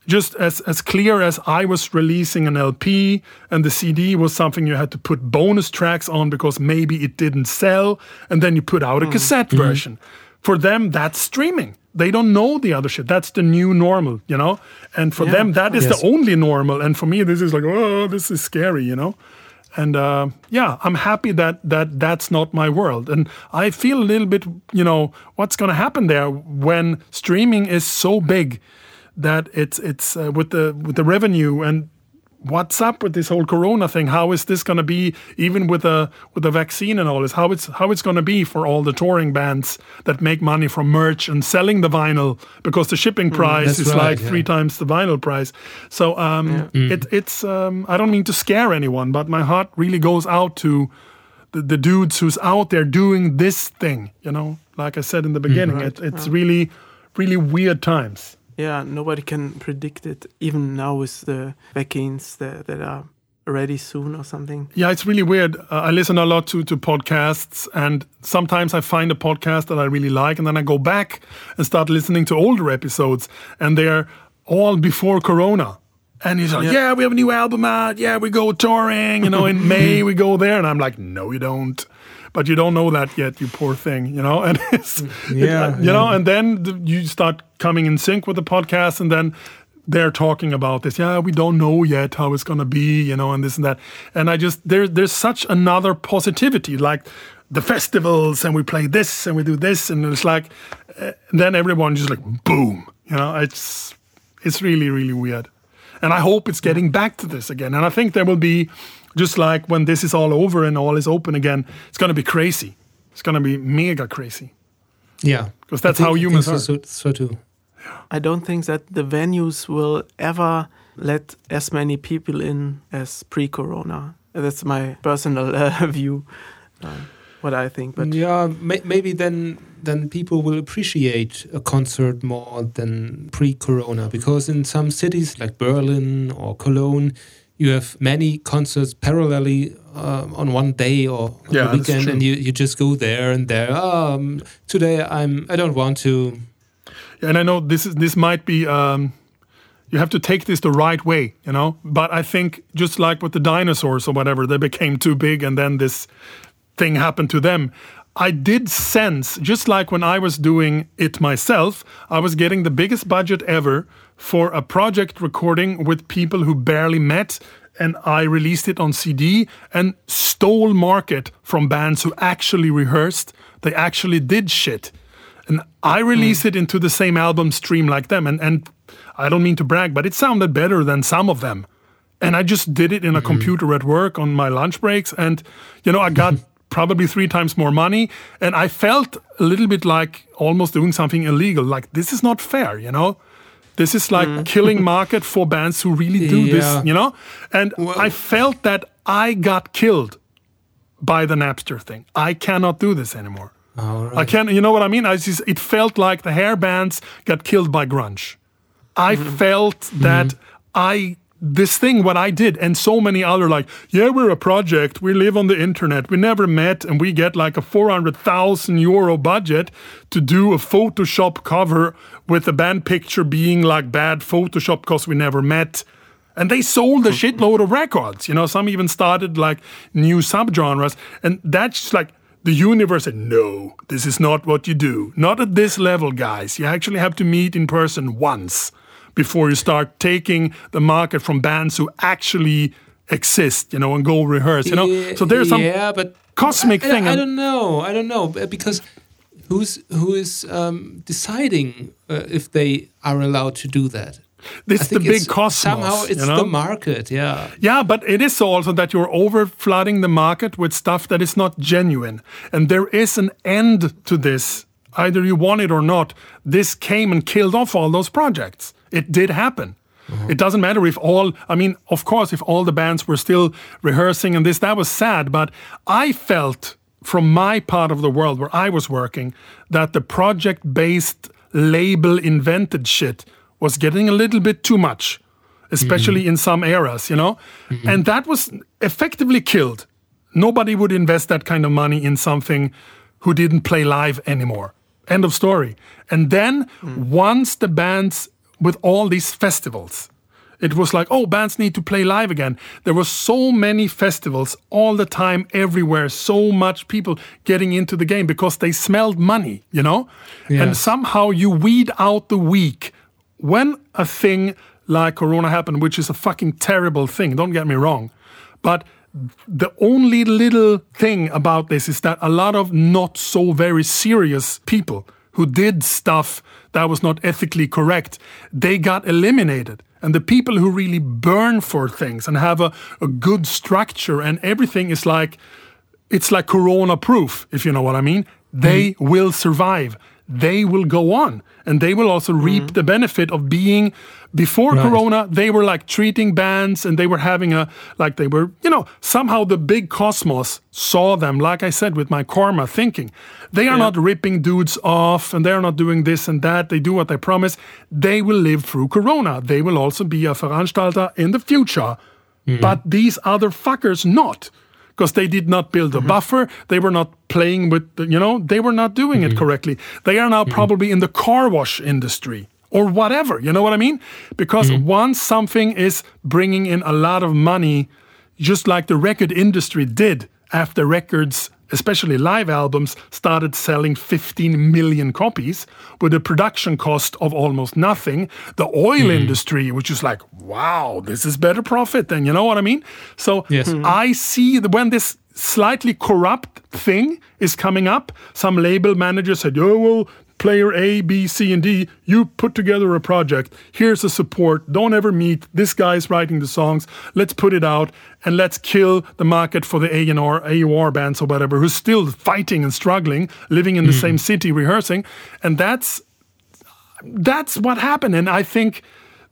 just as as clear as I was releasing an LP and the CD was something you had to put bonus tracks on because maybe it didn't sell, and then you put out a cassette version. For them, that's streaming. They don't know the other shit. That's the new normal, you know. And for Yeah, them, that is Yes. the only normal. And for me, this is like, oh, this is scary, you know. And uh, yeah, I'm happy that that that's not my world. And I feel a little bit, you know, what's going to happen there when streaming is so big that it's it's uh, with the with the revenue and what's up with this whole corona thing? How is this going to be even with a with a vaccine and all this? How it's how it's going to be for all the touring bands that make money from merch and selling the vinyl? Because the shipping price that's is right, like yeah. three times the vinyl price. So um it, it's um i don't mean to scare anyone but my heart really goes out to the, the dudes who's out there doing this thing you know? Like i said in the beginning it, it's really really weird times Yeah, nobody can predict it, even now with the vaccines that, that are ready soon or something. Yeah, it's really weird. Uh, I listen a lot to to podcasts, and sometimes I find a podcast that I really like, and then I go back and start listening to older episodes, and they're all before Corona. And he's like, yeah. Yeah. we have a new album out. Yeah, we go touring. You know, in (laughs) May we go there, and I'm like, no, you don't. But you don't know that yet, you poor thing. You know, (laughs) and it's Yeah, you know, and then the, you start coming in sync with the podcast, and then they're talking about this. Yeah, we don't know yet how it's gonna be, you know, and this and that. And I just there there's such another positivity, like the festivals, and we play this and we do this, and it's like uh, then everyone just like boom, you know. It's it's really really weird, and I hope it's getting back to this again. And I think there will be just like when this is all over and all is open again, it's gonna be crazy. It's gonna be mega crazy. Yeah. Because that's think- how humans so, are. So, so too. I don't think that the venues will ever let as many people in as pre-corona. That's my personal (laughs) uh, view. Uh, what I think, but yeah, may, maybe then then people will appreciate a concert more than pre-corona because in some cities like Berlin or Cologne, you have many concerts parallelly uh, on one day or on Yeah, the weekend, and you, you just go there and there. Um, today I'm I don't want to. and I know this is this might be um, you have to take this the right way, you know. But I think just like with the dinosaurs or whatever, they became too big, and then this thing happened to them. I did sense, just like when I was doing it myself, I was getting the biggest budget ever for a project recording with people who barely met. And I released it on CD and stole market from bands who actually rehearsed. They actually did shit and I hmm. released it into the same album stream like them. And and I don't mean to brag, but it sounded better than some of them. And I just did it in a hmm. computer at work on my lunch breaks, and you know I got (laughs) probably three times more money, and I felt a little bit like almost doing something illegal. Like this is not fair, you know. This is like mm. killing market for bands who really do Yeah. this, you know. And I felt that I got killed by the Napster thing. I cannot do this anymore. I can't. You know what I mean? I just, it felt like the hair bands got killed by grunge. I mm-hmm. felt that mm-hmm. I this thing what I did and so many other like yeah we're a project we live on the internet we never met and we get like a 400,000 euro budget to do a photoshop cover with the band picture being like bad photoshop because we never met. And they sold a shitload of records you know some even started like new subgenres and that's like the universe said no this is not what you do. Not at this level guys. You actually have to meet in person once before you start taking the market from bands who actually exist you know and go rehearse you know so there's some yeah, but cosmic I, I- thing I, don't know. I don't know because who's who is um, deciding uh, if they are allowed to do that? This it's the big cosmos Somehow it's you know? the market. Yeah. Yeah, but it is also that you're over flooding the market with stuff that is not genuine. And there is an end to this. Either you want it or not. This came and killed off all those projects. It did happen. It doesn't matter if all, I mean, of course, if all the bands were still rehearsing and this, that was sad. But I felt from my part of the world where I was working that the project based label invented shit was getting a little bit too much especially mm-hmm. in some eras, you know? Mm-hmm. And that was effectively killed. Nobody would invest that kind of money in something who didn't play live anymore. End of story. And then mm. once the bands with all these festivals, it was like, oh, bands need to play live again. There were so many festivals all the time, everywhere. So much people getting into the game because they smelled money, you know. And somehow you weed out the weak. When a thing like Corona happened, which is a fucking terrible thing, don't get me wrong, but the only little thing about this is that a lot of not so very serious people who did stuff that was not ethically correct, they got eliminated. And the people who really burn for things and have a, a good structure and everything is like, it's like corona proof, if you know what I mean. They mm-hmm. will survive. They will go on. And they will also reap mm-hmm. the benefit of being before Right. corona, they were like treating bands and they were having a like they were, you know, somehow the big cosmos saw them, like I said, with my karma thinking. They are not ripping dudes off and they're not doing this and that. They do what they promise. They will live through corona. They will also be a Veranstalter in the future. Mm-hmm. But these other fuckers not because they did not build a mm-hmm. buffer. They were not playing with, the, you know, they were not doing it mm-hmm. correctly. They are now mm-hmm. probably in the car wash industry or whatever. You know what I mean? Because once something is bringing in a lot of money, just like the record industry did after records, especially live albums, started selling 15 million copies with a production cost of almost nothing. The oil mm-hmm. industry, which is like, wow, this is better profit than, you know what I mean? So Yes. Mm-hmm. I see that when this slightly corrupt thing is coming up, some label manager said, oh, well, player A, B, C, and D, you put together a project. Here's the support. Don't ever meet. This guy's writing the songs. Let's put it out and let's kill the market for the A&R, AUR bands or whatever who's still fighting and struggling, living in the hmm. same city, rehearsing. And that's that's what happened. And I think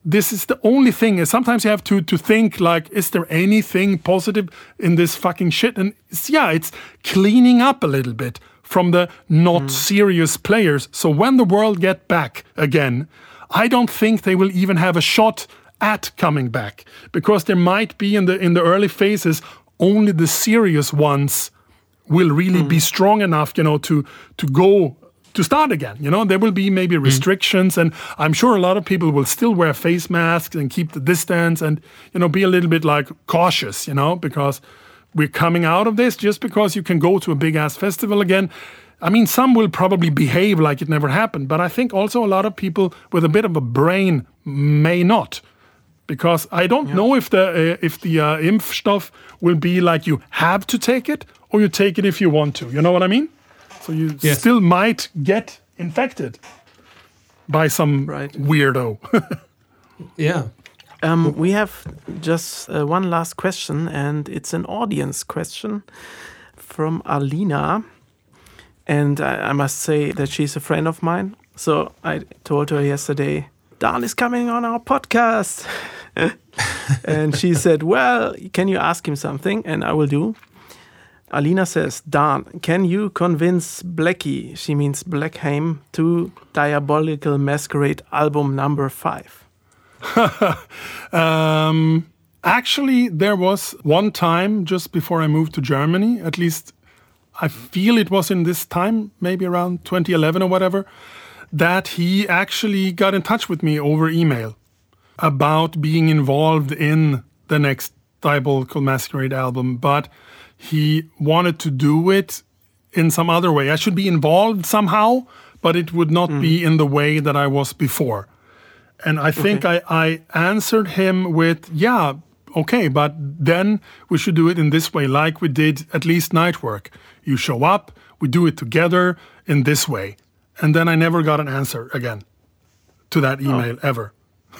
this is the only thing. Is sometimes you have to to think like, is there anything positive in this fucking shit? And it's, yeah, it's cleaning up a little bit from the not hmm. serious players. So when the world get back again, I don't think they will even have a shot at coming back because there might be in the in the early phases only the serious ones will really be hmm. strong enough, you know, to to go to start again. You know, there will be maybe hmm. restrictions, and I'm sure a lot of people will still wear face masks and keep the distance, and you know, be a little bit like cautious, you know, because we're coming out of this. Just because you can go to a big ass festival again. I mean, some will probably behave like it never happened, but I think also a lot of people with a bit of a brain may not because I don't know if the uh, if the uh, Impfstoff will be like you have to take it or you take it if you want to. You know what I mean? So you Yes. still might get infected by some Right. weirdo. (laughs) Yeah. Um, we have just uh, one last question, and it's an audience question from Alina. And I, I must say that she's a friend of mine. So I told her yesterday, Dan is coming on our podcast. (laughs) and she said, Well, can you ask him something? And I will do. Alina says, Dan, can you convince Blackie, she means Blakkheim, to Diabolical Masquerade album number five? (laughs) Um, actually, there was one time just before I moved to Germany, at least I feel it was in this time, maybe around 2011 or whatever, that he actually got in touch with me over email about being involved in the next Diabolical Masquerade album, but he wanted to do it in some other way. I should be involved somehow, but it would not be in the way that I was before. And I think I, I answered him with, yeah, okay, but then we should do it in this way, like we did at least Nightwork. You show up, we do it together in this way. And then I never got an answer again to that oh. email ever.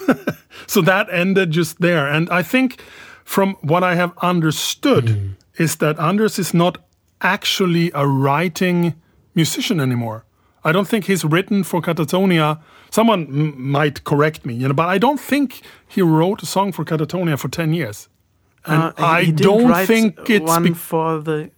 (laughs) so that ended just there. And I think from what I have understood hmm. is that Anders is not actually a writing musician anymore. I don't think he's written for Katatonia. Someone m- might correct me, you know, but I don't think he wrote a song for Katatonia for 10 years. And Uh, I don't think it's one be- for the.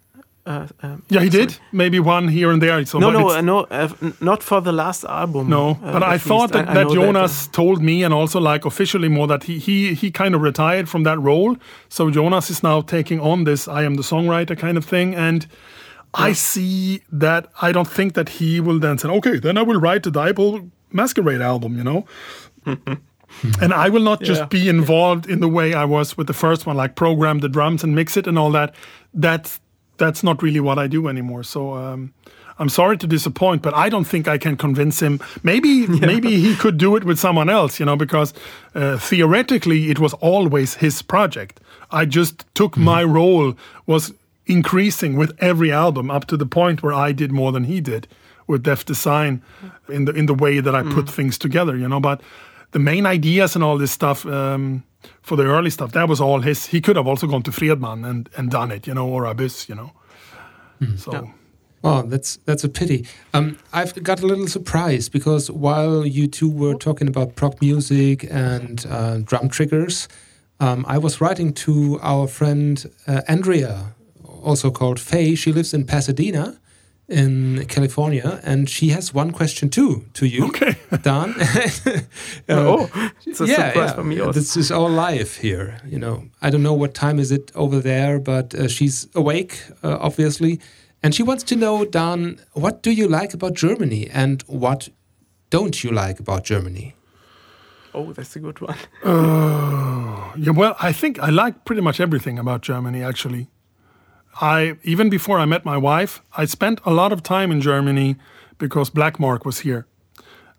Uh, um, yeah, he sorry. did. Maybe one here and there. So, No, no, uh, no, uh, not for the last album. No, uh, but I thought least. that, I- I that Jonas told me, and also like officially more, that he he he kind of retired from that role. So Jonas is now taking on this "I am the songwriter" kind of thing, and I see that I don't think that he will then say, okay, then I will write the Diabolical Masquerade album, you know? (laughs) and I will not just Yeah. be involved in the way I was with the first one, like program the drums and mix it and all that. That's that's not really what I do anymore. So um, I'm sorry to disappoint, but I don't think I can convince him. Maybe (laughs) maybe he could do it with someone else, you know, because uh, theoretically it was always his project. I just took my role was increasing with every album up to the point where I did more than he did with Death's Design in the in the way that I put things together, you know. But the main ideas and all this stuff um, for the early stuff that was all his. He could have also gone to Fredman and and done it, you know, or Abyss, you know. So. Oh, that's that's a pity. Um, I've got a little surprise because while you two were talking about prog music and uh, drum triggers, um, I was writing to our friend uh, Andrea, also called Faye. She lives in Pasadena, in California, and she has one question too to you, Okay. (laughs) Dan. (laughs) Uh, oh, it's a surprise for me also. This is all live here. You know, I don't know what time is it over there, but uh, she's awake, uh, obviously, and she wants to know, Dan, what do you like about Germany, and what don't you like about Germany? Oh, that's a good one. Yeah, well, I think I like pretty much everything about Germany. Actually, I even before I met my wife, I spent a lot of time in Germany because Black Mark was here.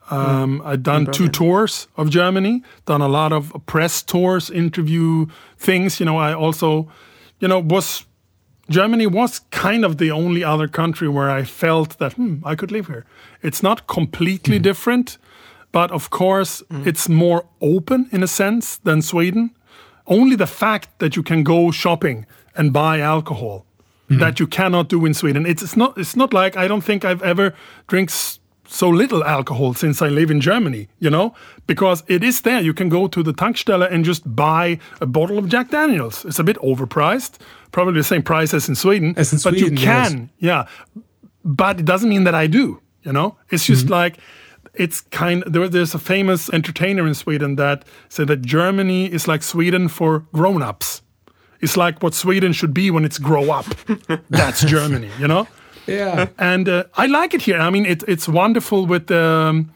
Um, I'd done two tours of Germany, done a lot of press tours, interview things. You know, I also, you know, was Germany was kind of the only other country where I felt that hmm, I could live here. It's not completely different, but of course it's more open in a sense than Sweden. Only the fact that you can go shopping and buy alcohol Mm-hmm. that you cannot do in Sweden. It's, it's not. It's not like I don't think I've ever drank s- so little alcohol since I live in Germany. You know, because it is there. You can go to the Tankstelle and just buy a bottle of Jack Daniels. It's a bit overpriced, probably the same price as in Sweden. As in but Sweden, you yes. can, yeah. But it doesn't mean that I do. You know, it's just mm-hmm. like it's kind. There, there's a famous entertainer in Sweden that said that Germany is like Sweden for grown-ups. It's like what Sweden should be when it's grow up. (laughs) That's Germany, you know. Yeah, And uh, I like it here. I mean, it, it's wonderful with the um,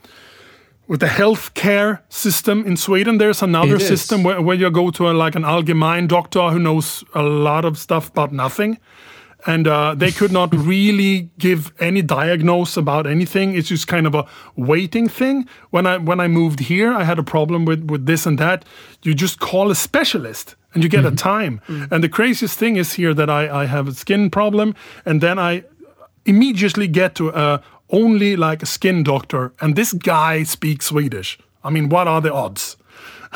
with the healthcare system in Sweden. There's another system where, where you go to a, like an allgemein doctor who knows a lot of stuff about nothing. And uh, they could not (laughs) really give any diagnose about anything. It's just kind of a waiting thing. When I when I moved here, I had a problem with with this and that. You just call a specialist and you get a time. And the craziest thing is here that I, I have a skin problem, and then I immediately get to uh, only like a skin doctor, and this guy speaks Swedish. I mean, what are the odds? (laughs)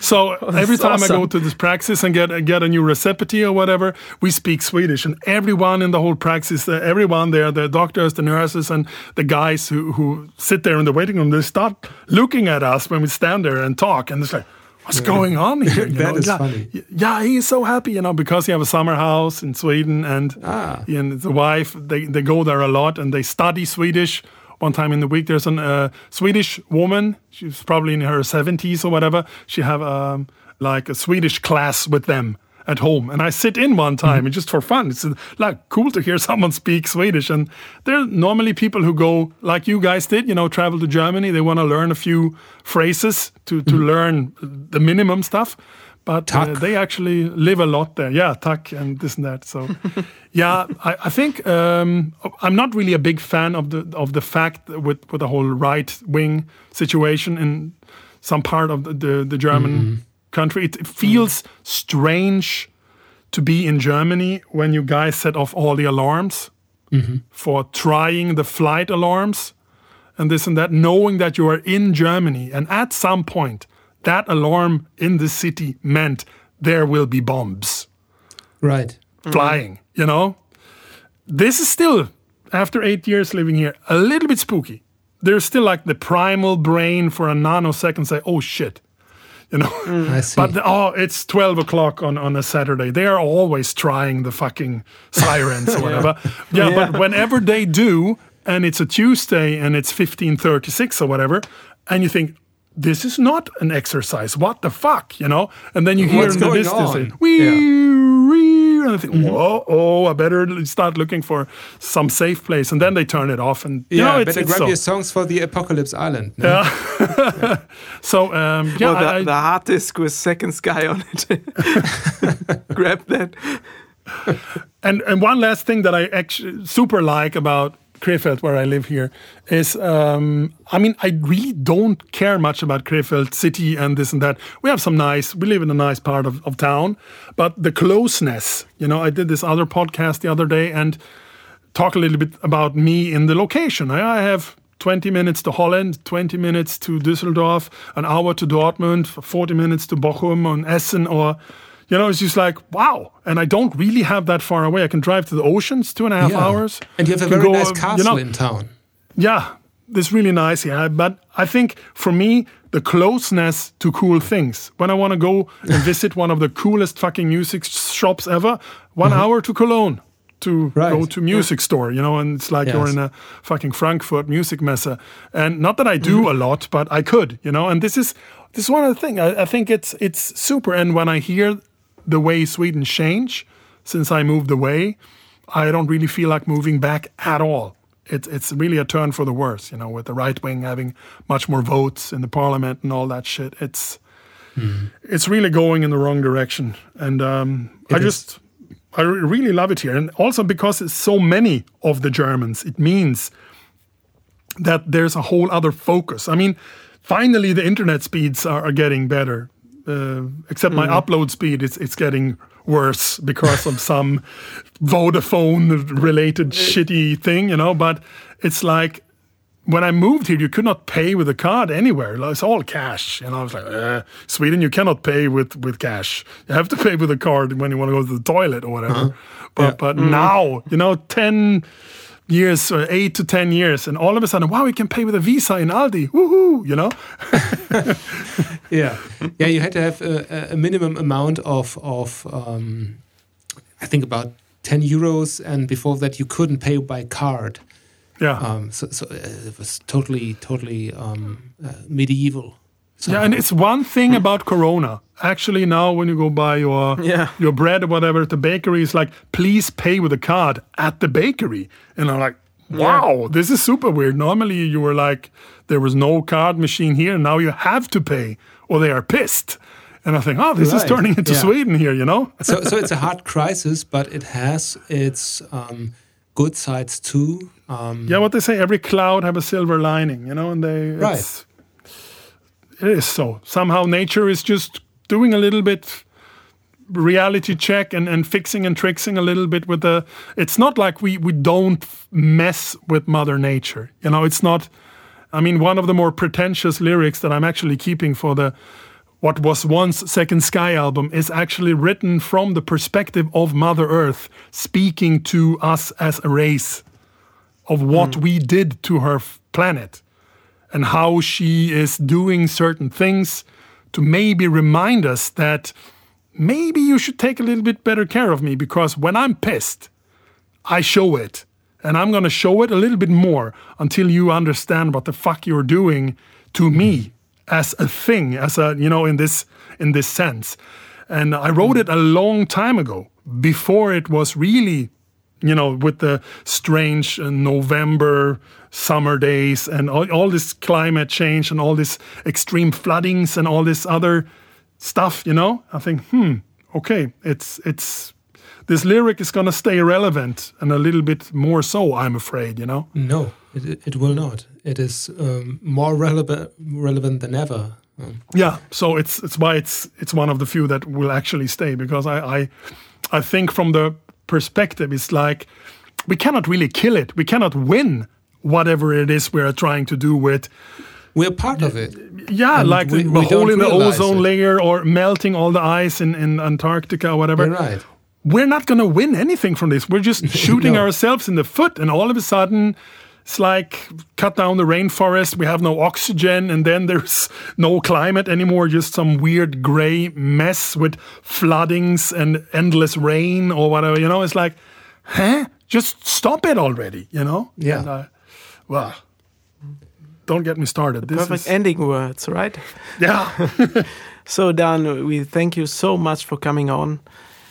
so (laughs) every time I go to this praxis and get get a new recipe or whatever, we speak Swedish, and everyone in the whole praxis, uh, everyone there, the doctors, the nurses, and the guys who who sit there in the waiting room, they start looking at us when we stand there and talk, and it's like. What's going on (laughs) here? you That know? is yeah, funny. Yeah, he is so happy, you know, because he have a summer house in Sweden, and Ah. he and the wife they, they go there a lot and they study Swedish. One time in the week, there's a uh, Swedish woman. She's probably in her 70s or whatever. She have um, like a Swedish class with them at home, and I sit in one time and just for fun. It's like cool to hear (laughs) someone speak Swedish, and there are normally people who go like you guys did, you know, travel to Germany. They want to learn a few phrases to to learn the minimum stuff. But uh, they actually live a lot there. Yeah, tack and this and that. So, (laughs) yeah, I, I think um, I'm not really a big fan of the of the fact with with the whole right wing situation in some part of the the, the German country. It, feels mm. strange to be in Germany when you guys set off all the alarms mm-hmm. for trying the flight alarms and this and that, knowing that you are in Germany. And at some point, that alarm in the city meant there will be bombs right. flying, you know? This is still, after eight years living here, a little bit spooky. There's still like the primal brain for a nanosecond say, oh shit. You know, mm. see. but oh, it's twelve o'clock on, on a Saturday. They are always trying the fucking sirens or (laughs) whatever. Yeah, but whenever they do, and it's a Tuesday and it's fifteen thirty six or whatever, and you think, this is not an exercise. What the fuck, you know? And then you hear What's in the going distance, on? it, wee, Yeah. wee, and I think, Mm-hmm. whoa, oh, I better start looking for some safe place. And then they turn it off, and you yeah, know, it's, better it's grab so. your songs for the Apocalypse Island. no? (laughs) So um, yeah, well, the, I- I- the hard disk with Second Sky on it. (laughs) (laughs) Grab that. And and one last thing that I actually super like about Krefeld, where I live here, is um, I mean I really don't care much about Krefeld city and this and that. We have some nice. We live in a nice part of, of town, but the closeness. You know, I did this other podcast the other day and talk a little bit about me in the location. I, I have. 20 minutes to Holland, 20 minutes to Düsseldorf, an hour to Dortmund, 40 minutes to Bochum and Essen, or, you know, it's just like, wow. And I don't really have that far away. I can drive to the oceans, two and a half Yeah. hours. And you have a very go, nice castle you know, in town. yeah, this really nice. Yeah, but I think for me, the closeness to cool things. When I want to go (laughs) and visit one of the coolest fucking music shops ever, one hour to Cologne to Mm-hmm. Right. go to music store, you know, and it's like you're in a fucking Frankfurt music messe. And not that I do Mm-hmm. a lot, but I could, you know. And this is this is one of the things. I, I think it's it's super. And when I hear the way Sweden change since I moved away, I don't really feel like moving back at all. It's it's really a turn for the worse, you know, with the right wing having much more votes in the parliament and all that shit. It's it's really going in the wrong direction, and um, I is. just I really love it here, and also because it's so many of the Germans, it means that there's a whole other focus. I mean, finally the internet speeds are, are getting better. Uh, except my upload speed, it's it's getting worse because of (laughs) some Vodafone related shitty thing, you know. But it's like when I moved here, you could not pay with a card anywhere. It's all cash, and I was like, eh, Sweden, you cannot pay with with cash. You have to pay with a card when you want to go to the toilet or whatever. But but now, you know, ten years or eight to ten years, and all of a sudden, wow, we can pay with a Visa in Aldi. Woohoo! You know, (laughs) Yeah, yeah. You had to have a, a minimum amount of of um, I think about ten euros, and before that you couldn't pay by card. yeah. Um, so so uh, it was totally totally um, uh, medieval. Yeah, and it's one thing about Corona. Actually, now when you go buy your Yeah. your bread or whatever at the bakery, it's like, please pay with a card at the bakery. And I'm like, wow, this is super weird. Normally you were like, there was no card machine here. Now you have to pay, or they are pissed. And I think, oh, this is turning into yeah. Sweden here, you know? so so it's a hard crisis, but it has its um, good sides too. Um, Yeah, what they say, every cloud have a silver lining, you know, and they Right. It's, so. Somehow nature is just doing a little bit reality check and, and fixing and trixing a little bit with the it's not like we we don't mess with mother nature. You know, it's not I mean one of the more pretentious lyrics that I'm actually keeping for the what was once Second Sky album is actually written from the perspective of Mother Earth speaking to us as a race of what hmm. we did to her planet and how she is doing certain things to maybe remind us that maybe you should take a little bit better care of me because when I'm pissed, I show it. And I'm going to show it a little bit more until you understand what the fuck you're doing to me as a thing, as a, you know, in this in this sense. And I wrote it a long time ago before it was really you know, with the strange uh, November summer days and all, all this climate change and all this extreme floodings and all this other stuff, you know, I think, hmm, okay, it's it's this lyric is gonna stay relevant and a little bit more so, I'm afraid, you know. No, it, it will not. It is um, more relevant relevant than ever. Um, Yeah, so it's it's why it's it's one of the few that will actually stay because I I, I think from the perspective it's like we cannot really kill it. We cannot win whatever it is we're trying to do with we're part of it. yeah, And like we- the, we the hole in the ozone it. layer or melting all the ice in, in Antarctica or whatever. You're right. We're not going to win anything from this. We're just (laughs) shooting No. ourselves in the foot. And all of a sudden, it's like cut down the rainforest. We have no oxygen. And then there's no climate anymore. Just some weird gray mess with floodings and endless rain or whatever. You know, it's like, huh? Just stop it already, you know? Yeah. And, uh, well, don't get me started. This Perfect is, ending words, right? yeah. (laughs) So Dan, we thank you so much for coming on.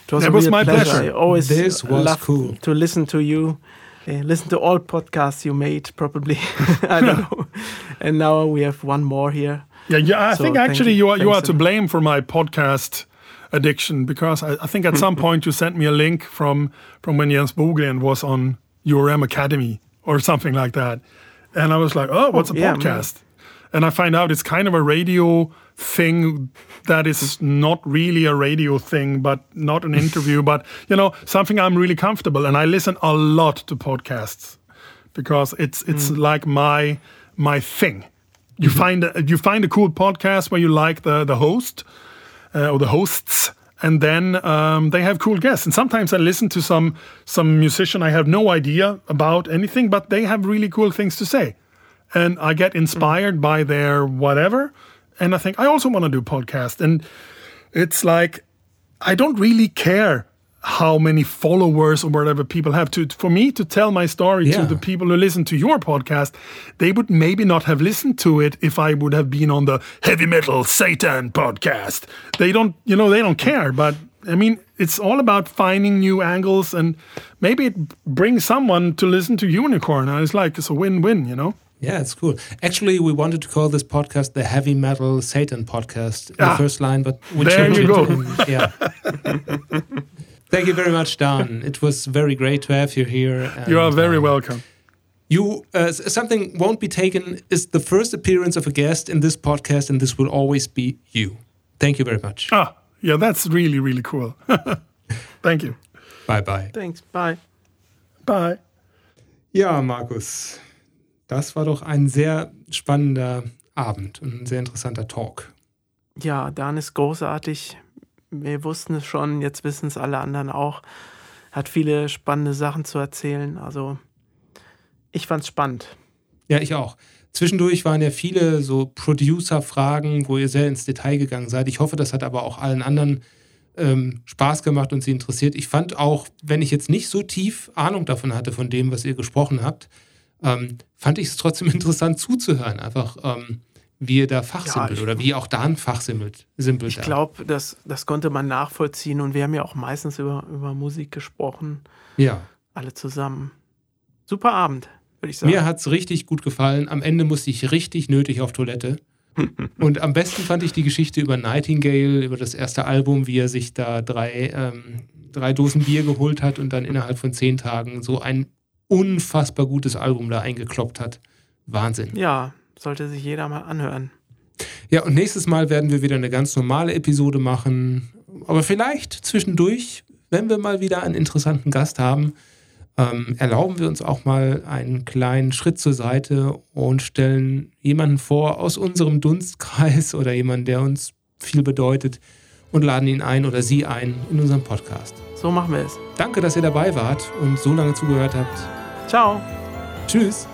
It was, It a was my pleasure. pleasure. I always This was love cool. to listen to you. Uh, listen to all podcasts you made, probably. (laughs) I don't know. (laughs) And now we have one more here. Yeah, yeah. I So think actually you. you, are you are to blame for my podcast addiction because I, I think at some (laughs) point you sent me a link from from when Jens Bogren was on URM Academy or something like that, and I was like, oh, what's a yeah, podcast? And I find out it's kind of a radio thing that is not really a radio thing, but not an interview, but you know something I'm really comfortable. And I listen a lot to podcasts because it's it's like my my thing. You find a, you find a cool podcast where you like the the host uh, or the hosts, and then um, they have cool guests. And sometimes I listen to some some musician I have no idea about anything, but they have really cool things to say, and I get inspired by their whatever. And I think I also want to do podcast, and it's like I don't really care how many followers or whatever people have to for me to tell my story Yeah. to the people who listen to your podcast they would maybe not have listened to it if i would have been on the heavy metal satan podcast they don't you know they don't care but i mean it's all about finding new angles and maybe it brings someone to listen to unicorn and it's like it's a win-win you know Yeah, it's cool. Actually, we wanted to call this podcast the Heavy Metal Satan Podcast in Ah, the first line, but we there changed you it. go. and- yeah. (laughs) Thank you very much, Dan. It was very great to have you here. you are very um, welcome You uh, something won't be taken is the first appearance of a guest in this podcast, and this will always be you. Thank you very much. ah yeah that's really really cool (laughs) thank you Bye bye. Thanks. Bye. bye Ja, Markus, das war doch ein sehr spannender Abend und ein sehr interessanter Talk. Ja, Dan ist großartig. Wir wussten es schon, jetzt wissen es alle anderen auch. Hat viele spannende Sachen zu erzählen. Also, ich fand's spannend. Ja, ich auch. Zwischendurch waren ja viele so Producer-Fragen, wo ihr sehr ins Detail gegangen seid. Ich hoffe, das hat aber auch allen anderen ähm, Spaß gemacht und sie interessiert. Ich fand auch, wenn ich jetzt nicht so tief Ahnung davon hatte, von dem, was ihr gesprochen habt, ähm, fand ich es trotzdem (laughs) interessant zuzuhören. Einfach, ähm, wie ihr da fachsimpelt ich- oder wie auch da ein Fachsimpelt. Simpelt Ich glaube, das, das konnte man nachvollziehen und wir haben ja auch meistens über, über Musik gesprochen. Ja. Alle zusammen. Super Abend, würde ich sagen. Mir hat es richtig gut gefallen. Am Ende musste ich richtig nötig auf Toilette. (laughs) Und am besten fand ich die Geschichte über Nightingale, über das erste Album, wie er sich da drei, ähm, drei Dosen Bier geholt hat und dann innerhalb von zehn Tagen so ein unfassbar gutes Album da eingekloppt hat. Wahnsinn. Ja, sollte sich jeder mal anhören. Ja, und nächstes Mal werden wir wieder eine ganz normale Episode machen. Aber vielleicht zwischendurch, wenn wir mal wieder einen interessanten Gast haben, ähm, erlauben wir uns auch mal einen kleinen Schritt zur Seite und stellen jemanden vor aus unserem Dunstkreis (laughs) oder jemanden, der uns viel bedeutet und laden ihn ein oder sie ein in unserem Podcast. So machen wir es. Danke, dass ihr dabei wart und so lange zugehört habt. Ciao. Tschüss.